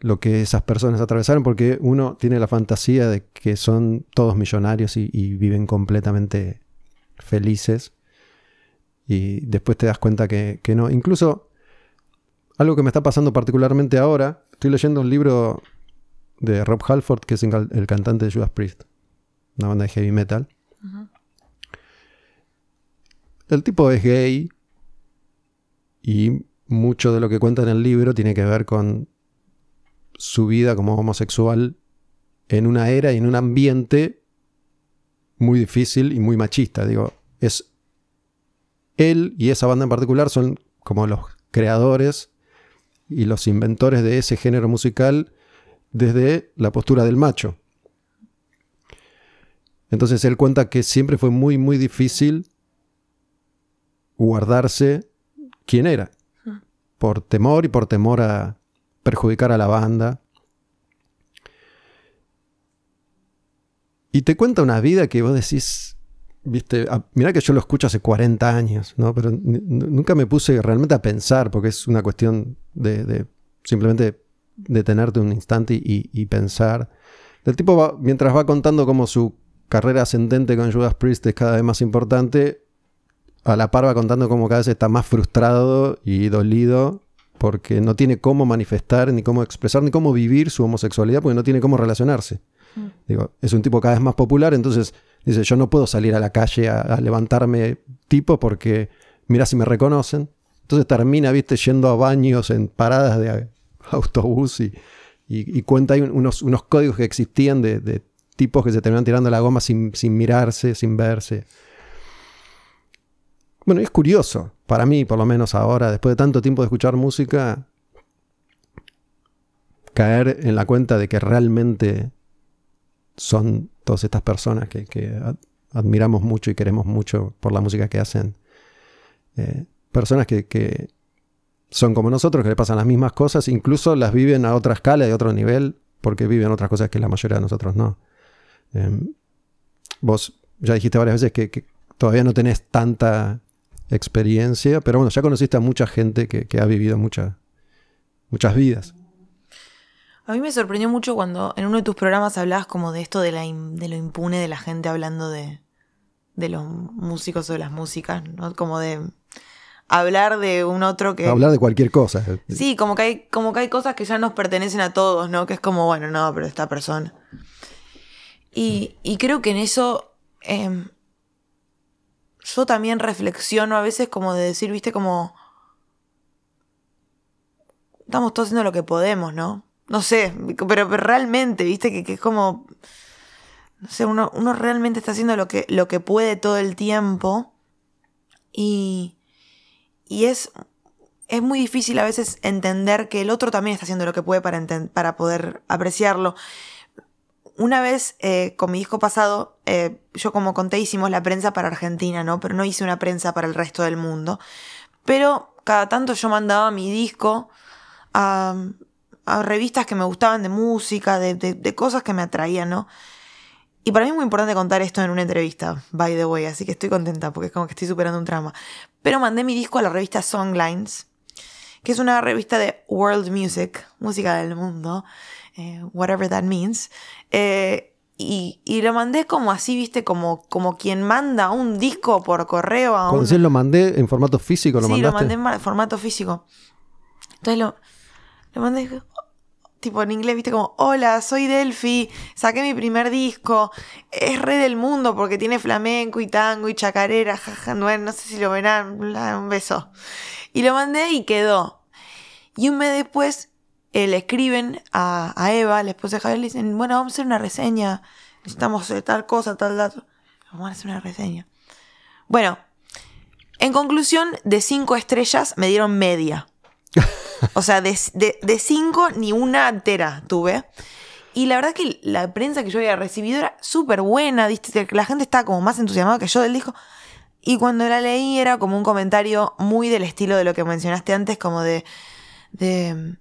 lo que esas personas atravesaron, porque uno tiene la fantasía de que son todos millonarios y, viven completamente felices. Y después te das cuenta que, no. Incluso algo que me está pasando particularmente ahora, estoy leyendo un libro de Rob Halford, que es el cantante de Judas Priest, una banda de heavy metal. El tipo es gay y mucho de lo que cuenta en el libro tiene que ver con su vida como homosexual en una era y en un ambiente muy difícil y muy machista. Digo, es él y esa banda en particular son como los creadores y los inventores de ese género musical desde la postura del macho. Entonces él cuenta que siempre fue muy, muy difícil guardarse quién era, mm. por temor y por temor a, perjudicar a la banda. Y te cuenta una vida que vos decís, viste, ah, mira que yo lo escucho hace 40 años, ¿no? Pero nunca me puse realmente a pensar, porque es una cuestión de, simplemente detenerte un instante y, pensar. El tipo, mientras va contando cómo su carrera ascendente con Judas Priest es cada vez más importante, a la par va contando cómo cada vez está más frustrado y dolido porque no tiene cómo manifestar, ni cómo expresar, ni cómo vivir su homosexualidad, porque no tiene cómo relacionarse. Mm. Digo, es un tipo cada vez más popular, entonces dice, yo no puedo salir a la calle a, levantarme tipo porque mira si me reconocen. Entonces termina, viste, yendo a baños en paradas de autobús y, y, cuenta ahí unos, unos, códigos que existían de, tipos que se terminan tirando la goma sin, sin mirarse, sin verse. Bueno, es curioso, para mí por lo menos ahora, después de tanto tiempo de escuchar música, caer en la cuenta de que realmente son todas estas personas que, admiramos mucho y queremos mucho por la música que hacen. Eh, personas que, son como nosotros, que le pasan las mismas cosas, incluso las viven a otra escala y a otro nivel, porque viven otras cosas que la mayoría de nosotros no. Em, vos ya dijiste varias veces que, que todavía no tenés tanta experiencia, pero bueno, ya conociste a mucha gente que, que ha vivido mucha- muchas vidas. A mí me sorprendió mucho cuando en uno de tus programas hablabas como de esto de, la de lo impune de la gente hablando de, de los músicos o de las músicas, ¿no? Como de hablar de un otro que... Hablar de cualquier cosa. Sí, como que, hay, como que hay cosas que ya nos pertenecen a todos, ¿no? Que es como, bueno, no, pero esta persona. Y, y creo que en eso em, yo también reflexiono a veces como de decir, viste, como... Estamos todos haciendo lo que podemos, ¿no? No sé, pero, pero realmente, viste, que, que es como... No sé, uno, uno realmente está haciendo lo que, lo que puede todo el tiempo. Y, y es es muy difícil a veces entender que el otro también está haciendo lo que puede para, para poder apreciarlo. Una vez eh, con mi disco pasado, eh, yo como conté hicimos la prensa para Argentina, ¿no? Pero no hice una prensa para el resto del mundo. Pero cada tanto yo mandaba mi disco a, a revistas que me gustaban de música, de, de- de cosas que me atraían, ¿no? Y para mí es muy importante contar esto en una entrevista, by the way, así que estoy contenta porque es como que estoy superando un trauma. Pero mandé mi disco a la revista Songlines, que es una revista de world music, música del mundo, eh, whatever that means. Eh, y, y lo mandé como así, viste, como, como quien manda un disco por correo a un... decís lo mandé en formato físico, ¿lo sí, mandaste? lo mandé en ma- formato físico. Entonces lo, lo mandé tipo en inglés, viste, como, hola, soy Delphi, saqué mi primer disco, es re del mundo porque tiene flamenco y tango y chacarera, jaja, no, no sé si lo verán, un beso. Y lo mandé y quedó. Y un mes después eh, le escriben a, a Eva, la esposa de Javier, le dicen, bueno, vamos a hacer una reseña, necesitamos eh, tal cosa, tal dato. Vamos a hacer una reseña. Bueno, en conclusión, de cinco estrellas me dieron media. O sea, de, de, cinco ni una entera tuve. Y la verdad que la prensa que yo había recibido era súper buena. La gente estaba como más entusiasmada que yo del disco. Y cuando la leí era como un comentario muy del estilo de lo que mencionaste antes, como de... de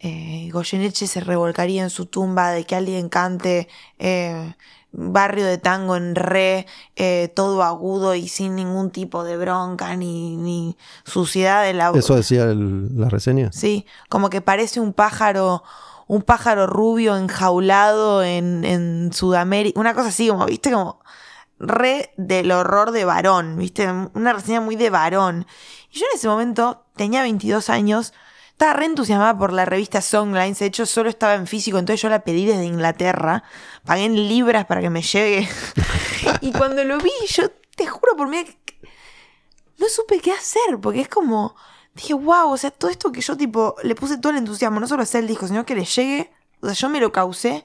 eh, Goyeneche se revolcaría en su tumba, de que alguien cante eh, barrio de tango en re, eh, todo agudo y sin ningún tipo de bronca ni, ni suciedad de la ¿Eso decía el- la reseña? Sí, como que parece un pájaro, un pájaro rubio enjaulado en, en Sudamérica, una cosa así, como, viste, como re del horror de varón, viste, una reseña muy de varón. Y yo en ese momento tenía 22 años, estaba re entusiasmada por la revista Songlines, de hecho solo estaba en físico, entonces yo la pedí desde Inglaterra, pagué en libras para que me llegue. y cuando lo vi, yo te juro por mí no supe qué hacer, porque es como, dije, wow, o sea, todo esto que yo tipo, le puse todo el entusiasmo, no solo hacer el disco, sino que le llegue, o sea, yo me lo causé,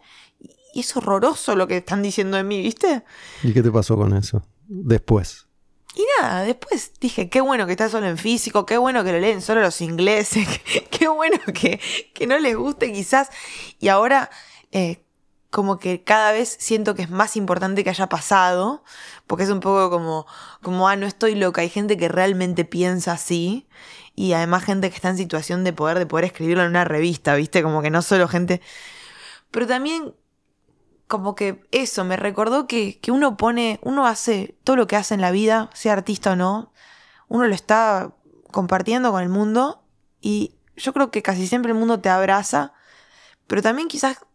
y es horroroso lo que están diciendo de mí, ¿viste? ¿Y qué te pasó con eso? Después. Y nada, después dije, qué bueno que está solo en físico, qué bueno que lo leen solo los ingleses, qué bueno que, que no les guste quizás. Y ahora, eh, como que cada vez siento que es más importante que haya pasado, porque es un poco como, como, ah, no estoy loca, hay gente que realmente piensa así. Y además gente que está en situación de poder, de poder escribirlo en una revista, ¿viste? Como que no solo gente... Pero también como que eso, me recordó que, que uno pone, uno hace todo lo que hace en la vida, sea artista o no, uno lo está compartiendo con el mundo y yo creo que casi siempre el mundo te abraza, pero también quizás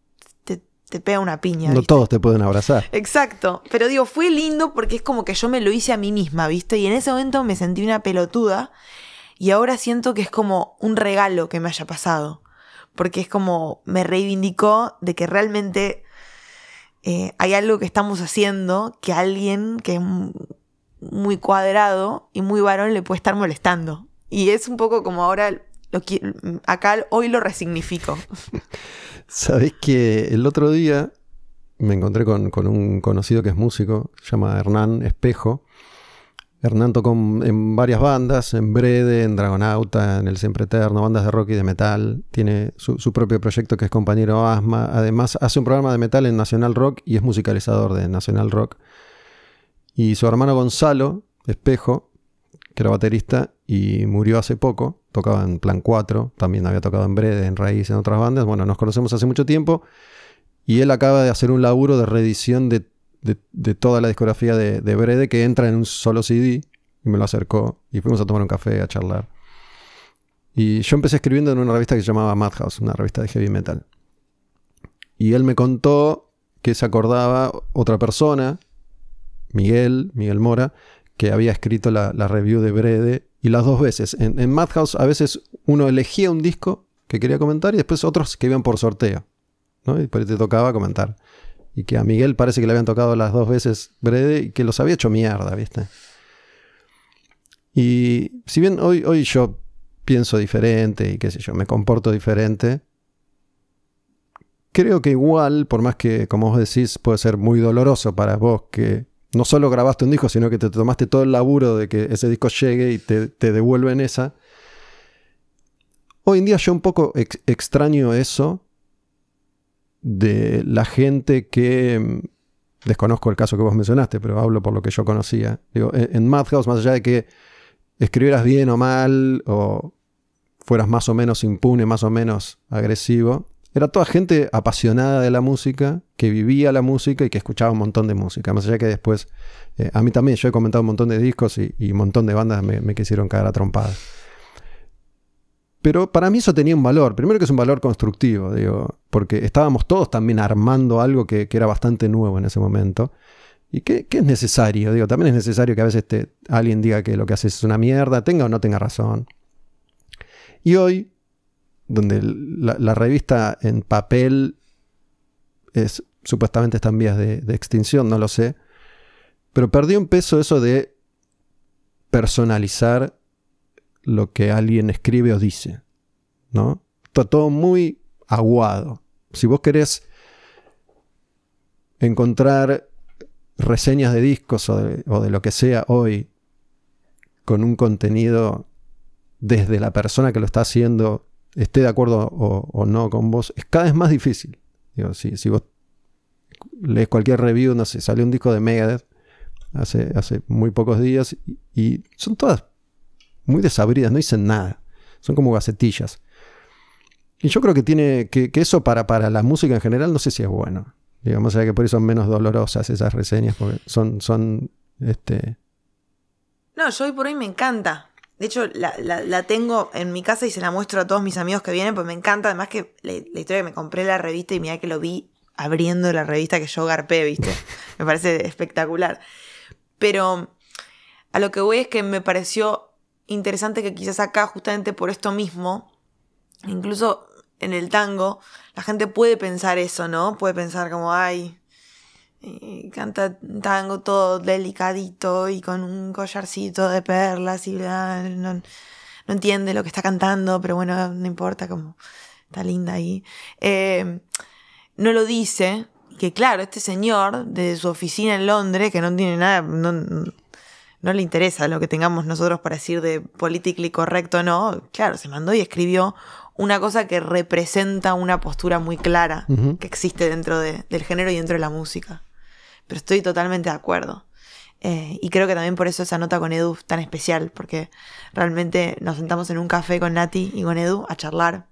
te, te pega una piña. No ¿viste? todos te pueden abrazar. Exacto, pero digo, fue lindo porque es como que yo me lo hice a mí misma, ¿viste? Y en ese momento me sentí una pelotuda y ahora siento que es como un regalo que me haya pasado, porque es como me reivindicó de que realmente eh, hay algo que estamos haciendo que alguien que es muy cuadrado y muy varón le puede estar molestando. Y es un poco como ahora, lo, acá hoy lo resignifico. Sabés que el otro día me encontré con, con un conocido que es músico, se llama Hernán Espejo. Hernán tocó en varias bandas, en Brede, en Dragonauta, en El Siempre Eterno, bandas de rock y de metal. Tiene su, su propio proyecto que es Compañero Asma. Además, hace un programa de metal en Nacional Rock y es musicalizador de Nacional Rock. Y su hermano Gonzalo Espejo, que era baterista, y murió hace poco. Tocaba en Plan 4, también había tocado en Brede, en Raíz, en otras bandas. Bueno, nos conocemos hace mucho tiempo y él acaba de hacer un laburo de reedición de, toda la discografía de, de, Brede que entra en un solo CD y me lo acercó y fuimos a tomar un café, a charlar. Y yo empecé escribiendo en una revista que se llamaba Madhouse, una revista de heavy metal. Y él me contó que se acordaba otra persona, Miguel, Miguel Mora, que había escrito la, review de Brede y las dos veces. En, Madhouse a veces uno elegía un disco que quería comentar y después otros que iban por sorteo. Y por te tocaba comentar. Y que a Miguel parece que le habían tocado las dos veces Brede y que los había hecho mierda, ¿viste? Y si bien hoy, hoy yo pienso diferente y qué sé yo, me comporto diferente, creo que igual, por más que, como vos decís, puede ser muy doloroso para vos que no solo grabaste un disco, sino que te tomaste todo el laburo de que ese disco llegue y te, te devuelven esa. Hoy en día yo un poco extraño eso de la gente que... Mm, desconozco el caso que vos mencionaste, pero hablo por lo que yo conocía. En, Madhouse, más allá de que escribieras bien o mal, o fueras más o menos impune, más o menos agresivo, era toda gente apasionada de la música, que vivía la música y que escuchaba un montón de música. Más allá que después, eh, a mí también, yo he comentado un montón de discos y, un montón de bandas me, me quisieron caer a trompadas. Pero para mí eso tenía un valor. Primero que es un valor constructivo, digo, porque estábamos todos también armando algo que, era bastante nuevo en ese momento. Y que, es necesario, digo, también es necesario que a veces alguien diga que lo que haces es una mierda, tenga o no tenga razón. Y hoy, donde la, revista en papel es supuestamente está en vías de, de extinción, no lo sé, pero perdió un peso eso de personalizar lo que alguien escribe o dice, ¿no? Está todo muy aguado. Si vos querés encontrar reseñas de discos o de, lo que sea hoy con un contenido desde la persona que lo está haciendo, esté de acuerdo o, no con vos, es cada vez más difícil. Si, vos lees cualquier review, no sé, salió un disco de Megadeth hace, hace muy pocos días y son todas muy desabridas, no dicen nada. Son como gacetillas. Y yo creo que tiene que, eso para, para la música en general no sé si es bueno. Digamos, o sea que por eso son menos dolorosas esas reseñas, porque son, son este... No, yo hoy por hoy me encanta. De hecho, la, tengo en mi casa y se la muestro a todos mis amigos que vienen, pues me encanta. Además que la, historia que me compré la revista y mira que lo vi abriendo la revista que yo garpé, ¿viste? me parece espectacular. Pero a lo que voy es que me pareció interesante que quizás acá, justamente por esto mismo, incluso en el tango, la gente puede pensar eso, ¿no? Puede pensar como, ay, eh, canta tango todo delicadito y con un collarcito de perlas y no, no, entiende lo que está cantando, pero bueno, no importa, como está linda ahí. Eh, no lo dice, que claro, este señor de su oficina en Londres, que no tiene nada, le interesa lo que tengamos nosotros para decir de politically correcto o no. Claro, se mandó y escribió una cosa que representa una postura muy clara que existe dentro del género y dentro de la música. Pero estoy totalmente de acuerdo. Eh, y creo que también por eso esa nota con Edu es tan especial, porque realmente nos sentamos en un café con Nati y con Edu a charlar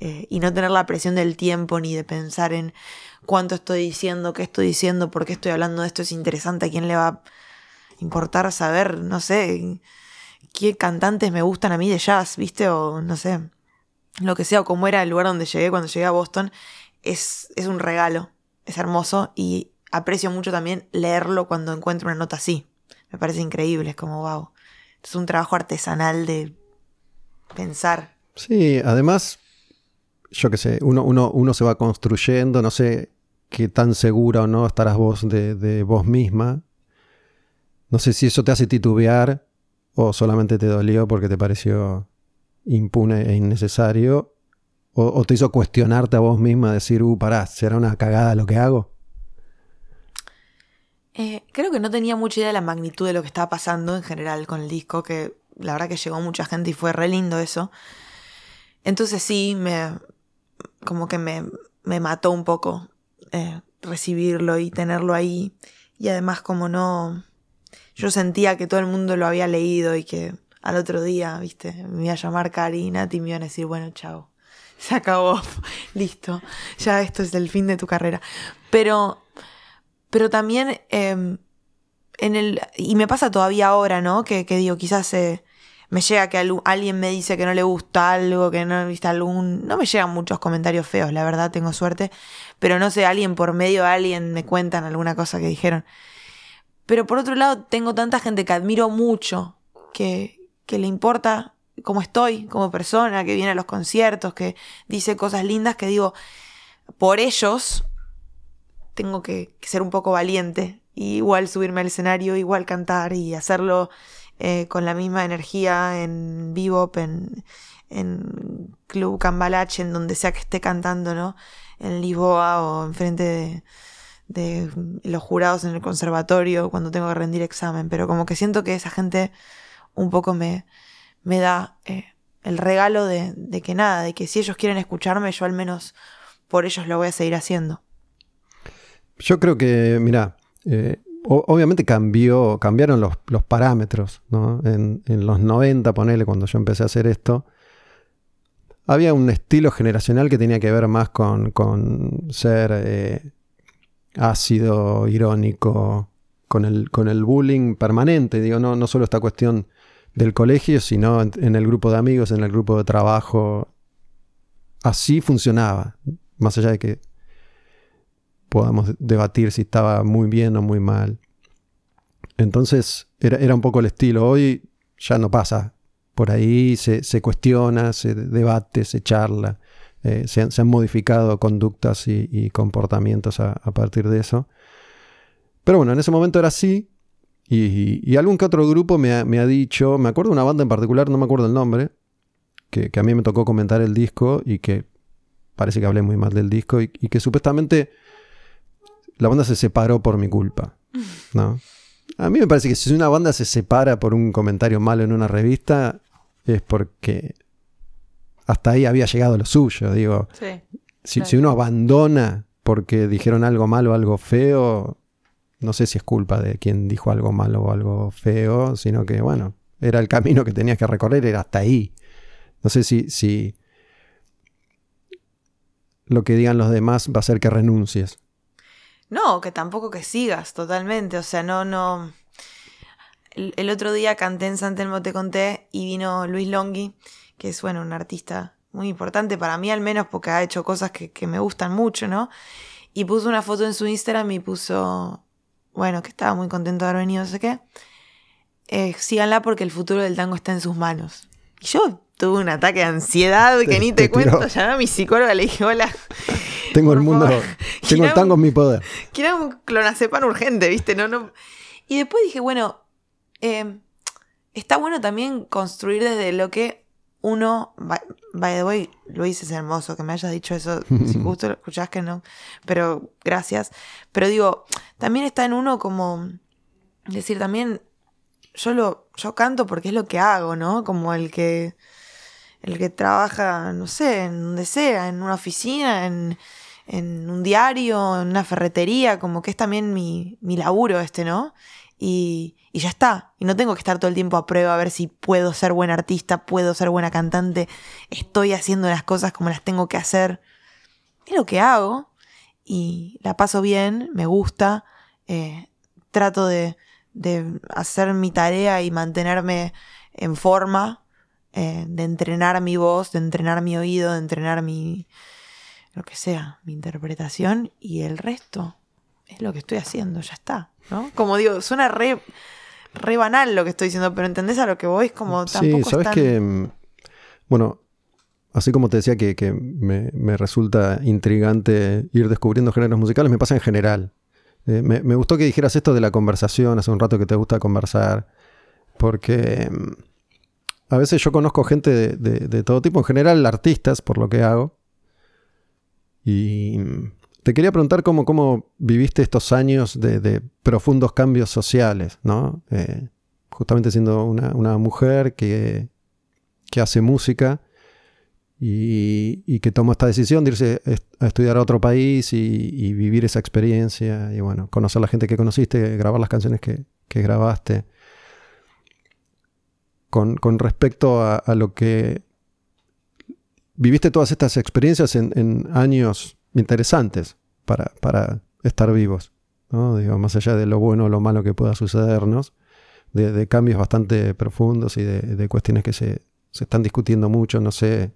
eh, y no tener la presión del tiempo ni de pensar en cuánto estoy diciendo, qué estoy diciendo, por qué estoy hablando de esto, es interesante, a quién le va importar saber, no sé, qué cantantes me gustan a mí de jazz, ¿viste? O no sé, lo que sea, o cómo era el lugar donde llegué cuando llegué a Boston, es, es un regalo, es hermoso y aprecio mucho también leerlo cuando encuentro una nota así. Me parece increíble, es como, wow, es un trabajo artesanal de pensar. Sí, además, yo qué sé, uno, uno, uno se va construyendo, no sé qué tan segura o no estarás vos de, de vos misma, no sé si eso te hace titubear o solamente te dolió porque te pareció impune e innecesario. O, te hizo cuestionarte a vos misma, decir, uh, pará, ¿será una cagada lo que hago? Eh, creo que no tenía mucha idea de la magnitud de lo que estaba pasando en general con el disco, que la verdad que llegó mucha gente y fue re lindo eso. Entonces sí, me, como que me, me mató un poco eh, recibirlo y tenerlo ahí. Y además como no, yo sentía que todo el mundo lo había leído y que al otro día, viste, me iba a llamar Nati y me iban a decir, bueno, chao, se acabó, listo, ya esto es el fin de tu carrera. Pero, pero también em, en el, y me pasa todavía ahora, ¿no? Que, que digo, quizás eh, me llega que alguien me dice que no le gusta algo, que no viste algún, no me llegan muchos comentarios feos, la verdad, tengo suerte, pero no sé, alguien por medio de alguien me cuentan alguna cosa que dijeron. Pero por otro lado, tengo tanta gente que admiro mucho, que, que le importa cómo estoy como persona, que viene a los conciertos, que dice cosas lindas, que digo, por ellos tengo que, ser un poco valiente. igual subirme al escenario, igual cantar y hacerlo eh, con la misma energía en vivo, en, en Club Cambalache, en donde sea que esté cantando, ¿no? En Lisboa o enfrente de, de los jurados en el conservatorio cuando tengo que rendir examen. Pero como que siento que esa gente un poco me, me da eh, el regalo de, de, que nada, de que si ellos quieren escucharme, yo al menos por ellos lo voy a seguir haciendo. Yo creo que, mira, eh, obviamente cambió, cambiaron los, los parámetros, ¿no? En, en, los 90, ponele, cuando yo empecé a hacer esto, había un estilo generacional que tenía que ver más con, con ser eh, ácido, irónico, con el, con el bullying permanente, digo, no, no solo esta cuestión del colegio, sino en, el grupo de amigos, en el grupo de trabajo. Así funcionaba, más allá de que podamos debatir si estaba muy bien o muy mal. Entonces era, era un poco el estilo. Hoy ya no pasa. Por ahí se, cuestiona, se debate, se charla. Eh, se, han, modificado conductas y, comportamientos a, partir de eso. Pero bueno, en ese momento era así. Y, algún que otro grupo me ha, dicho, me acuerdo de una banda en particular, no me acuerdo el nombre, que, a mí me tocó comentar el disco y que parece que hablé muy mal del disco y, que supuestamente la banda se separó por mi culpa. ¿no? A mí me parece que si una banda se separa por un comentario malo en una revista es porque hasta ahí había llegado lo suyo. Digo, si, si uno abandona porque dijeron algo malo o algo feo, no sé si es culpa de quien dijo algo malo o algo feo, sino que, bueno, era el camino que tenías que recorrer, era hasta ahí. No sé si, si lo que digan los demás va a hacer que renuncies. No, que tampoco que sigas totalmente. O sea, no, no. El, otro día canté en San Telmo Te Conté y vino Luis Longhi, que es, bueno, un artista muy importante para mí al menos porque ha hecho cosas que, que me gustan mucho, ¿no? Y puso una foto en su Instagram y puso bueno, que estaba muy contento de haber venido, no sé qué. Eh, síganla porque el futuro del tango está en sus manos. Y yo tuve un ataque de ansiedad que ni te, cuento. Llamé a mi psicóloga le dije, hola. Tengo el mundo, tengo el tango en mi poder. Quiero un clonazepam urgente, ¿viste? No, no. Y después dije, bueno, eh, está bueno también construir desde lo que uno, by, the way, Luis es hermoso que me hayas dicho eso, si justo lo escuchás que no, pero gracias. Pero digo, también está en uno como decir también, yo lo, yo canto porque es lo que hago, ¿no? Como el que, el que trabaja, no sé, en donde sea, en una oficina, en, en un diario, en una ferretería, como que es también mi, mi laburo este, ¿no? Y, ya está. Y no tengo que estar todo el tiempo a prueba a ver si puedo ser buena artista, puedo ser buena cantante, estoy haciendo las cosas como las tengo que hacer. Es lo que hago y la paso bien, me gusta, eh, trato de, de, hacer mi tarea y mantenerme en forma, eh, de entrenar mi voz, de entrenar mi oído, de entrenar mi, lo que sea, mi interpretación y el resto es lo que estoy haciendo, ya está. ¿No? Como digo, suena re, re banal lo que estoy diciendo, pero ¿entendés a lo que voy? Es como tampoco Sí, sabes que, bueno, así como te decía que, me, resulta intrigante ir descubriendo géneros musicales, me pasa en general. Eh, me, gustó que dijeras esto de la conversación, hace un rato que te gusta conversar, porque mm, a veces yo conozco gente de, de todo tipo, en general artistas, por lo que hago, y mm, te quería preguntar cómo, viviste estos años de, profundos cambios sociales, ¿no? Eh, justamente siendo una, mujer que, hace música y, que tomó esta decisión de irse a estudiar a otro país y, vivir esa experiencia y bueno, conocer a la gente que conociste, grabar las canciones que, grabaste. con, respecto a, lo que viviste todas estas experiencias en, años interesantes para, para estar vivos, ¿no? Digo, más allá de lo bueno o lo malo que pueda sucedernos, de, cambios bastante profundos y de, cuestiones que se, se, están discutiendo mucho, no sé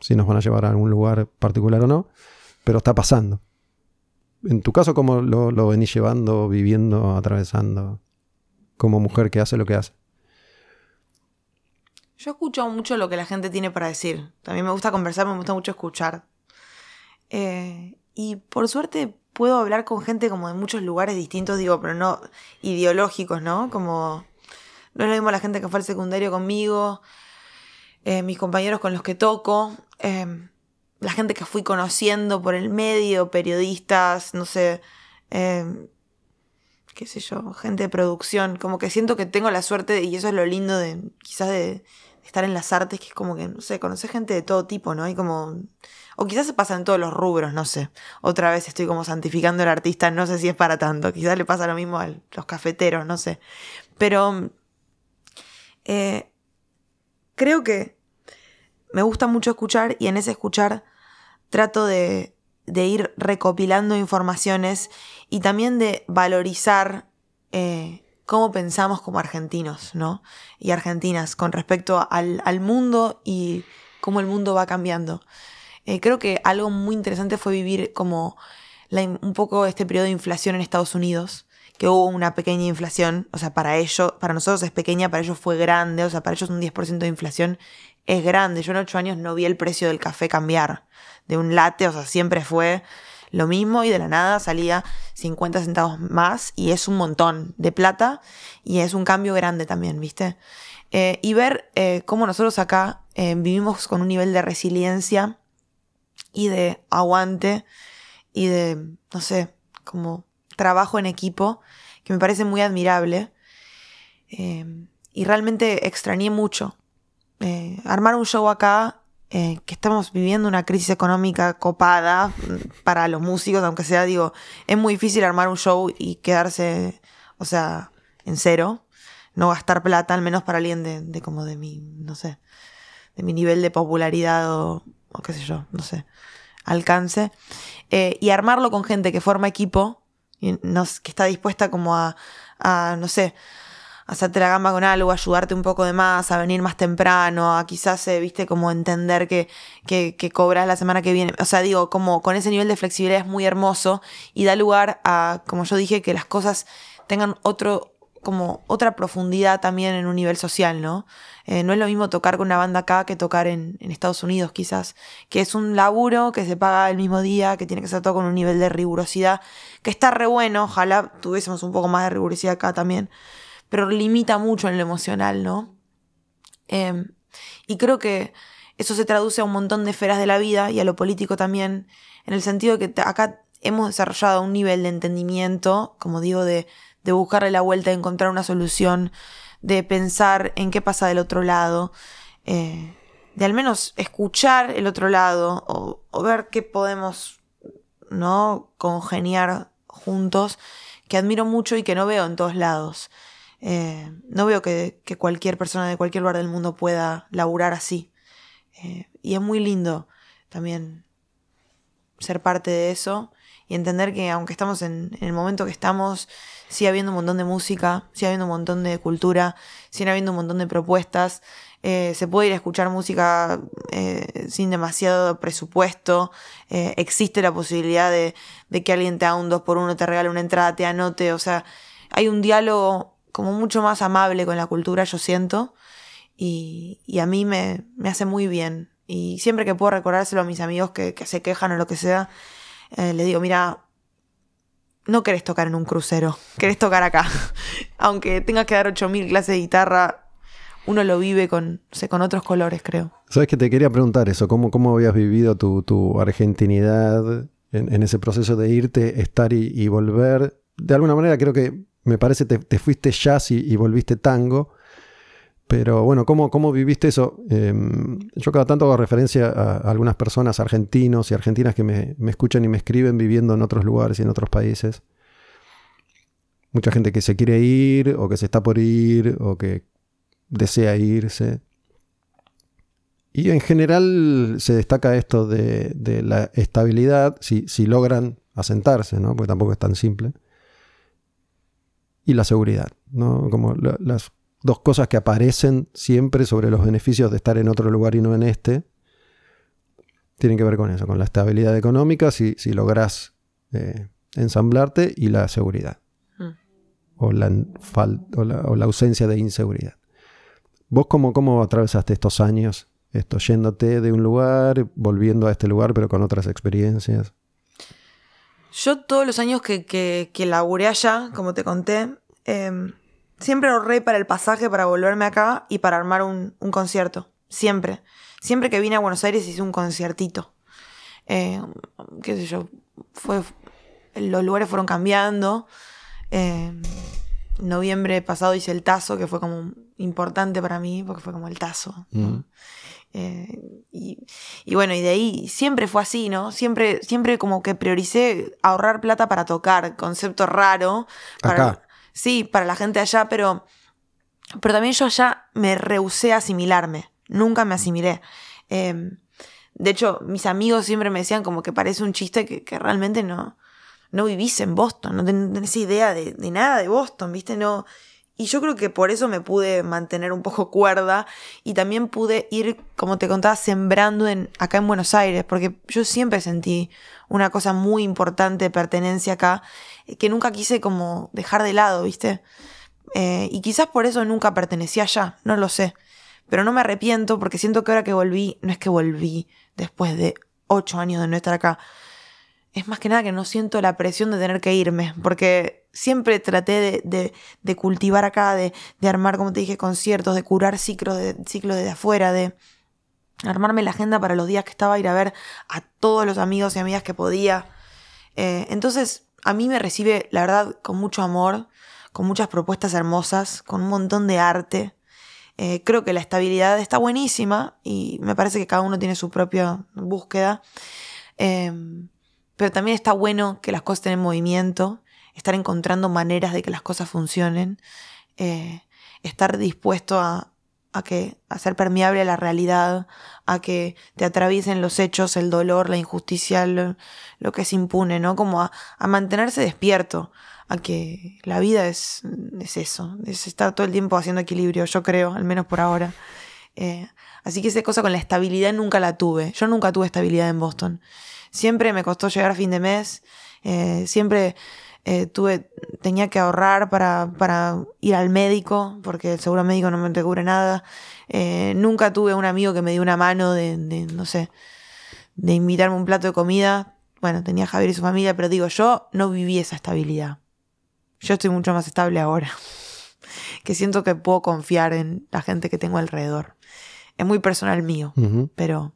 si nos van a llevar a algún lugar particular o no, pero está pasando. En tu caso, ¿cómo lo, lo venís llevando, viviendo, atravesando, como mujer que hace lo que hace? Yo escucho mucho lo que la gente tiene para decir. También me gusta conversar, me gusta mucho escuchar. Eh, y por suerte puedo hablar con gente como de muchos lugares distintos, digo, pero no ideológicos, ¿no? Como no es lo mismo la gente que fue al secundario conmigo, eh, mis compañeros con los que toco, eh, la gente que fui conociendo por el medio, periodistas, no sé, qué sé yo, gente de producción, como que siento que tengo la suerte, y eso es lo lindo de quizás de, estar en las artes, que es como que, no sé, conocer gente de todo tipo, ¿no? Hay como... O quizás se pasa en todos los rubros, no sé. Otra vez estoy como santificando al artista, no sé si es para tanto. Quizás le pasa lo mismo a los cafeteros, no sé. Pero... Eh, creo que me gusta mucho escuchar y en ese escuchar trato de, de ir recopilando informaciones y también de valorizar eh, cómo pensamos como argentinos, ¿no? Y argentinas con respecto al, mundo y cómo el mundo va cambiando. Eh, creo que algo muy interesante fue vivir como un poco este periodo de inflación en Estados Unidos, que hubo una pequeña inflación, o sea, para ellos, para nosotros es pequeña, para ellos fue grande, o sea, para ellos un 10% de inflación es grande. Yo en ocho años no vi el precio del café cambiar de un latte, o sea, siempre fue lo mismo y de la nada salía 50 centavos más y es un montón de plata y es un cambio grande también, ¿viste? Eh, y ver eh, cómo nosotros acá eh, vivimos con un nivel de resiliencia y de aguante y de, no sé, como trabajo en equipo que me parece muy admirable. y realmente extrañé mucho. armar un show acá eh, que estamos viviendo una crisis económica copada mm, para los músicos, aunque sea, digo, es muy difícil armar un show y quedarse, o sea, en cero, no gastar plata, al menos para alguien de, como de mi, no sé, de mi nivel de popularidad o, qué sé yo, no sé, alcance. Eh, y armarlo con gente que forma equipo, y que está dispuesta como a, a no sé, hacerte la gamba con algo, ayudarte un poco de más, a venir más temprano, a quizás, eh, viste, como entender que, que, que, cobras la semana que viene. O sea, digo, como con ese nivel de flexibilidad es muy hermoso y da lugar a, como yo dije, que las cosas tengan otro, como otra profundidad también en un nivel social, ¿no? Eh, no es lo mismo tocar con una banda acá que tocar en, en, Estados Unidos, quizás, que es un laburo que se paga el mismo día, que tiene que ser todo con un nivel de rigurosidad, que está re bueno, ojalá tuviésemos un poco más de rigurosidad acá también, pero limita mucho en lo emocional, ¿no? Em, y creo que eso se traduce a un montón de esferas de la vida y a lo político también, en el sentido de que acá hemos desarrollado un nivel de entendimiento, como digo, de, de buscarle la vuelta, de encontrar una solución, de pensar en qué pasa del otro lado, eh, de al menos escuchar el otro lado o, o, ver qué podemos no congeniar juntos, que admiro mucho y que no veo en todos lados. Eh, no veo que, cualquier persona de cualquier lugar del mundo pueda laburar así. Eh, y es muy lindo también ser parte de eso y entender que aunque estamos en, el momento que estamos, sigue habiendo un montón de música, sigue habiendo un montón de cultura, sigue habiendo un montón de propuestas. Eh, se puede ir a escuchar música sin demasiado presupuesto. existe la posibilidad de, que alguien te haga un 2 por 1 te regale una entrada, te anote. O sea, hay un diálogo como mucho más amable con la cultura, yo siento, y, a mí me, hace muy bien. Y siempre que puedo recordárselo a mis amigos que, se quejan o lo que sea, eh, les digo, mira, no querés tocar en un crucero, querés tocar acá. Aunque tengas que dar 8.000 clases de guitarra, uno lo vive con, con otros colores, creo. Sabes que te quería preguntar eso, ¿cómo, cómo habías vivido tu, argentinidad en, ese proceso de irte, estar y volver? De alguna manera creo que me parece te, te fuiste jazz y, volviste tango. Pero bueno, ¿cómo, cómo viviste eso? Em, yo cada tanto hago referencia a, algunas personas argentinos y argentinas que me, escuchan y me escriben viviendo en otros lugares y en otros países. Mucha gente que se quiere ir o que se está por ir o que desea irse. Y en general se destaca esto de, la estabilidad, si, logran asentarse, ¿no? porque tampoco es tan simple. Y la seguridad, ¿no? como las dos cosas que aparecen siempre sobre los beneficios de estar en otro lugar y no en este, tienen que ver con eso, con la estabilidad económica, si, si logras eh, ensamblarte, y la seguridad. Mm. O, la, o, la, ausencia de inseguridad. ¿Vos cómo, cómo atravesaste estos años esto, yéndote de un lugar, volviendo a este lugar, pero con otras experiencias. Yo todos los años que, que, laburé allá, como te conté, em, siempre ahorré para el pasaje para volverme acá y para armar un, concierto. Siempre. Siempre que vine a Buenos Aires hice un conciertito. Em, qué sé yo, fue, los lugares fueron cambiando. Eh, noviembre pasado hice el Tazo, que fue como importante para mí, porque fue como el Tazo. Eh, y, bueno, y de ahí siempre fue así, ¿no? Siempre, siempre como que prioricé ahorrar plata para tocar, concepto raro. Para, Sí, para la gente allá, pero, pero también yo allá me rehusé a asimilarme, nunca me asimilé. Em, de hecho, mis amigos siempre me decían como que parece un chiste que, que realmente no, no vivís en Boston, no tenés idea de, de nada de Boston, ¿viste? No, y yo creo que por eso me pude mantener un poco cuerda y también pude ir, como te contaba, sembrando en, acá en Buenos Aires, porque yo siempre sentí una cosa muy importante de pertenencia acá, eh, que nunca quise como dejar de lado, ¿viste? Eh, y quizás por eso nunca pertenecí allá, no lo sé. Pero no me arrepiento porque siento que ahora que volví, no es que volví después de ocho años de no estar acá, es más que nada que no siento la presión de tener que irme, porque siempre traté de, cultivar acá, de, armar, como te dije, conciertos, de curar ciclos de, ciclos desde afuera, de armarme la agenda para los días que estaba ir a ver a todos los amigos y amigas que podía. Eh, entonces, a mí me recibe, la verdad, con mucho amor, con muchas propuestas hermosas, con un montón de arte. Eh, creo que la estabilidad está buenísima y me parece que cada uno tiene su propia búsqueda. Em, pero también está bueno que las cosas estén en movimiento, estar encontrando maneras de que las cosas funcionen, eh, estar dispuesto a, a, que, a ser permeable a la realidad, a que te atraviesen los hechos, el dolor, la injusticia, lo, que es impune, ¿no? Como a, mantenerse despierto, a que la vida es, es eso, es estar todo el tiempo haciendo equilibrio, yo creo, al menos por ahora. Eh, así que esa cosa con la estabilidad nunca la tuve. Yo nunca tuve estabilidad en Boston. Siempre me costó llegar a fin de mes, eh, siempre eh, tuve, tenía que ahorrar para, para, ir al médico, porque el seguro médico no me te cubre nada. Eh, nunca tuve un amigo que me dio una mano de, no sé, de invitarme un plato de comida. Bueno, tenía Javier y su familia, pero digo, yo no viví esa estabilidad. Yo estoy mucho más estable ahora. que siento que puedo confiar en la gente que tengo alrededor. Es muy personal mío, pero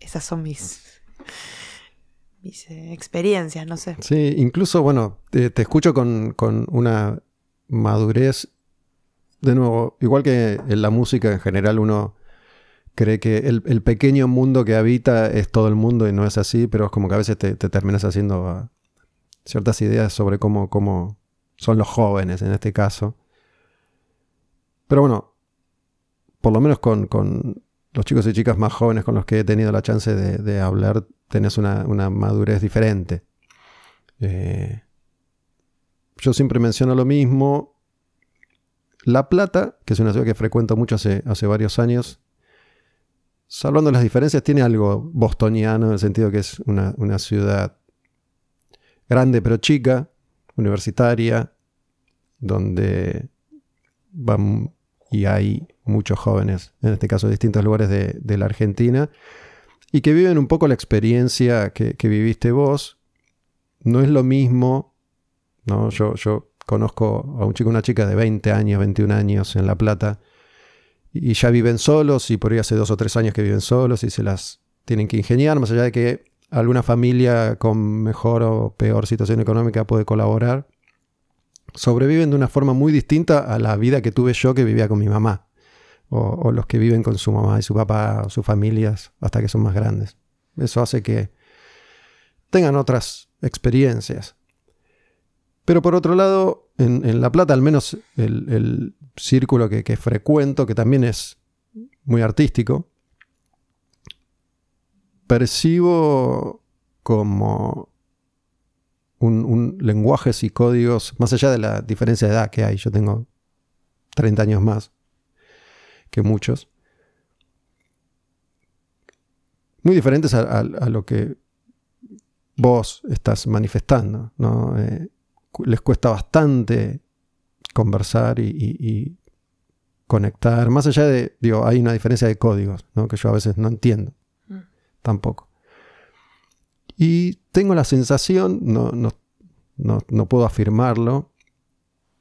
esas son mis, mis eh, experiencias, no sé. Sí, incluso, bueno, te, escucho con, una madurez, de nuevo, igual que en la música en general uno cree que el, pequeño mundo que habita es todo el mundo y no es así, pero es como que a veces te, terminas haciendo ah, ciertas ideas sobre cómo, cómo son los jóvenes en este caso. Pero bueno, por lo menos con, los chicos y chicas más jóvenes con los que he tenido la chance de, hablar, tenés una, madurez diferente. Eh, yo siempre menciono lo mismo. La Plata, que es una ciudad que frecuento mucho hace, varios años, salvando las diferencias, tiene algo bostoniano en el sentido que es una, una ciudad grande pero chica, universitaria, donde van y hay muchos jóvenes, en este caso de distintos lugares de, la Argentina, y que viven un poco la experiencia que, viviste vos. No es lo mismo, ¿no? Yo, conozco a un chico, una chica de 20 años, 21 años en La Plata, y ya viven solos, y por ahí hace dos o tres años que viven solos y se las tienen que ingeniar, más allá de que alguna familia con mejor o peor situación económica puede colaborar sobreviven de una forma muy distinta a la vida que tuve yo que vivía con mi mamá, o, los que viven con su mamá y su papá, o sus familias, hasta que son más grandes. Eso hace que tengan otras experiencias. Pero por otro lado, en, La Plata, al menos el, círculo que, frecuento, que también es muy artístico, percibo como un, lenguajes y códigos, más allá de la diferencia de edad que hay, yo tengo 30 años más que muchos, muy diferentes a, lo que vos estás manifestando. ¿no? Eh, les cuesta bastante conversar y, conectar, más allá de, digo, hay una diferencia de códigos, ¿no? que yo a veces no entiendo mm. tampoco. Y tengo la sensación, no, no, puedo afirmarlo,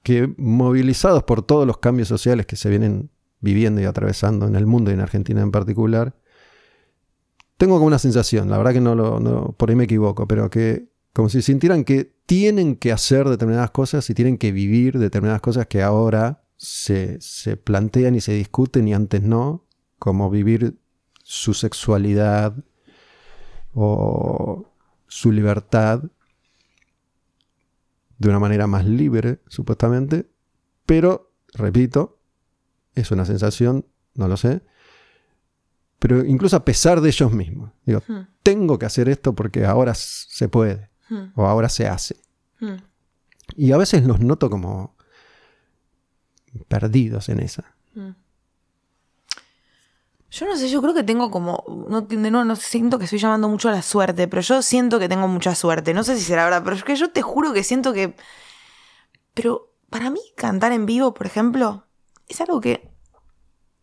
que movilizados por todos los cambios sociales que se vienen viviendo y atravesando en el mundo y en Argentina en particular, tengo como una sensación, la verdad que no lo, por ahí me equivoco, pero que como si sintieran que tienen que hacer determinadas cosas y tienen que vivir determinadas cosas que ahora se, se plantean y se discuten y antes no, como vivir su sexualidad o su libertad de una manera más libre, supuestamente, pero, repito, es una sensación, no lo sé, pero incluso a pesar de ellos mismos. Digo, hmm. tengo que hacer esto porque ahora se puede, hmm. o ahora se hace. Hmm. Y a veces los noto como perdidos en esa. Yo no sé, yo creo que tengo como. No, no, no siento que estoy llamando mucho a la suerte, pero yo siento que tengo mucha suerte. No sé si será verdad, pero es que yo te juro que siento que. Pero para mí, cantar en vivo, por ejemplo, es algo que.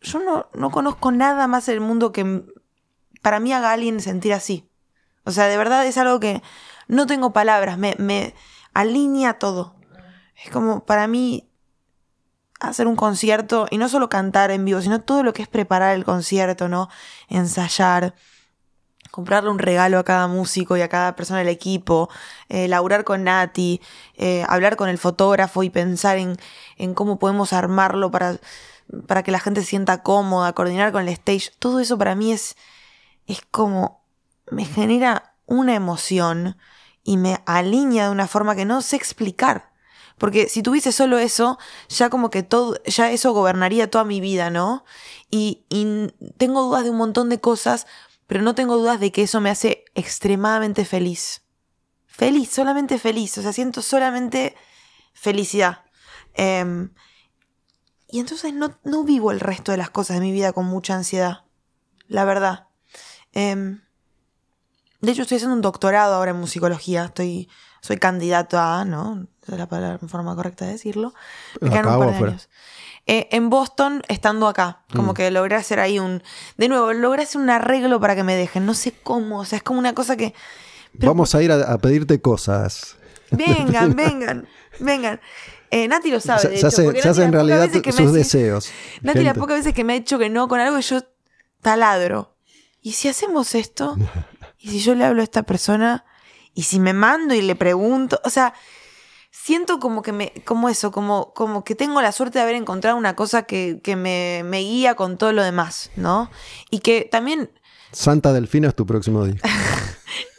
Yo no, no conozco nada más en el mundo que para mí haga alguien sentir así. O sea, de verdad es algo que no tengo palabras, me, me alinea todo. Es como, para mí, hacer un concierto y no solo cantar en vivo, sino todo lo que es preparar el concierto, ¿no? Ensayar, comprarle un regalo a cada músico y a cada persona del equipo, eh, laburar con Nati, eh, hablar con el fotógrafo y pensar en, en cómo podemos armarlo para, para que la gente se sienta cómoda, coordinar con el stage. Todo eso para mí es, es como, me genera una emoción y me alinea de una forma que no sé explicar. Porque si tuviese solo eso, ya como que todo, ya eso gobernaría toda mi vida, ¿no? Y, tengo dudas de un montón de cosas, pero no tengo dudas de que eso me hace extremadamente feliz. Feliz, solamente feliz. O sea, siento solamente felicidad. Em, y entonces no, no, vivo el resto de las cosas de mi vida con mucha ansiedad. La verdad. Em, de hecho, estoy haciendo un doctorado ahora en musicología. Estoy, soy candidato a, ¿no? es la palabra, forma correcta de decirlo. Me quedan un par de años. Eh, en Boston, estando acá, como mm. que logré hacer ahí un. De nuevo, logré hacer un arreglo para que me dejen. No sé cómo, o sea, es como una cosa que. Vamos a ir a, pedirte cosas. Vengan, vengan, vengan. Eh, Nati lo sabe. Se, hace, en realidad sus deseos. Nati, las pocas veces que me ha dicho que no con algo, yo taladro. ¿Y si hacemos esto? ¿Y si yo le hablo a esta persona? ¿Y si me mando y le pregunto? O sea, siento como que me, como eso, como, como que tengo la suerte de haber encontrado una cosa que, me, guía con todo lo demás, ¿no? Y que también... Santa Delfina es tu próximo día.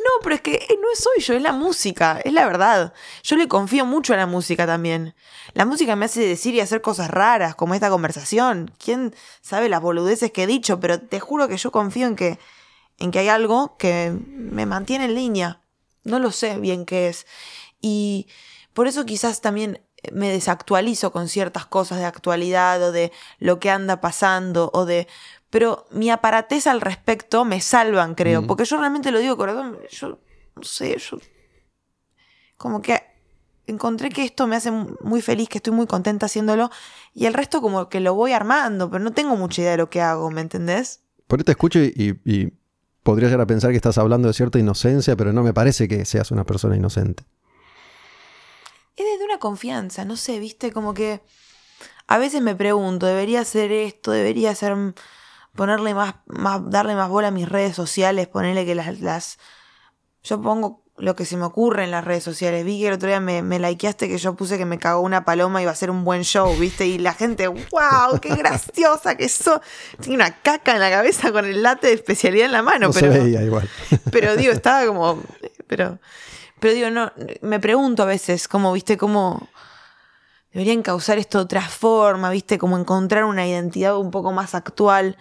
no, pero es que eh, no soy yo, es la música, es la verdad. Yo le confío mucho a la música también. La música me hace decir y hacer cosas raras, como esta conversación. ¿Quién sabe las boludeces que he dicho? Pero te juro que yo confío en que, en que hay algo que me mantiene en línea. No lo sé bien qué es. Y por eso quizás también me desactualizo con ciertas cosas de actualidad o de lo que anda pasando o de... Pero mi aparatez al respecto me salvan, creo, porque yo realmente lo digo corazón, yo no sé, yo... Como que encontré que esto me hace muy feliz, que estoy muy contenta haciéndolo y el resto como que lo voy armando, pero no tengo mucha idea de lo que hago, ¿me entendés? Por ahí te escucho y, y podría llegar a pensar que estás hablando de cierta inocencia, pero no me parece que seas una persona inocente. Es desde una confianza, no sé, viste, como que a veces me pregunto, debería hacer esto, debería hacer ponerle más, más darle más bola a mis redes sociales, ponerle que las, las yo pongo lo que se me ocurre en las redes sociales. Vi que el otro día me, me likeaste que yo puse que me cagó una paloma y iba a ser un buen show, ¿viste? Y la gente, wow, qué graciosa que eso. Tiene una caca en la cabeza con el late de especialidad en la mano. pero, se veía igual. Pero digo, estaba como. Pero pero digo, no, me pregunto a veces, como, viste, cómo. deberían causar esto de otra forma, ¿viste? Como encontrar una identidad un poco más actual.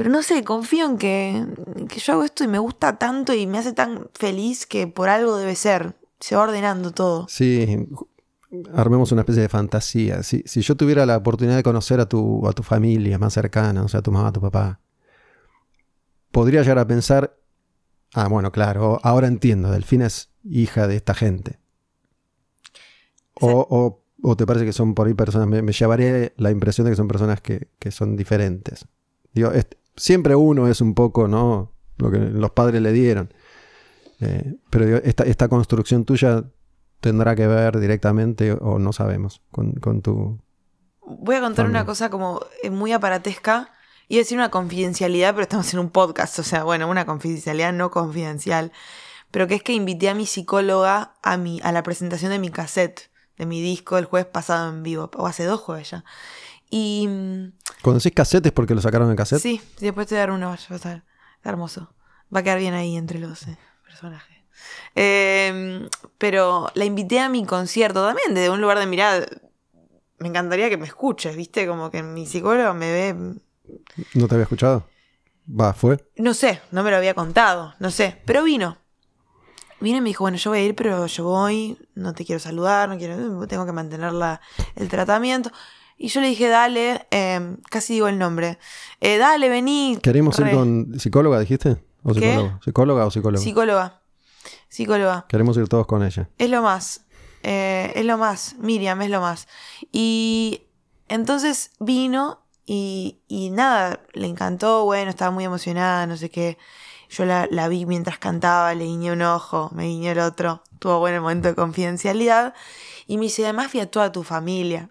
Pero no sé, confío en que, que yo hago esto y me gusta tanto y me hace tan feliz que por algo debe ser. Se va ordenando todo. Sí, armemos una especie de fantasía. Si, si yo tuviera la oportunidad de conocer a tu, a tu familia más cercana, o sea, a tu mamá, a tu papá, podría llegar a pensar, ah, bueno, claro, ahora entiendo, Delfina es hija de esta gente. O, o, o te parece que son por ahí personas, me, me llevaré la impresión de que son personas que, que son diferentes. Digo, es- siempre uno es un poco, ¿no? Lo que los padres le dieron. Eh, pero digo, esta, esta construcción tuya tendrá que ver directamente o no sabemos con, con tu... Voy a contar Familia. una cosa como eh, muy aparatesca y decir una confidencialidad, pero estamos en un podcast, o sea, bueno, una confidencialidad no confidencial, pero que es que invité a mi psicóloga a, mi, a la presentación de mi cassette, de mi disco el jueves pasado en vivo, o hace dos jueves ya. Y mm, Cuando decís cassette es porque lo sacaron en cassette. sí, después te voy a dar uno, vas a está hermoso. Va a quedar bien ahí entre los eh, personajes. Eh, pero la invité a mi concierto también, desde un lugar de mirada. Me encantaría que me escuches, ¿viste? Como que mi psicólogo me ve. ¿No te había escuchado? Va, fue. No sé, no me lo había contado, no sé. Pero vino. Vino y me dijo, bueno, yo voy a ir, pero yo voy, no te quiero saludar, no quiero, tengo que mantener la- el tratamiento. Y yo le dije, dale, eh, casi digo el nombre. Eh, dale, vení. ¿Queremos ir con psicóloga, dijiste? ¿O ¿Qué? psicólogo? ¿Psicóloga o psicólogo? Psicóloga. Psicóloga. Queremos ir todos con ella. Es lo más. eh, es lo más. Miriam es lo más. Y entonces vino y, y nada, le encantó, bueno, estaba muy emocionada, no sé qué. Yo la, la vi mientras cantaba, le guiñé un ojo, me guiñó el otro. Tuvo bueno el momento de confidencialidad. Y me dice, además fui a toda tu familia.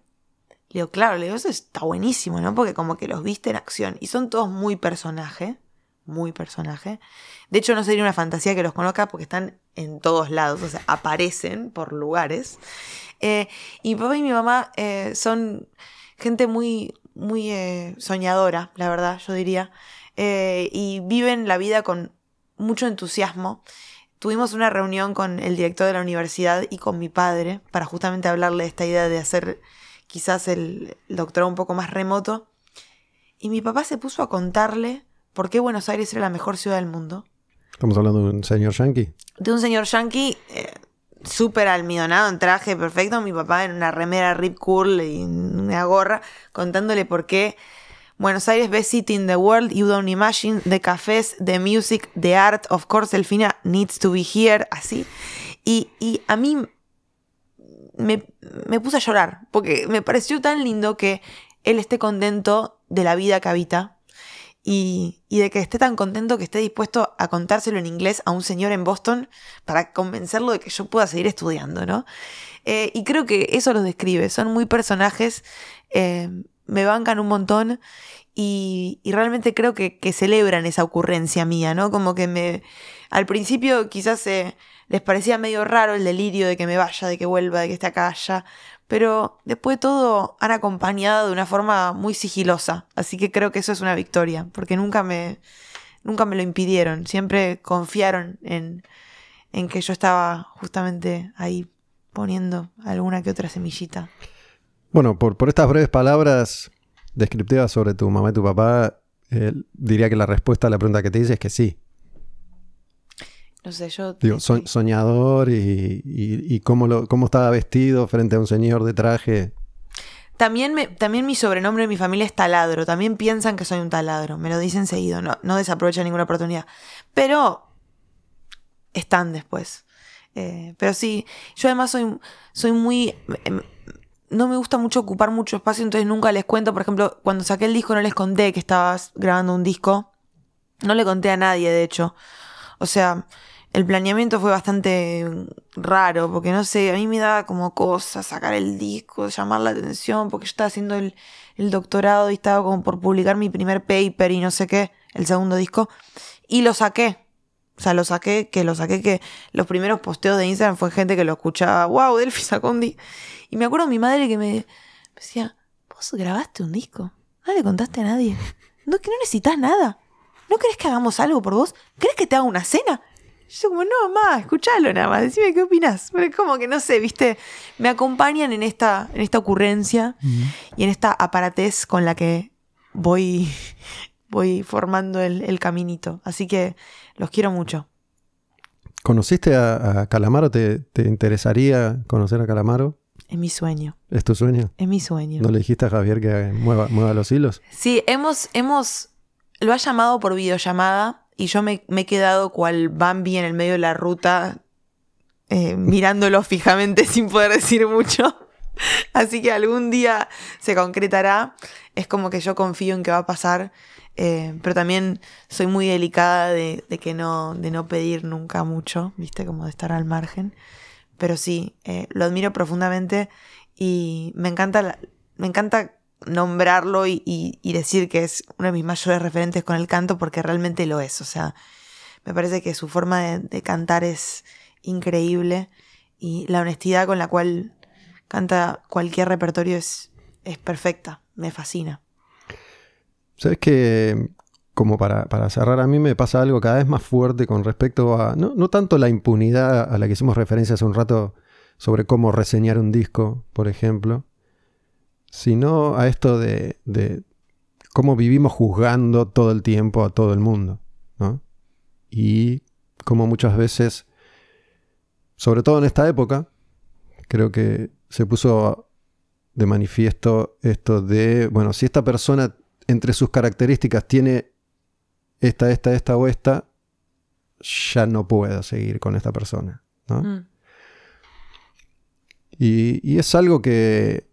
Le digo, claro, le digo, eso está buenísimo, ¿no? Porque como que los viste en acción. Y son todos muy personaje. Muy personaje. De hecho, no sería una fantasía que los conozca porque están en todos lados, o sea, aparecen por lugares. Eh, y mi papá y mi mamá eh, son gente muy, muy eh, soñadora, la verdad, yo diría. Y viven la vida con mucho entusiasmo. Tuvimos una reunión con el director de la universidad y con mi padre para justamente hablarle de esta idea de hacer quizás el, el doctorado un poco más remoto. Y mi papá se puso a contarle por qué Buenos Aires era la mejor ciudad del mundo Estamos hablando de un señor yankee. de un señor yankee eh, súper almidonado, en traje perfecto, mi papá en una remera rip curl y una gorra, contándole por qué Buenos Aires best city in the world, you don't imagine, the cafés, the music, the art, of course, Delfina needs to be here, así. Y, y a mí me, puse a llorar, porque me pareció tan lindo que él esté contento de la vida que habita y, de que esté tan contento que esté dispuesto a contárselo en inglés a un señor en Boston para convencerlo de que yo pueda seguir estudiando, ¿no? Eh, y creo que eso los describe, son muy personajes, eh, me bancan un montón y, realmente creo que, que celebran esa ocurrencia mía, ¿no? Como que me... Al principio quizás eh, les parecía medio raro el delirio de que me vaya, de que vuelva, de que esté acá, allá, pero después de todo han acompañado de una forma muy sigilosa, así que creo que eso es una victoria, porque nunca me, nunca me lo impidieron, siempre confiaron en, en que yo estaba justamente ahí poniendo alguna que otra semillita. Bueno, por, por estas breves palabras descriptivas sobre tu mamá y tu papá, eh, diría que la respuesta a la pregunta que te hice es que sí. No sé, yo... Digo, so- soñador y, y- y cómo, lo, cómo estaba vestido frente a un señor de traje. También, me, también mi sobrenombre de mi familia es taladro. También piensan que soy un taladro. Me lo dicen seguido. No, no desaprovechan ninguna oportunidad. Pero están después. Eh, pero sí, yo además soy, soy muy... em, No me gusta mucho ocupar mucho espacio, entonces nunca les cuento. Por ejemplo, cuando saqué el disco no les conté que estabas grabando un disco. No le conté a nadie, de hecho. O sea, el planeamiento fue bastante raro, porque no sé, a mí me daba como cosa sacar el disco, llamar la atención, porque yo estaba haciendo el, doctorado y estaba como por publicar mi primer paper y no sé qué, el segundo disco, y lo saqué. O sea, lo saqué, que lo saqué, que los primeros posteos de Instagram fue gente que lo escuchaba, wow, Delphi disco. Y me acuerdo mi madre que me, me decía, vos grabaste un disco, no le contaste a nadie, no, que no necesitas nada. ¿No querés que hagamos algo por vos? ¿Querés que te haga una cena? Yo como, no, ma, escuchalo nada más, decime qué opinas. Pero como que no sé, viste, me acompañan en esta, en esta ocurrencia y en esta aparatez con la que voy, voy formando el, caminito. Así que los quiero mucho. ¿Conociste a, Calamaro? ¿Te, interesaría conocer a Calamaro? Es mi sueño. ¿Es tu sueño? Es mi sueño. ¿No le dijiste a Javier que mueva, mueva los hilos? Sí, hemos, hemos, lo ha llamado por videollamada y yo me, he quedado cual Bambi en el medio de la ruta, eh, mirándolo fijamente sin poder decir mucho. Así que algún día se concretará. Es como que yo confío en que va a pasar. Eh, pero también soy muy delicada de, que no, de no pedir nunca mucho, ¿viste? Como de estar al margen. Pero sí, eh, lo admiro profundamente y me encanta, me encanta nombrarlo y, decir que es uno de mis mayores referentes con el canto porque realmente lo es. O sea, me parece que su forma de, cantar es increíble y la honestidad con la cual canta cualquier repertorio es, es perfecta, me fascina. Sabes que, como para, cerrar, a mí me pasa algo cada vez más fuerte con respecto a, no, no tanto la impunidad a la que hicimos referencia hace un rato sobre cómo reseñar un disco, por ejemplo, sino a esto de, cómo vivimos juzgando todo el tiempo a todo el mundo. ¿no? Y cómo muchas veces, sobre todo en esta época, creo que se puso de manifiesto esto de, bueno, si esta persona entre sus características tiene esta, esta, esta o esta, ya no puedo seguir con esta persona. ¿no? Mm. y, es algo que,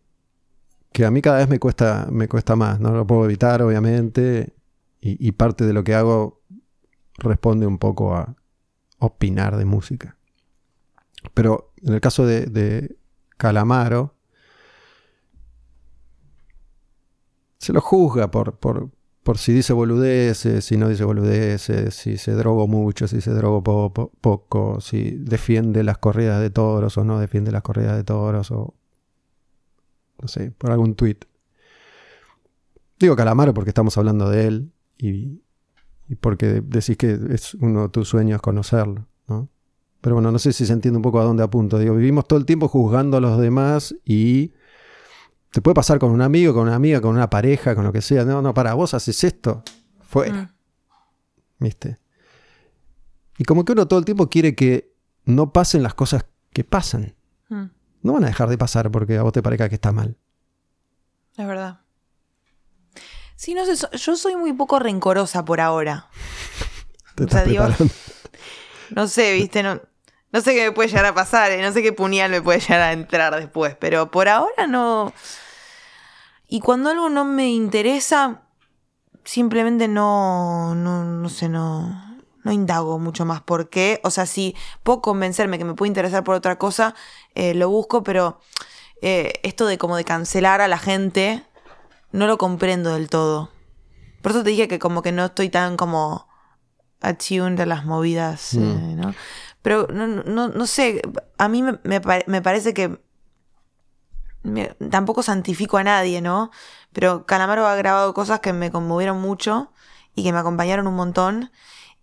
que a mí cada vez me cuesta, me cuesta más, no lo puedo evitar, obviamente, y, parte de lo que hago responde un poco a opinar de música. Pero en el caso de, Calamaro, se lo juzga por, por, por, si dice boludeces, si no dice boludeces, si se drogó mucho, si se drogó poco, si defiende las corridas de toros o no defiende las corridas de toros, no sé, por algún tweet. Digo Calamaro porque estamos hablando de él y, porque decís que es uno de tus sueños conocerlo, ¿no? Pero bueno, no sé si se entiende un poco a dónde apunto. Digo, vivimos todo el tiempo juzgando a los demás y te puede pasar con un amigo, con una amiga, con una pareja, con lo que sea. No, no, para vos haces esto, fuera. Mm. ¿Viste? Y como que uno todo el tiempo quiere que no pasen las cosas que pasan. Mm no van a dejar de pasar porque a vos te parezca que está mal. Es verdad. Sí, no sé, yo soy muy poco rencorosa por ahora. Te no sé, viste, no, no sé qué me puede llegar a pasar, eh, no sé qué puñal me puede llegar a entrar después, pero por ahora no. Y cuando algo no me interesa, simplemente no, no, no sé, no, no indago mucho más por qué. O sea, si puedo convencerme que me puede interesar por otra cosa, eh, lo busco, pero eh, esto de como de cancelar a la gente, no lo comprendo del todo. Por eso te dije que como que no estoy tan como attuned a las movidas, mm. eh, ¿no? Pero no, no, sé, a mí me, me, parece que tampoco santifico a nadie, ¿no? Pero Calamaro ha grabado cosas que me conmovieron mucho y que me acompañaron un montón.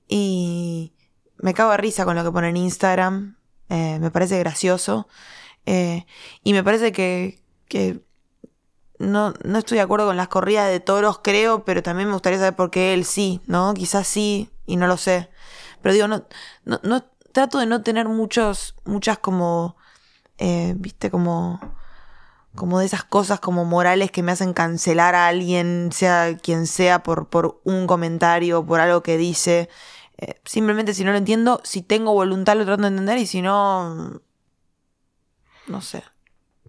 Y me cago de risa con lo que pone en Instagram. Eh, me parece gracioso. Eh, y me parece que, no, no, estoy de acuerdo con las corridas de toros, creo, pero también me gustaría saber por qué él sí, ¿no? Quizás sí, y no lo sé. Pero digo, no, no, trato de no tener muchos, muchas como, eh, viste, como, como de esas cosas como morales que me hacen cancelar a alguien, sea quien sea, por, por un comentario, por algo que dice. Eh, simplemente si no lo entiendo, si tengo voluntad lo trato de entender y si no, no sé.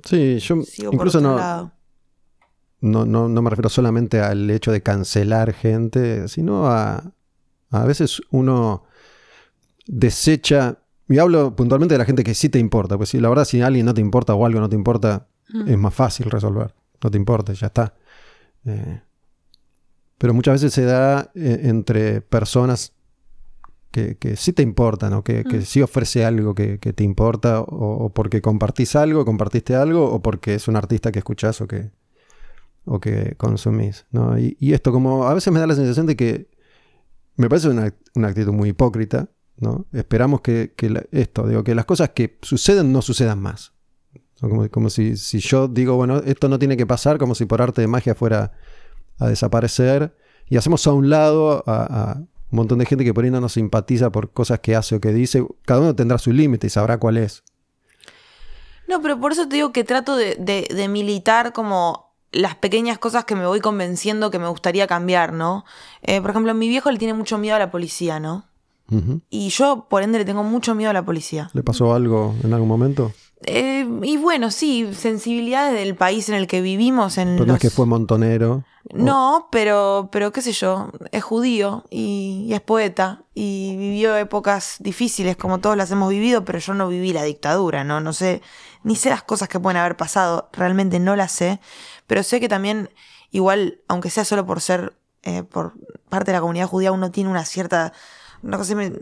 Sí, yo incluso no, no, no, me refiero solamente al hecho de cancelar gente, sino a, a veces uno desecha, y hablo puntualmente de la gente que sí te importa, pues si la verdad si alguien no te importa o algo no te importa, mm. es más fácil resolver, no te importa, ya está. Eh, pero muchas veces se da eh, entre personas que, sí te importa, ¿no? que, que mm. sí ofrece algo que, te importa, o, porque compartís algo, compartiste algo, o porque es un artista que escuchás o que, o que consumís. ¿no? Y, esto como a veces me da la sensación de que me parece una, actitud muy hipócrita, ¿no? Esperamos que, que la- esto, digo, que las cosas que suceden no sucedan más. Como, como si, si yo digo, bueno, esto no tiene que pasar, como si por arte de magia fuera a desaparecer, y hacemos a un lado a, a un montón de gente que por ahí no nos simpatiza por cosas que hace o que dice, cada uno tendrá su límite y sabrá cuál es. No, pero por eso te digo que trato de, de- de militar como las pequeñas cosas que me voy convenciendo que me gustaría cambiar, ¿no? Eh, por ejemplo, mi viejo le tiene mucho miedo a la policía, ¿no? Y yo, por ende, le tengo mucho miedo a la policía. ¿Le pasó algo en algún momento? Eh, y bueno, sí, sensibilidades del país en el que vivimos. En Pero no es que fue montonero. No, pero, pero qué sé yo, es judío y, y es poeta y vivió épocas difíciles como todos las hemos vivido, pero yo no viví la dictadura, ¿no? No sé, ni sé las cosas que pueden haber pasado, realmente no las sé, pero sé que también, igual, aunque sea solo por ser, eh, por parte de la comunidad judía, uno tiene una cierta, una cosa, me-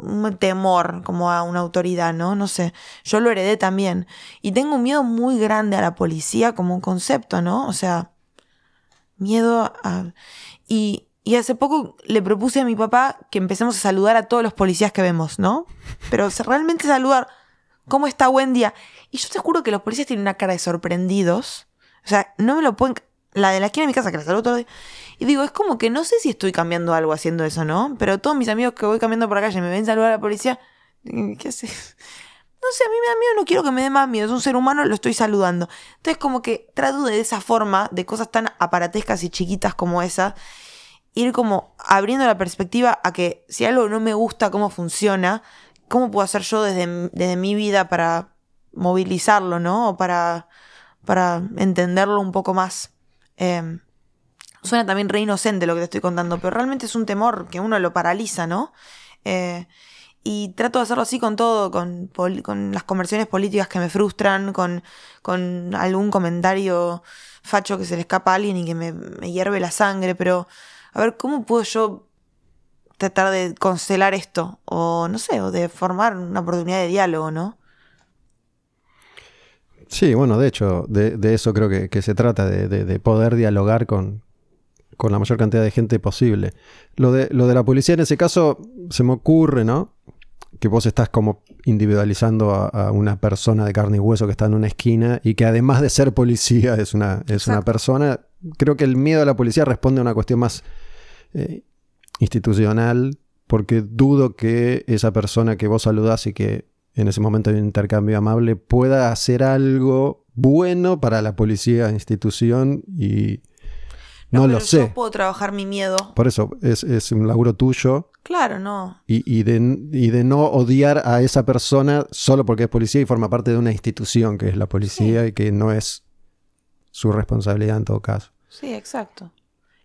un temor como a una autoridad, ¿no? No sé, yo lo heredé también y tengo un miedo muy grande a la policía como un concepto, ¿no? O sea miedo a... Y, y hace poco le propuse a mi papá que empecemos a saludar a todos los policías que vemos, ¿no? Pero realmente saludar, ¿cómo está? Buen día. Y yo te juro que los policías tienen una cara de sorprendidos. O sea, no me lo pueden... La de la esquina de mi casa, que la saludo todos los días. Y digo, es como que no sé si estoy cambiando algo haciendo eso, ¿no? Pero todos mis amigos que voy cambiando por la calle me ven saludar a la policía. ¿Qué hace? No sé, a mí me da miedo, no quiero que me dé más miedo. Es un ser humano, lo estoy saludando. Entonces, como que trato de esa forma, de cosas tan aparatescas y chiquitas como esa, ir como abriendo la perspectiva a que si algo no me gusta cómo funciona, ¿cómo puedo hacer yo desde, desde mi vida para movilizarlo, ¿no? O para, para entenderlo un poco más. Eh, suena también re inocente lo que te estoy contando, pero realmente es un temor que uno lo paraliza, ¿no? Eh, y trato de hacerlo así con todo, con, las conversiones políticas que me frustran, con, con algún comentario facho que se le escapa a alguien y que me, me hierve la sangre, pero a ver, ¿cómo puedo yo tratar de constelar esto? O no sé, o de formar una oportunidad de diálogo, ¿no? Sí, bueno, de hecho, de, de eso creo que, que se trata, de, de- de poder dialogar con, con la mayor cantidad de gente posible. Lo de, lo de la policía en ese caso se me ocurre, ¿no? Que vos estás como individualizando a, a una persona de carne y hueso que está en una esquina y que además de ser policía es una, es una persona. Creo que el miedo a la policía responde a una cuestión más eh, institucional, porque dudo que esa persona que vos saludás y que en ese momento un intercambio amable pueda hacer algo bueno para la policía institución y no, pero lo sé. Yo puedo trabajar mi miedo. Por eso es, es un laburo tuyo Claro, no. y, y de, y de no odiar a esa persona solo porque es policía y forma parte de una institución que es la policía y que no es su responsabilidad en todo caso. Sí, exacto.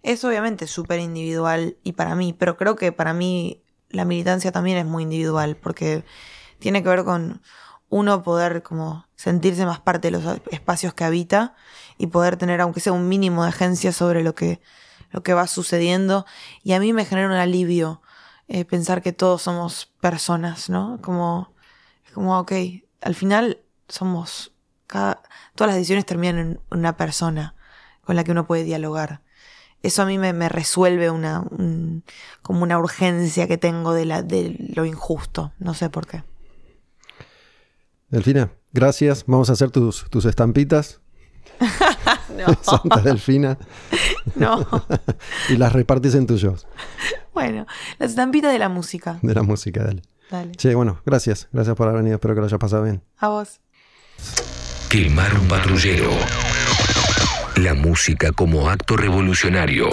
Es obviamente súper individual y para mí, pero creo que para mí la militancia también es muy individual porque tiene que ver con uno poder como sentirse más parte de los espacios que habita y poder tener aunque sea un mínimo de agencia sobre lo que lo que va sucediendo y a mí me genera un alivio eh, pensar que todos somos personas, ¿no? Como como ok, al final somos cada todas las decisiones terminan en una persona con la que uno puede dialogar. Eso a mí me, me resuelve una, un- como una urgencia que tengo de, la, de lo injusto. No sé por qué. Delfina, gracias. Vamos a hacer tus, tus estampitas. Santa Delfina. No. y las repartís en tuyos bueno, las estampitas de la música. de la música, dale. Dale. Che, bueno, gracias. Gracias por haber venido. Espero que lo hayas pasado bien. A vos. Quemar un patrullero. La música como acto revolucionario.